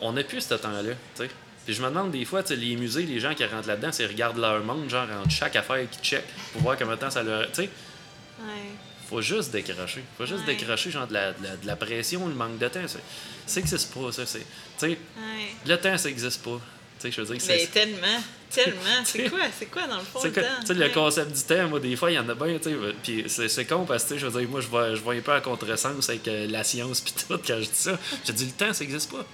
on- n'a plus ce temps-là, tu sais. Puis je me demande des fois, les musées, les gens qui rentrent là-dedans, c'est regardent leur monde, genre, entre chaque affaire qu'ils checkent, pour voir combien de temps ça leur. Tu sais, Ouais. Faut juste décrocher. Faut juste Ouais. décrocher, genre, de la, de la, de la pression, le manque de temps. C'est, ça existe pas, ça. C'est, tu sais, Ouais. le temps, ça existe pas. Tu sais, je veux dire, Mais c'est. tellement, tellement. C'est quoi? C'est quoi dans le fond le temps? que- tu sais, le concept du temps, moi, des fois, il y en a bien, tu sais. Puis c'est, con parce que, je veux dire, moi, je vois, je vois un peu en contresens avec euh, la science puis tout quand je dis ça. J'ai dit, le temps, ça existe pas.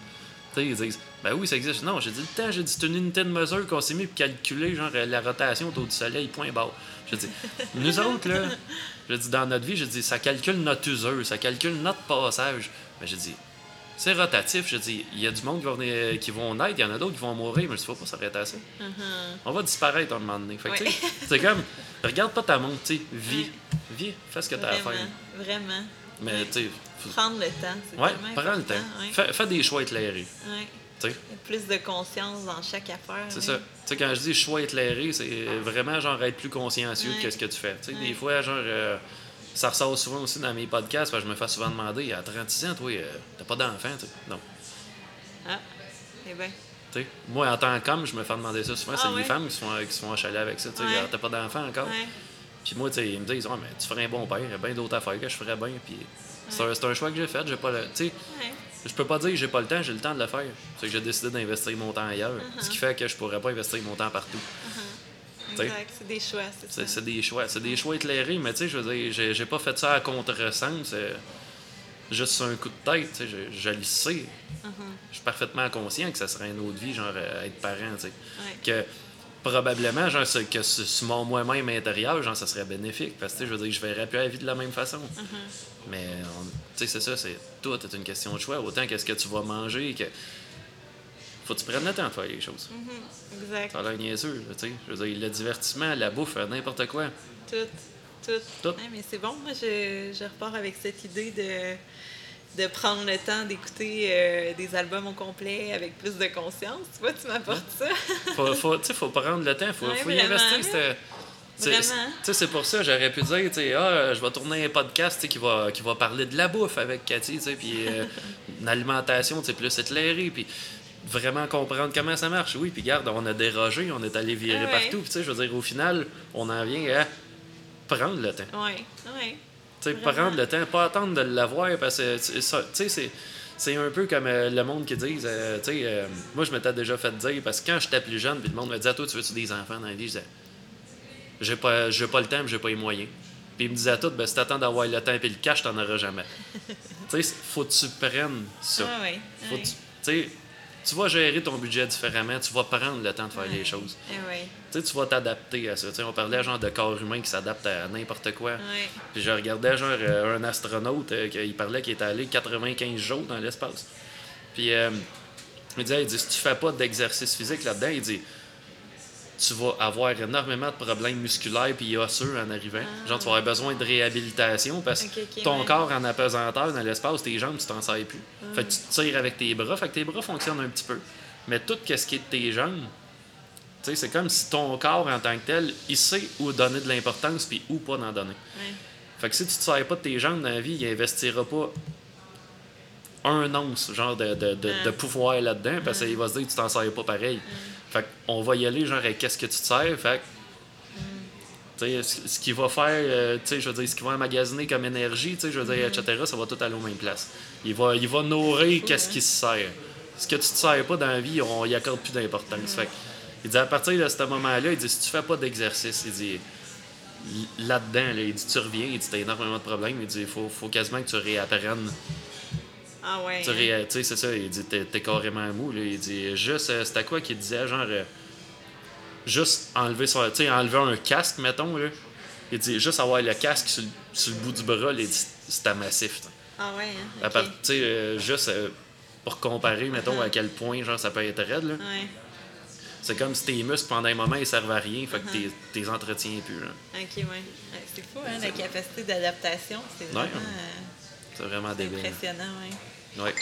Tu sais, ils disent, ben oui, ça existe. Non, j'ai dit, le temps, j'ai dit, c'est une unité de mesure qu'on s'est mis pour calculer, genre, la rotation autour du soleil, point barre. J'ai dit, nous autres, là, j'ai dit, dans notre vie, j'ai dit, ça calcule notre usure, ça calcule notre passage. Mais j'ai dit, c'est rotatif. J'ai dit, il y a du monde qui, va venir- qui vont naître, il y en a d'autres qui vont mourir, mais il faut pas s'arrêter à ça. Mhm. On va disparaître à un moment donné. Fait que, tu sais, c'est comme, regarde pas ta montre, tu vis, vis, fais ce que t'as à Vraiment, faire. vraiment. Mais, tu faut- Prendre le temps, c'est ouais, prends le temps. ouais. Fais, fais des choix éclairés, Ouais. Plus de conscience dans chaque affaire. C'est ça. Tu sais, quand je dis choix éclairé, c'est vraiment genre être plus consciencieux de ce que tu fais. Des fois, genre, euh, ça ressort souvent aussi dans mes podcasts, parce que je me fais souvent demander, à 36 ans, toi, euh, t'as pas d'enfant. Non. Ah, eh bien. Moi, en tant qu'homme, je me fais demander ça souvent. Ah c'est les femmes qui se font, qui se font achaler avec ça. Ah, t'as pas d'enfant encore? Puis moi, ils me disent, ouais, mais tu ferais un bon père, il y a bien d'autres affaires que je ferais bien. Puis c'est un, un choix que j'ai fait. J'ai pas le. Je peux pas dire que j'ai pas le temps, j'ai le temps de le faire. C'est que j'ai décidé d'investir mon temps ailleurs. Uh-huh. Ce qui fait que je pourrais pas investir mon temps partout. Exact, c'est des choix, c'est ça. C'est des choix. C'est des choix éclairés, mais tu sais, je veux dire, j'ai- pas fait ça à contresens. C'est juste sur un coup de tête, tu sais, je, je le sais. Uh-huh. Je suis parfaitement conscient que ça serait une autre vie, genre euh, être parent, tu sais. Ouais. Que probablement, genre, que sur mon moi-même intérieur, genre, ça serait bénéfique. Parce que, je veux dire, je verrais plus la vie de la même façon. Uh-huh. Mais, tu sais, c'est ça, c'est tout est une question de choix. Autant qu'est-ce que tu vas manger, que. Faut que tu prennes le temps de faire les choses. Mhm, Exact. Ça a l'air niaiseux, tu sais. Je veux dire, le divertissement, la bouffe, n'importe quoi. Tout. Tout. Tout. Ouais, mais c'est bon, moi, je, je repars avec cette idée de, de prendre le temps d'écouter euh, des albums au complet avec plus de conscience. Tu vois, tu m'apportes ça. Faut, faut, tu faut prendre le temps, faut, Ouais, faut y investir. c'est- pour ça, j'aurais pu dire, ah, je vais tourner un podcast qui va, qui va parler de la bouffe avec Cathy, puis euh, une alimentation, plus éclairée, puis vraiment comprendre comment ça marche. Oui, puis regarde, on a dérogé, on est allé virer Ah ouais. partout, puis tu sais, je veux dire, au final, on en vient à prendre le temps. Oui, oui. Tu sais, Vraiment. prendre le temps, pas attendre de l'avoir, parce que, c'est. C'est un peu comme euh, le monde qui dit, euh, tu sais, euh, moi je m'étais déjà fait dire, parce que quand j'étais plus jeune, puis le monde me disait, toi, tu veux-tu des enfants dans la vie? Je disais, j'ai pas, j'ai pas le temps, j'ai pas les moyens. Puis il me disait à tout, ben, si t'attends d'avoir le temps et le cash, t'en auras jamais. tu sais, faut que tu prennes ça. Ah. Faut que tu, tu sais, tu vas gérer ton budget différemment, tu vas prendre le temps de faire les choses. Eh oui. Tu sais, tu vas t'adapter à ça. Tu sais, on parlait genre de corps humain qui s'adapte à n'importe quoi. Puis je regardais genre euh, un astronaute euh, qui parlait qu'il était allé 95 jours dans l'espace. Puis euh, il disait, il dit, si tu fais pas d'exercice physique là-dedans, il dit, tu vas avoir énormément de problèmes musculaires puis osseux en arrivant. Genre, tu vas avoir besoin de réhabilitation parce que ton ouais. corps en apesanteur dans l'espace, tes jambes, tu t'en sers plus. Fait que tu te tires avec tes bras, fait que tes bras fonctionnent un petit peu. Mais tout ce qui est de tes jambes, tu sais, c'est comme si ton corps en tant que tel, il sait où donner de l'importance puis où pas d'en donner. Ouais. Fait que si tu te sers pas de tes jambes dans la vie, il investira pas un once genre de, de, de, de pouvoir là-dedans parce qu'il va se dire que tu t'en sers pas pareil. Fait qu'on va y aller genre qu'est-ce que tu te sers. Fait que, tu sais, ce ce qui va faire, euh, tu sais, je veux dire, ce qui va emmagasiner comme énergie, tu sais, je veux dire, etc., ça va tout aller aux mêmes places. Il va, il va nourrir qu'est-ce hein? qui se sert. Ce que tu te sers pas dans la vie, on y accorde plus d'importance. Fait que, il dit, à partir de ce moment-là, il dit, si tu fais pas d'exercice, il dit, là-dedans, là, il dit, tu reviens, il dit, t'as énormément de problèmes, il dit, il faut, faut quasiment que tu réapprennes. Ah ouais. Tu hein. tu sais, c'est ça, il dit, t'es, t'es carrément mou, là. Il dit, juste, euh, c'était quoi qu'il disait, genre, euh, juste enlever son, enlever un casque, mettons, là. Il dit, juste avoir le casque sur, le- sur le bout du bras, là, il dit, c'était massif. Ah ouais. Hein? Tu sais, euh, juste euh, pour comparer, mettons, à quel point, genre, ça peut être raide, là. Ouais. C'est comme si tes muscles, pendant un moment, ils servent à rien, fait que Uh-huh. t'es, t'es entretiens plus, là. Ok, ouais. C'est fou, hein, la capacité d'adaptation. C'est Ouais. vraiment euh, C'est vraiment débile. impressionnant, ouais. Ouais.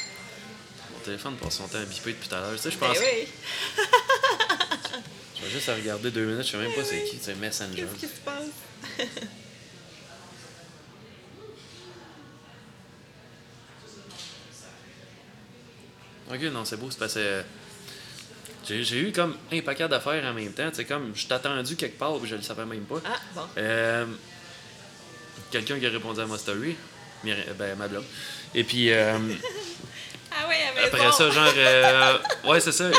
Mon téléphone passe son temps à biper depuis tout à l'heure. Tu sais, je Ben pense. oui. Je vais juste à regarder deux minutes, je sais même pas c'est qui, c'est Messenger. Qu'est-ce qui se passe? Ok, non, c'est beau, c'est parce que. J'ai, j'ai eu comme un paquet d'affaires en même temps. Tu sais, comme je t'ai attendu quelque part, puis je le savais même pas. Ah, bon. Euh, quelqu'un qui a répondu à ma story, ben, ma blog. Et puis, euh, Ah ouais, après ça, genre. euh, ouais, c'est ça.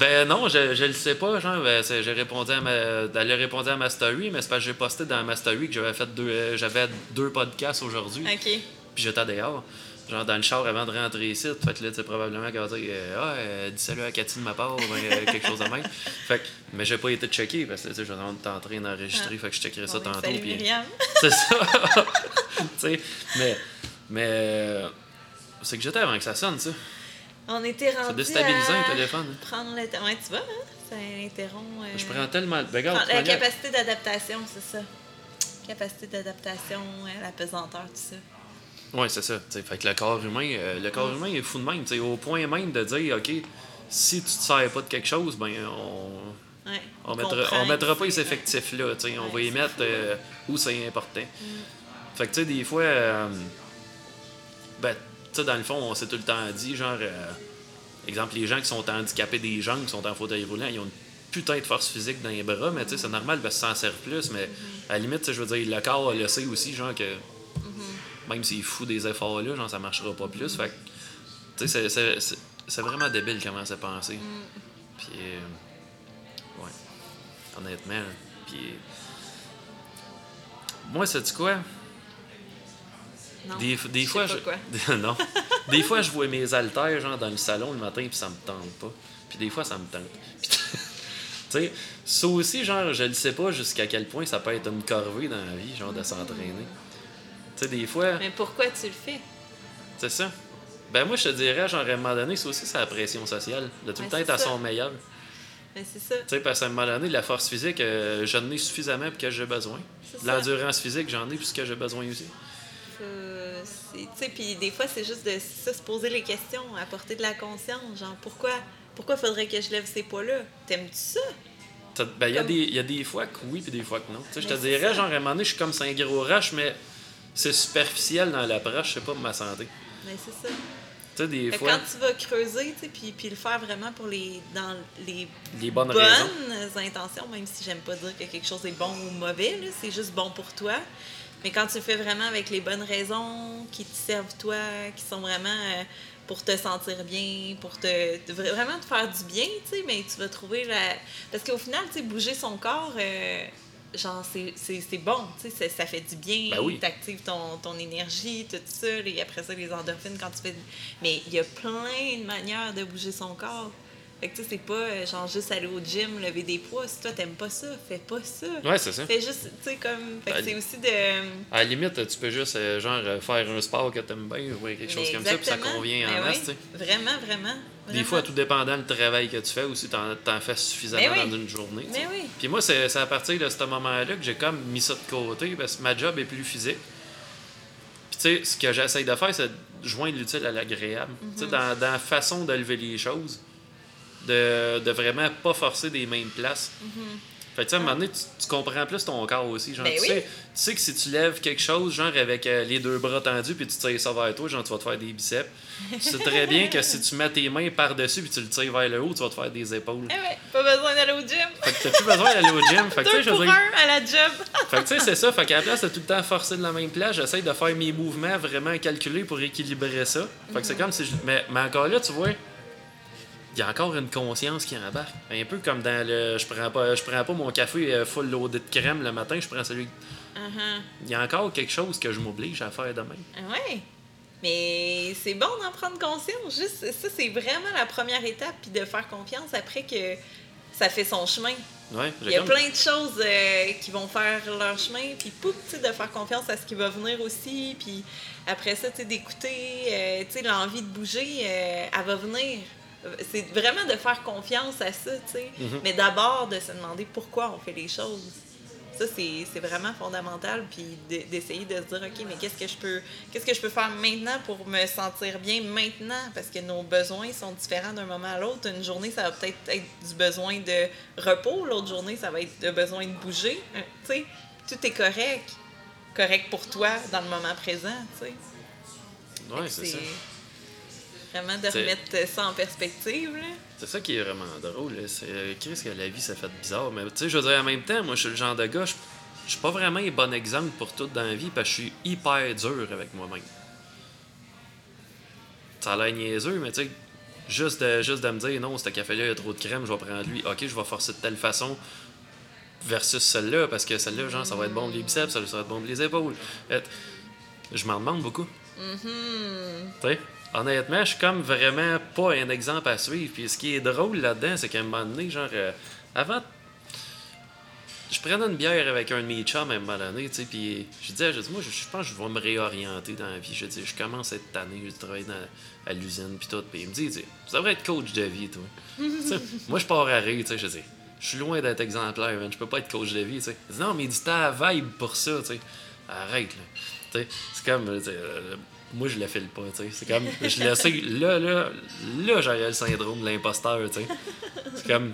Ben non, je, je le sais pas, genre, ben, j'ai répondu à ma, elle a répondu à ma story, mais c'est parce que j'ai posté dans ma story que j'avais fait deux, euh, j'avais deux podcasts aujourd'hui, Ok. puis j'étais dehors, genre dans le char avant de rentrer ici, fait que là, tu sais, probablement qu'elle va dire, euh, ah, euh, dis salut à Cathy de ma part, ou euh, quelque chose de même. Fait que, mais j'ai pas été checké, parce que, tu sais, je suis en train d'enregistrer, fait que je checkerai ça ben, tantôt, Myriam. c'est ça. tu sais, mais, mais, euh, c'est que j'étais avant que ça sonne, ça. On était rendu C'est déstabilisant, à un téléphone. hein. Prendre le temps. Ouais, tu vois, hein? Ça interrompt. Je prends tellement. Ben, regarde, La capacité d'adaptation, c'est ça. Capacité d'adaptation, la pesanteur, tout ça. Ouais, c'est ça. tu sais, Fait que le corps humain, euh, le corps humain est fou de même. tu sais, Au point même de dire, OK, si tu te sers pas de quelque chose, ben on. Ouais. On mettra, on mettra pas les effectifs-là. tu sais, On va Ouais, y mettre euh, où c'est important. Fait que, tu sais, des fois, euh, ben, tu sais, dans le fond, on s'est tout le temps dit, genre, euh, exemple, les gens qui sont handicapés des jambes, qui sont en fauteuil roulant, ils ont une putain de force physique dans les bras, mais tu sais, c'est normal parce que s'en sert plus, mais à la limite, je veux dire, le corps le sait aussi, genre que même s'il fout des efforts là, genre ça marchera pas plus. Fait que, tu sais, c'est- vraiment débile comment c'est pensé. Puis, euh, ouais, honnêtement, puis. Moi, c'est quoi? Non. Des, des je fois, sais je... pas quoi. non. Des fois, je vois mes haltères genre dans le salon le matin puis ça me tente pas. Puis des fois, ça me tente. Tu sais, ça aussi, genre, je ne sais pas jusqu'à quel point ça peut être une corvée dans la vie, genre, de s'entraîner. Tu sais, des fois, Mais pourquoi tu le fais? c'est ça. Ben moi, je te dirais, genre, à un moment donné, c'est aussi sa pression sociale. De tout le Ouais, temps être à son meilleur. Mais c'est ça. Tu sais, parce qu'à un moment donné, la force physique, euh, j'en ai suffisamment pour que j'ai besoin. L'endurance physique, j'en ai pour ce que j'ai besoin aussi. Euh, tu sais, puis des fois, c'est juste de ça, se poser les questions, apporter de la conscience. Genre, pourquoi, pourquoi faudrait que je lève ces poids-là? T'aimes-tu ça? Ben, il y, a des- y a des fois que oui, puis des fois que non. Tu sais, je te c'est dirais, ça. genre, à un moment donné, je suis comme un gros rush, mais c'est superficiel dans l'approche, c'est pas pour ma santé. Mais c'est ça. Tu sais, des fois, quand tu vas creuser, tu sais, puis, puis le faire vraiment pour les dans les les bonnes, intentions, même si j'aime pas dire que quelque chose est bon ou mauvais, c'est juste bon pour toi. Mais quand tu le fais vraiment avec les bonnes raisons, qui te servent toi, qui sont vraiment euh, pour te sentir bien, pour te, te- vraiment te faire du bien, tu sais, mais tu vas trouver la... Parce qu'au final, tu sais, bouger son corps, euh, genre, c'est- bon, tu sais, ça- ça fait du bien, Ben oui. t'actives ton, ton énergie, tout ça, et après ça, les endorphines quand tu fais... Mais il y a plein de manières de bouger son corps. Fait que tu sais, c'est pas euh, genre juste aller au gym, lever des poids. Si toi, t'aimes pas ça, fais pas ça. Ouais, c'est ça. Fais juste, tu sais, comme... Fait que Ben, c'est aussi de... À la limite, tu peux juste, euh, genre, euh, faire un sport que t'aimes bien ou quelque chose comme ça, puis ça convient Ben en oui. masse, tu sais. Vraiment, vraiment. Des fois, tout dépendant du travail que tu fais aussi, t'en, t'en fais suffisamment Mais oui. dans une journée. Mais oui. Puis moi, c'est, c'est à partir de ce moment-là que j'ai comme mis ça de côté parce que ma job est plus physique. Puis tu sais, ce que j'essaye de faire, c'est de joindre l'utile à l'agréable. Tu sais, dans, dans la façon de lever les choses, de, de vraiment pas forcer des mêmes places. Fait que tu sais, à un moment donné, tu, tu comprends plus ton corps aussi. Genre, Ben tu, oui. sais, tu sais que si tu lèves quelque chose, genre avec euh, les deux bras tendus, puis tu tires ça vers toi, genre tu vas te faire des biceps. tu sais très bien que si tu mets tes mains par-dessus, puis tu le tires vers le haut, tu vas te faire des épaules. Eh ouais, pas besoin d'aller au gym. Fait que t'as plus besoin d'aller au gym. Fait que tu sais, Deux je veux pour dire- un à la job. fait que tu sais, c'est ça. Fait qu'à la place de tout le temps forcer de la même place, j'essaie de faire mes mouvements vraiment calculés pour équilibrer ça. Fait que c'est comme si je... mais, mais encore là, tu vois, il y a encore une conscience qui embarque. Un peu comme dans le. Je prends pas, je prends pas mon café euh, full loadé de crème le matin, je prends celui. Uh-huh. Il y a encore quelque chose que je m'oblige à faire demain. Ah Ouais. Mais c'est bon d'en prendre conscience. Juste, ça, c'est vraiment la première étape. Puis de faire confiance après que ça fait son chemin. Ouais, Il y a comme- plein de choses euh, qui vont faire leur chemin, puis pouf, tu sais, de faire confiance à ce qui va venir aussi, puis après ça, d'écouter, euh, tu sais, l'envie de bouger, euh, elle va venir. C'est vraiment de faire confiance à ça, tu sais. Mhm. Mais d'abord, de se demander pourquoi on fait les choses. Ça, c'est vraiment fondamental, puis de- d'essayer de se dire, OK, mais qu'est-ce que je peux qu'est-ce que je peux faire maintenant pour me sentir bien maintenant? Parce que nos besoins sont différents d'un moment à l'autre. Une journée, ça va peut-être être du besoin de repos, l'autre journée, ça va être de besoin de bouger. Euh, Tu sais, tout est correct. Correct pour toi dans le moment présent, tu sais. Ouais, c'est ça. Vraiment de C'est- remettre ça en perspective, là. C'est ça qui est vraiment drôle. C'est euh, Chris que la vie, ça fait bizarre. Mais tu sais, je veux dire, en même temps, moi, je suis le genre de gars, je je suis pas vraiment un bon exemple pour tout dans la vie parce que je suis hyper dur avec moi-même. Ça a l'air niaiseux, mais tu sais, juste de, juste de me dire non, ce café-là, il y a trop de crème, je vais prendre lui. Ok, je vais forcer de telle façon versus celle-là parce que celle-là, genre, ça va être bon pour les biceps, ça va être bon pour les épaules. Je m'en demande beaucoup. Mhm. Tu sais, honnêtement, je suis comme vraiment pas un exemple à suivre. Puis ce qui est drôle là-dedans, c'est qu'à un moment donné, genre, euh, avant, je prenais une bière avec un de mes chums à un moment donné, tu sais, puis je disais, je dis, moi, je, je pense que je vais me réorienter dans la vie. Je dis, je commence à être tanné, je travaille dans, à l'usine, puis tout. Puis il me dit, tu devrais être coach de vie, toi. Moi, je pars à rire, tu sais, je dis, je suis loin d'être exemplaire, man, je peux pas être coach de vie, tu sais. Il dit, non, mais t'as la vibe pour ça, tu sais. Arrête, là. Tu sais, c'est comme, euh, moi, je le file pas, tu sais. C'est comme, je le sais, là, là, là, j'aurais le syndrome de l'imposteur, tu sais. C'est comme,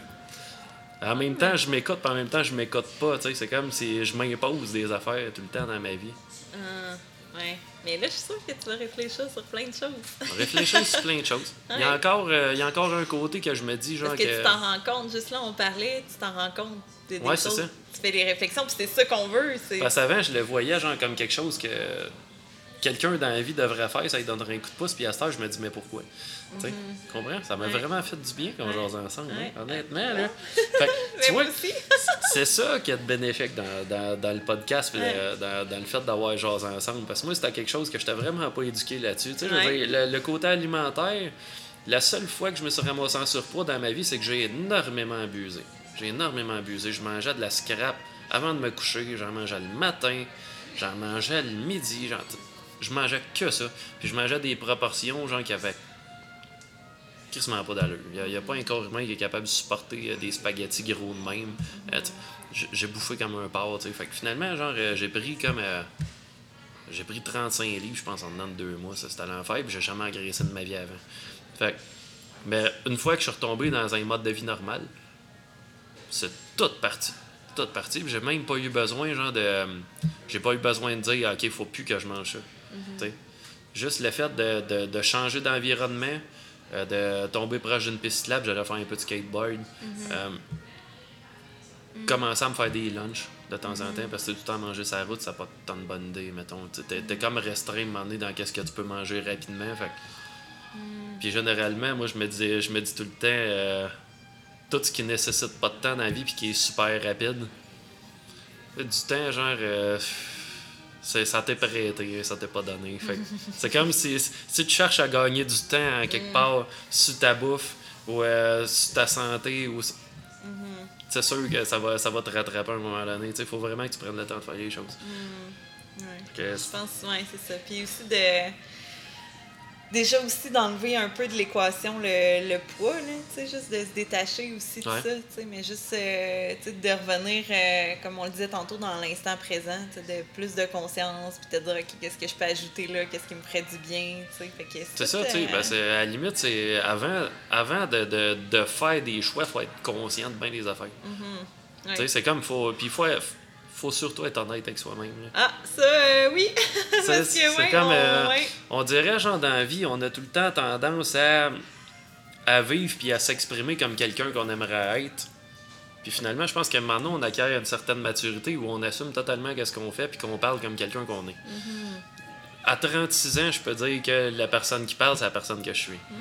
en même temps, je m'écoute, puis en même temps, je m'écoute pas, tu sais. C'est comme si je m'impose des affaires tout le temps dans ma vie. Euh, Ouais. Mais là, je suis sûre que tu vas réfléchir sur plein de choses. réfléchir sur plein de choses. Il, y a encore, euh, il y a encore un côté que je me dis, genre. Parce que, tu t'en rends compte, juste là, on parlait, tu t'en rends compte des, ouais, choses. Ça. Tu fais des réflexions, puis c'est ça qu'on veut. Parce qu'avant, je le voyais, genre, comme quelque chose que quelqu'un dans la vie devrait faire, ça lui donnerait un coup de pouce, puis à ce je me dis, mais pourquoi? Tu mhm. comprends? Ça m'a vraiment fait du bien quand on jase ensemble, hein, honnêtement. Là. tu vois, c'est ça qui est bénéfique dans, dans, dans, le podcast, dans, dans, le fait d'avoir jasé ensemble. Parce que moi, c'était quelque chose que je n'étais vraiment pas éduqué là-dessus. Le, le, côté alimentaire, la seule fois que je me suis ramassé en surpoids dans ma vie, c'est que j'ai énormément abusé. J'ai énormément abusé. Je mangeais de la scrap avant de me coucher, j'en mangeais le matin, j'en mangeais le midi, genre je mangeais que ça. Puis je mangeais des proportions, genre, qui avaient quasiment pas d'allure. Il n'y a, pas un corps humain qui est capable de supporter euh, des spaghettis gros de même. Euh, j'ai bouffé comme un porc, tu sais. Fait que finalement, genre, euh, j'ai pris comme. j'ai pris 35 livres, je pense, en dedans de deux mois. Ça, c'était l'enfer. Puis j'ai jamais agressé de ma vie avant. Fait mais une fois que je suis retombé dans un mode de vie normal, c'est toute partie toute partie. J'ai même pas eu besoin, genre, de. J'ai pas eu besoin de dire, OK, il faut plus que je mange ça. Mhm. Juste le fait de, de, changer d'environnement, euh, de tomber proche d'une piste lab, j'allais faire un peu de skateboard. Mhm. Euh, mhm. Commencer à me faire des lunchs de temps en temps, parce que tout le temps manger sa route, ça n'a pas tant de bonne idée, mettons. T'es es comme restreint à dans qu'est-ce que tu peux manger rapidement. Fait. Puis généralement, moi, je me dis, je me dis tout le temps, euh, tout ce qui nécessite pas de temps dans la vie puis qui est super rapide, du temps, genre ça t'est prêté, ça t'est pas donné. c'est comme si, si tu cherches à gagner du temps quelque mm. part sur ta bouffe ou euh, sur ta santé ou mm-hmm. c'est sûr que ça va, ça va te rattraper à un moment donné. Il faut vraiment que tu prennes le temps de faire les choses. Mm. Je pense, ouais, c'est ça. Puis aussi de déjà aussi d'enlever un peu de l'équation le, le, poids, là, juste de se détacher aussi de ça, mais juste euh, de revenir, euh, comme on le disait tantôt, dans l'instant présent, de plus de conscience, puis de dire, OK, qu'est-ce que je peux ajouter là, qu'est-ce qui me ferait du bien, C'est ça, tu sais, ben, à la limite, c'est avant, avant de, de, de, faire des choix, il faut être conscient de bien des affaires. Mm-hmm. C'est comme, faut, puis il faut, faut surtout être honnête avec soi-même. Ah, ça, euh, oui. c'est comme. Euh, on, dirait, genre, dans la vie, on a tout le temps tendance à, à vivre puis à s'exprimer comme quelqu'un qu'on aimerait être. Puis finalement, je pense moment donné, on acquiert une certaine maturité où on assume totalement qu'est-ce qu'on fait puis qu'on parle comme quelqu'un qu'on est. Mm-hmm. À 36 ans, je peux dire que la personne qui parle, c'est la personne que je suis. Mm.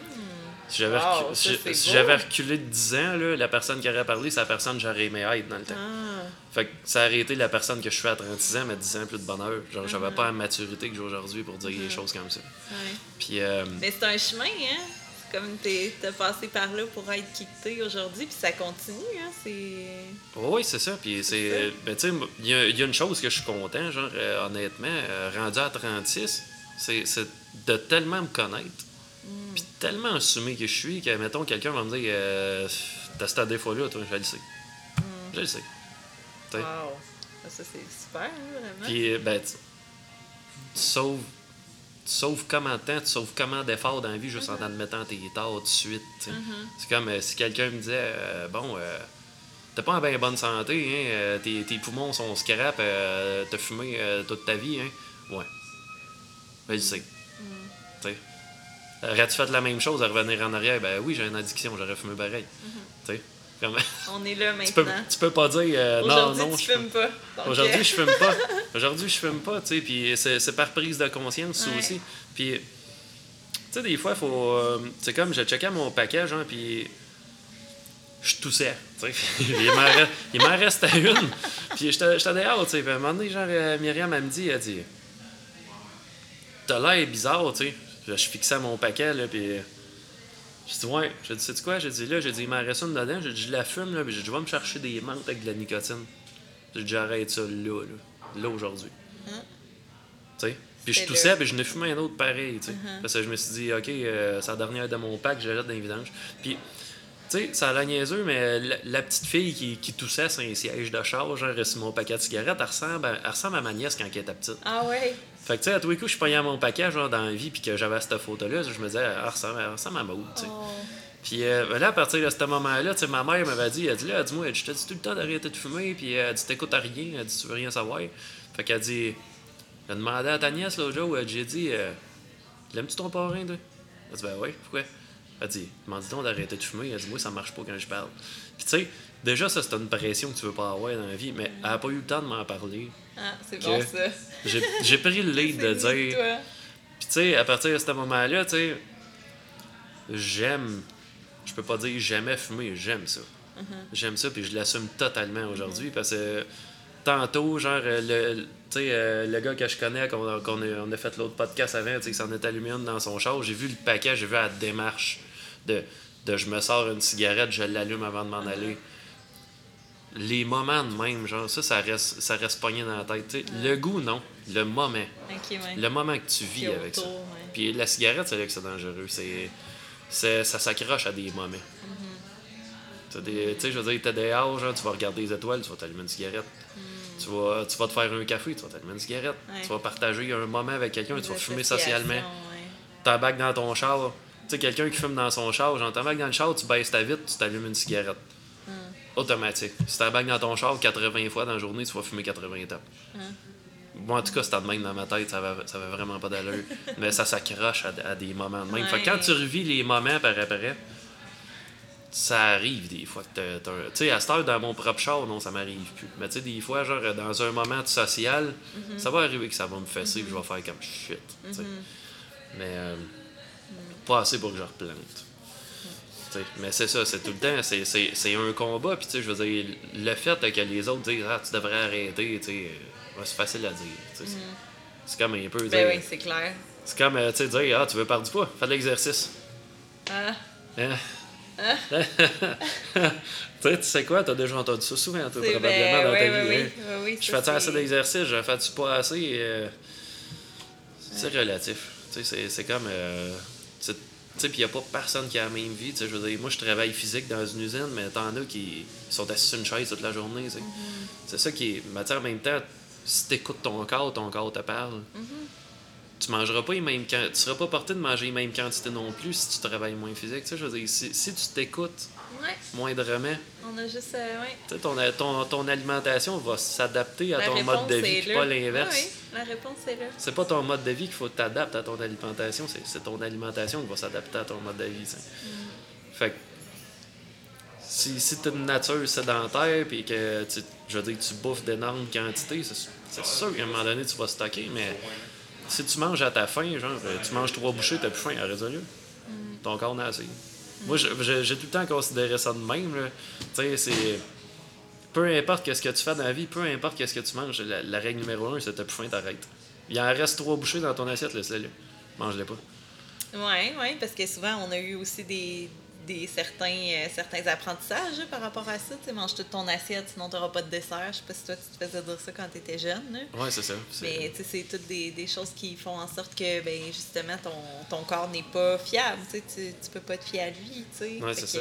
Si j'avais, reculé de 10 ans, là, la personne qui aurait parlé, c'est la personne que j'aurais aimé être dans le temps. Ah. Fait que ça aurait été la personne que je suis à 36 ans, mais 10 ans plus de bonheur. Genre, j'avais mm-hmm. pas la maturité que j'ai aujourd'hui pour dire des choses comme ça. Puis, euh, mais c'est un chemin, hein? Comme t'as passé par là pour être quitté aujourd'hui, puis ça continue, hein? C'est... Oui, c'est ça. Puis c'est... Ben, tu sais, il y, a une chose que je suis content, genre, euh, honnêtement, euh, rendu à 36, c'est de tellement me connaître Mm. Puis tellement assumé que je suis que, mettons, quelqu'un va me dire euh, T'as ce défaut-là, toi, je le sais. Mm. Je le sais. Wow. Ah, ça, c'est super, hein, vraiment. Puis, ben, tu, sauves. Tu sauves comment de temps, tu sauves comment d'efforts dans la vie juste en mm-hmm. admettant tes torts tout de suite. Mm-hmm. C'est comme euh, si quelqu'un me disait euh, Bon, t'es pas en bien bonne santé, hein, tes, tes, poumons sont scrap, t'as fumé toute ta vie, hein. Ouais. Ben, je sais. Mm. Tu sais. Aurais-tu fait la même chose à revenir en arrière? Ben oui, j'ai une addiction, j'aurais fumé pareil. On est là maintenant. tu, peux, tu peux pas dire euh, non, non. je fume pas. Aujourd'hui, je fume pas. Aujourd'hui, je fume pas, tu sais. Puis c'est par prise de conscience aussi. Puis, tu sais, des fois, il faut. Euh, c'est comme, je checkais mon paquet, genre, puis je toussais. il m'en restait une. Puis j'étais dehors, tu sais. à un moment donné, genre, euh, Myriam, elle me dit, elle dit T'as l'air bizarre, tu sais je fixais mon paquet, là, puis. Je dis, ouais, j'ai dit, sais quoi? J'ai dit, là, j'ai dit, il m'en reste une dedans. J'ai dit, je la fume, là, puis j'ai dit, je vais me chercher des menthes avec de la nicotine. J'ai dit, j'arrête ça là, là, là aujourd'hui. Hein? Tu sais? Puis je toussais, puis je ne fumais un autre pareil, tu sais. Uh-huh. Parce que je me suis dit, OK, euh, c'est la dernière de mon pack, dans les vidanges. Puis, tu sais, ça a l'air niaiseux, mais la, petite fille qui, qui toussait sur un siège de charge, genre, sur mon paquet de cigarettes, elle ressemble, elle ressemble à ma nièce quand elle était petite. Ah ouais? Fait que, tu sais, à tous les coups, je payais mon paquet, genre, dans la vie, puis que j'avais cette photo-là, je me disais, ah, ça ressemble à Maud, tu sais. Oh. Puis euh, là, à partir de ce moment-là, tu sais, ma mère m'avait dit, elle dit, là, dis-moi, je te dis tout le temps d'arrêter de fumer, puis elle dit, t'écoutes à rien, elle dit, tu veux rien savoir. Fait qu'elle dit, J'ai demandé à ta nièce l'autre jour, j'ai dit euh, L'aimes-tu ton parrain, toi? Elle dit Ben oui, pourquoi? Elle dit Demande donc d'arrêter de fumer. Elle dit Moi, ça marche pas quand je parle. Puis tu sais, déjà, ça, c'est une pression que tu veux pas avoir dans la vie, mais elle n'a pas eu le temps de m'en parler. Ah, c'est bon ça. J'ai pris le lead de dire. Puis tu sais, à partir de ce moment-là, tu sais, j'aime. Je peux pas dire jamais fumer, j'aime ça. Mm-hmm. J'aime ça, puis je l'assume totalement aujourd'hui parce que tantôt, genre, euh, le, euh, le gars que je connais, qu'on a, on a, fait l'autre podcast avant, qui s'en est allumé une dans son char, j'ai vu le paquet, j'ai vu la démarche de, de je me sors une cigarette, je l'allume avant de m'en aller. Les moments de même, genre, ça, ça reste, ça reste pogné dans la tête. Le goût, non. Le moment. Le moment que tu vis avec ça. Puis la cigarette, c'est là que c'est dangereux. C'est, ça s'accroche à des moments. Tu sais, je veux dire, t'es dehors, genre, tu vas regarder les étoiles, tu vas t'allumer une cigarette. Mm. Tu, vas, tu vas te faire un café, tu vas t'allumer une cigarette. Tu vas partager un moment avec quelqu'un, tu vas fumer socialement. Bague dans ton char. Sais, quelqu'un qui fume dans son char, genre, bague dans le char, tu baisses ta vitre, tu t'allumes une cigarette. Mm. Automatique. Si bague dans ton char 80 fois dans la journée, tu vas fumer 80 temps. Mm. Moi, en tout cas, c'était de même dans ma tête, ça va, ça va vraiment pas d'allure. Mais ça s'accroche à, des moments de même. Fait quand tu revis les moments par après, ça arrive des fois que Tu sais, à cette heure, dans mon propre char, non, ça m'arrive plus. Mais tu sais, des fois, genre, dans un moment social, mhm. ça va arriver que ça va me fesser et je vais faire comme shit. Mhm. Mais euh, pas assez pour que je replante. mais c'est ça, c'est tout le temps, c'est un combat. Puis, tu sais, je veux dire, le fait que les autres disent, ah, tu devrais arrêter, tu sais, c'est facile à dire. Mhm. C'est comme un peu. Ben oui, c'est clair. C'est comme, tu sais, dire, ah, tu veux perdre du poids, fais de l'exercice. Ah. Hein? tu sais quoi, t'as déjà entendu ça souvent, toi, probablement, dans ta vie. Hein? Oui, je fais assez d'exercice, je fais-tu pas assez? Euh, c'est relatif. C'est comme. Euh, tu sais, puis il n'y a pas personne qui a la même vie. Je veux dire, moi, je travaille physique dans une usine, mais t'en as qui sont assis sur une chaise toute la journée. Mm-hmm. C'est ça qui est. Mais en même temps, si t'écoutes ton corps, ton corps te parle. Mm-hmm tu mangeras pas les mêmes tu seras pas porté de manger les mêmes quantités non plus si tu travailles moins physique. Je veux dire, si, si tu t'écoutes ouais. moindrement, on a juste, euh, ouais. ton, ton, ton, alimentation va s'adapter à ton mode de vie, pas l'inverse. oui, la réponse est là. C'est pas ton mode de vie qu'il faut t'adapter à ton alimentation, c'est ton alimentation qui va s'adapter à ton mode de vie. Mm. Fait que si, si tu une nature sédentaire puis que tu, je veux dire, tu bouffes d'énormes quantités, c'est sûr qu'à un moment donné tu vas stocker, mais si tu manges à ta faim, genre, euh, tu manges trois bouchées, t'as plus faim, à résolu. Mm. Ton corps n'a assez. Moi, j'ai tout le temps considéré ça de même. Tu sais, c'est. Peu importe ce que tu fais dans la vie, peu importe ce que tu manges, la, règle numéro un, c'est t'as plus faim, t'arrêtes. Il en reste trois bouchées dans ton assiette, laisse-les. Mange-les pas. Oui, oui, parce que souvent, on a eu aussi des, des certains, euh, certains apprentissages par rapport à ça. Tu mange toute ton assiette, sinon tu n'auras pas de dessert. Je sais pas si toi, tu te faisais dire ça quand tu étais jeune. Oui, c'est ça. Mais c'est toutes des, des, choses qui font en sorte que, ben, justement, ton, ton corps n'est pas fiable. Tu ne peux pas te fier à lui. Oui, c'est ça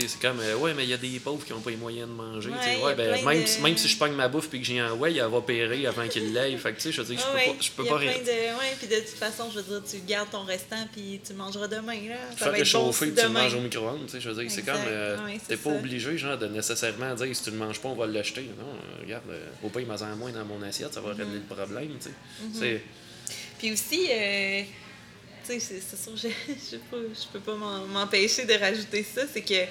c'est comme, euh, ouais, mais il y a des pauvres qui n'ont pas les moyens de manger. Ouais, ben, même, si, même si je pogne ma bouffe et que j'ai un ouais, elle va périr avant qu'il l'aille. Fait que, tu sais, je veux dire, je peux pas, je peux pas rien. Ouais, puis de toute façon, je veux dire, tu gardes ton restant puis tu mangeras demain. Là. Ça va réchauffer bon tu le manges au micro-ondes. Je veux dire, c'est comme, euh, t'es pas obligé, genre, de nécessairement dire, si tu le manges pas, on va l'acheter. Non, euh, regarde, au pas, il m'en moins dans mon assiette, ça va régler mm-hmm. le problème, tu sais. Mm-hmm. Puis aussi, sais, c'est sûr, je, je, peux, je peux pas m'empêcher de rajouter ça, c'est que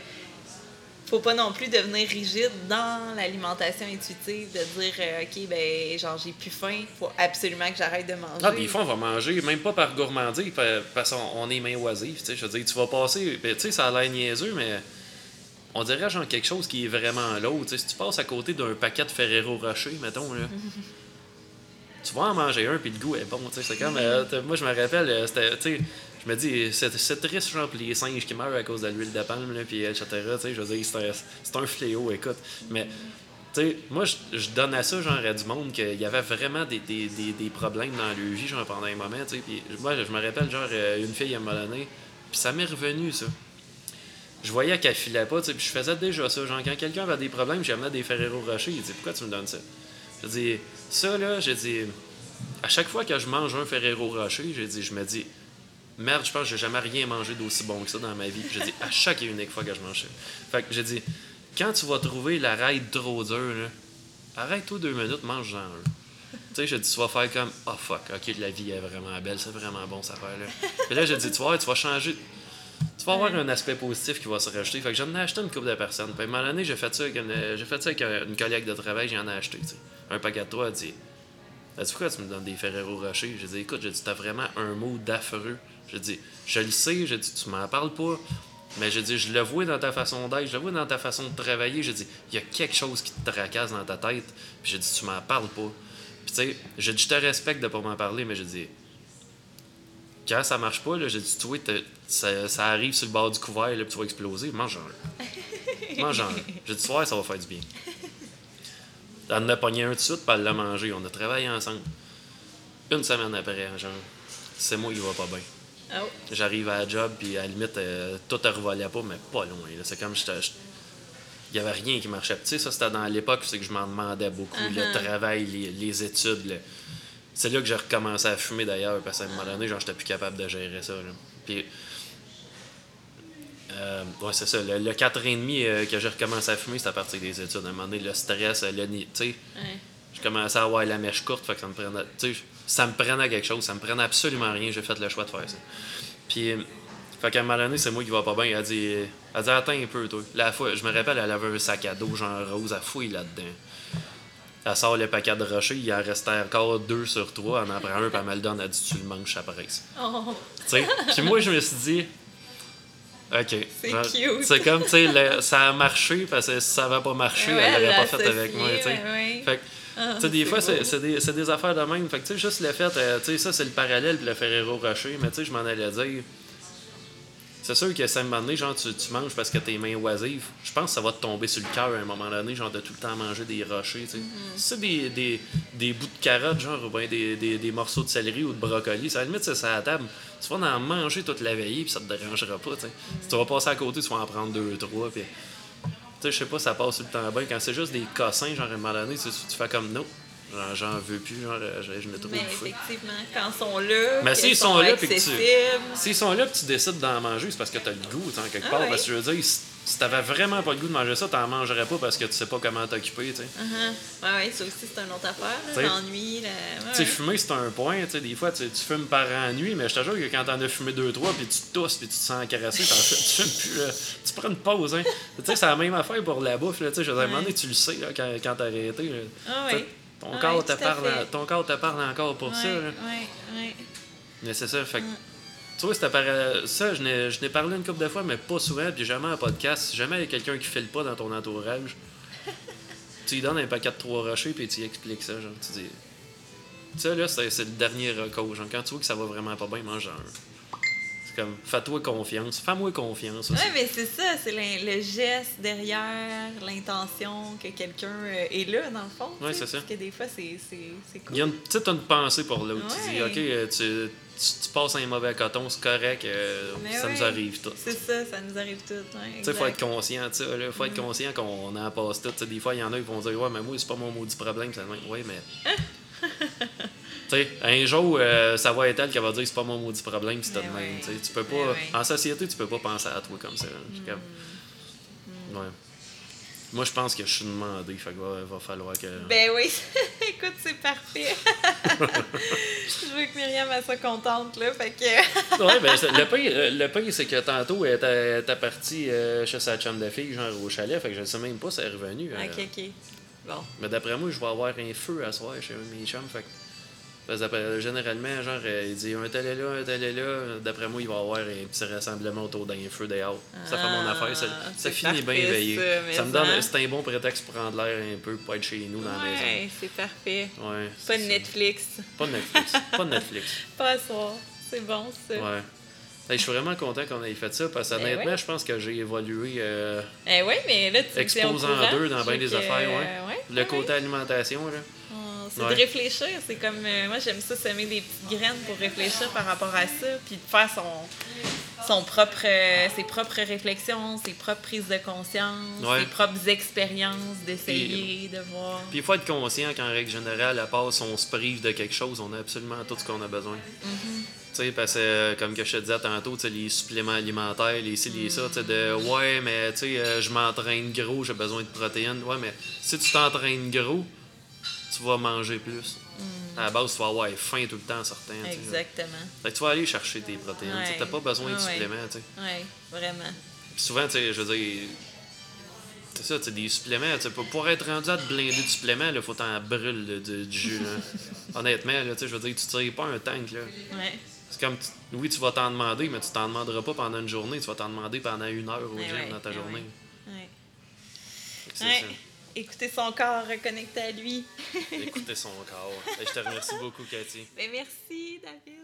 faut pas non plus devenir rigide dans l'alimentation intuitive, de dire, euh, OK, ben, genre, j'ai plus faim, faut absolument que j'arrête de manger. Ah, des fois, on va manger, même pas par gourmandise, parce qu'on est main oisive, tu sais, je veux dire, tu vas passer, ben, tu sais, ça a l'air niaiseux, mais on dirait, genre, quelque chose qui est vraiment l'autre, tu sais, si tu passes à côté d'un paquet de Ferrero Rocher, mettons, là, tu vas en manger un, puis le goût est bon. C'est comme. Euh, moi, je me rappelle, euh, c'était. Je me dis, c'est triste, genre, pour les singes qui meurent à cause de l'huile de palme, là, puis etc. Je veux dire, c'est un, fléau, écoute. Mais. sais, moi, je, donne à ça, genre, à du monde qu'il y avait vraiment des, des, des, problèmes dans leur vie, genre, pendant un moment, tu sais. Puis moi, je me rappelle, genre, euh, une fille, elle m'a donné, puis ça m'est revenu, ça. Je voyais qu'elle filait pas, tu sais, puis je faisais déjà ça. Genre, quand quelqu'un avait des problèmes, j'amenais des Ferrero Rocher, il dit, pourquoi tu me donnes ça? Je dis, ça, là, j'ai dit, à chaque fois que je mange un Ferrero Rocher, j'ai dit, je me dis, merde, je pense que j'ai jamais rien mangé d'aussi bon que ça dans ma vie. J'ai dit, à chaque et unique fois que je mange ça. Fait que j'ai dit, quand tu vas trouver la raide trop dure, arrête-toi deux minutes, mange-en un. sais, j'ai dit, tu vas faire comme, oh fuck, ok, la vie est vraiment belle, c'est vraiment bon cette affaire-là. Puis là, j'ai dit, tu vas, tu vas changer. Tu vas avoir un aspect positif qui va se rajouter. Fait que j'en ai acheté une couple de personnes. Puis à un moment donné, j'ai fait ça avec une, j'ai fait ça avec une collègue de travail, j'en ai acheté. Un paquet de trois, elle dit, elle dit, pourquoi tu me donnes des Ferrero Rocher? J'ai dit, écoute, j'ai dit, t'as vraiment un mot d'affreux. J'ai dit, je le sais, j'ai dit, tu m'en parles pas. Mais j'ai dit, je le vois dans ta façon d'être, je le vois dans ta façon de travailler. J'ai dit, il y a quelque chose qui te tracasse dans ta tête. Puis j'ai dit, tu m'en parles pas. Puis tu sais, j'ai dit, je te respecte de pas m'en parler, mais j'ai dit, quand ça marche pas, j'ai dit, tu vois, ça, ça, arrive sur le bord du couvert, là, puis tu vas exploser. Mange un. Mange un. J'ai dit, soir, ça va faire du bien. Elle en a pogné un tout de suite, puis elle l'a mangé. On a travaillé ensemble. Une semaine après, genre, c'est moi qui va pas bien. Oh. J'arrive à la job, puis à la limite, euh, tout ne revolait pas, mais pas loin. C'est comme j'étais. Il n'y avait rien qui marchait. Tu sais, ça, c'était dans l'époque, c'est que je m'en demandais beaucoup. Le uh-huh. travail, les, études. C'est là que j'ai recommencé à fumer d'ailleurs, parce qu'à un moment donné, genre, j'étais plus capable de gérer ça. Puis. Euh, ouais, c'est ça. Le, 4 ans et demi euh, que j'ai recommencé à fumer, c'était à partir des études. À un moment donné, le stress, le Tu sais, je commençais à avoir la mèche courte, fait que ça me prenait. Tu sais, ça me prenait quelque chose, ça me prenait absolument rien. J'ai fait le choix de faire ça. Puis, fait qu'à un moment donné, c'est moi qui va pas bien. Elle a dit, elle dit Attends un peu, toi. La fois, je me rappelle, elle avait un sac à dos, genre rose, elle fouille là-dedans. Elle sort le paquet de rochers, il en restait encore deux sur trois. Elle en prend un, puis elle me le donne. Elle dit Tu le manges après ça. Oh. Puis moi, je me suis dit OK. C'est cute. C'est comme, tu sais, ça a marché, parce que si ça n'avait pas marché, elle l'aurait pas fait avec moi, tu sais. Fait ah, tu sais, des fois, c'est des, des, affaires de même. Fait que, tu sais, juste le fait, euh, tu sais, ça, c'est le parallèle de le Ferrero Rocher, mais tu sais, je m'en allais dire. C'est sûr que ça me donné, genre, tu, tu, manges parce que tes mains oisives. Je pense que ça va te tomber sur le cœur à un moment donné, genre, de tout le temps manger des rochers, tu sais. Mm-hmm. C'est des, des, des, bouts de carottes, genre, ou bien des, des, des, morceaux de céleri ou de brocoli, ça, à la limite, c'est à la table. Tu vas en manger toute la veillée, puis ça te dérangera pas, tu sais. Si tu vas passer à côté, tu vas en prendre deux, trois, puis sais, je sais pas, ça passe tout le temps bien. Quand c'est juste des cossins, genre à un moment donné, tu, tu fais comme non. Genre, j'en veux plus, genre, je, je me trouve Mais effectivement, quand ils sont là, mais s'ils sont, là, puis tu. S'ils sont là, puis tu décides d'en manger, c'est parce que tu as le goût, en quelque ah part. Parce que je veux dire, si t'avais vraiment pas le goût de manger ça, t'en mangerais pas parce que tu sais pas comment t'occuper, tu sais. Uh Ouais, ouais, ça aussi, c'est une autre affaire, l'ennui. Tu sais, fumer, c'est un point, tu sais, des fois, tu, fumes par ennui, mais je te jure que quand t'en as fumé deux, trois, puis tu tousses, puis tu te sens caressé, tu fumes plus, tu prends une pause, hein. tu sais, c'est la même affaire pour la bouffe, tu sais, je veux dire, tu le sais, là, quand, quand t'as arrêté. Ah ouais. Ton, corps te parle, ton corps te parle encore pour ça, là. Ouais, ouais. Mais c'est ça, fait tu vois, ça, je n'ai parlé une couple de fois, mais pas souvent, puis jamais en podcast. Jamais il y a quelqu'un qui file pas dans ton entourage. tu lui donnes un paquet de trois rochers, puis tu lui expliques ça. Genre, tu dis. Ça, là, c'est le dernier recours. Genre, quand tu vois que ça va vraiment pas bien, mange un. C'est comme, fais-toi confiance. Fais-moi confiance. Ouais, mais c'est ça, c'est le geste derrière, l'intention que quelqu'un euh, est là, dans le fond. Oui, c'est ça. Parce que des fois, c'est cool. Il y a une petite une pensée pour l'autre. Tu dis, OK, euh, tu tu, passes un mauvais coton, c'est correct, euh, ça nous arrive tout. C'est ça, ça nous arrive tout. Il faut être conscient de ça. Il faut être mm. conscient qu'on en passe tout. des fois, il y en a qui vont dire Ouais, mais moi, c'est pas mon maudit problème. Oui, mais. sais, un jour, euh, ça va être elle qui va dire c'est pas mon maudit problème, c'est de même. Tu peux pas, En société, tu peux pas penser à toi comme ça. Mm. Mm. Ouais. Moi, je pense que je suis demandé, fait qu'il va, falloir que. Ben oui, écoute, c'est parfait. je veux que Myriam soit contente, là, fait que. ouais, ben, le pire, euh, le pire c'est que tantôt, elle était, partie euh, chez sa chum de fille, genre au chalet, fait que je ne sais même pas si elle est revenue. Euh. Ok, ok. Bon. Mais d'après moi, je vais avoir un feu à soir chez mes chums, fait que généralement, genre, euh, il dit un tel est là, un tel est là. D'après moi, il va y avoir un petit rassemblement autour d'un feu dehors. ça fait mon affaire. Ça, ça finit bien éveillé. Ça, me donne, c'est un bon prétexte pour prendre l'air un peu, pour être chez nous dans la maison. C'est parfait. Ouais, pas de Netflix. Pas de Netflix. pas de Netflix. pas à soir. C'est bon, ça. Ouais. je suis vraiment content qu'on ait fait ça parce que ben honnêtement, je pense que j'ai évolué. Euh, eh oui, mais là, tu Exposant deux dans bien des affaires, ouais. le côté alimentation, là. C'est de réfléchir. C'est comme. Euh, moi, j'aime ça, semer des petites graines pour réfléchir par rapport à ça, puis de faire son, son propre, euh, ses propres réflexions, ses propres prises de conscience, ses propres expériences, d'essayer, de voir. Puis il faut être conscient qu'en règle générale, à part si on se prive de quelque chose, on a absolument tout ce qu'on a besoin. Mm-hmm. Tu sais, parce que, euh, comme que je te disais tantôt, les suppléments alimentaires, les ci, les ça, tu sais, de ouais, mais tu sais, je m'entraîne gros, j'ai besoin de protéines. Ouais, mais si tu t'entraînes gros, tu vas manger plus. À la base, tu vas avoir faim tout le temps en sortant. tu sais. Exactement. Que tu vas aller chercher tes protéines. Tu n'as pas besoin de Ouais, suppléments. tu sais. Oui, vraiment. Puis souvent, tu sais, je veux dire, c'est ça, tu sais, des suppléments. tu sais, Pour, être rendu à te blinder de suppléments, il faut t'en brûler du, du jus. là. Honnêtement, là, tu sais, je veux dire, tu tires pas un tank. Là. Ouais. C'est comme, tu- oui, tu vas t'en demander, mais tu t'en demanderas pas pendant une journée. Tu vas t'en demander pendant une heure au gym dans ta journée. c'est Ouais. Ça. Écoutez son corps, reconnecté à lui. Écoutez son corps. Et je te remercie beaucoup, Cathy. Ben, merci, David.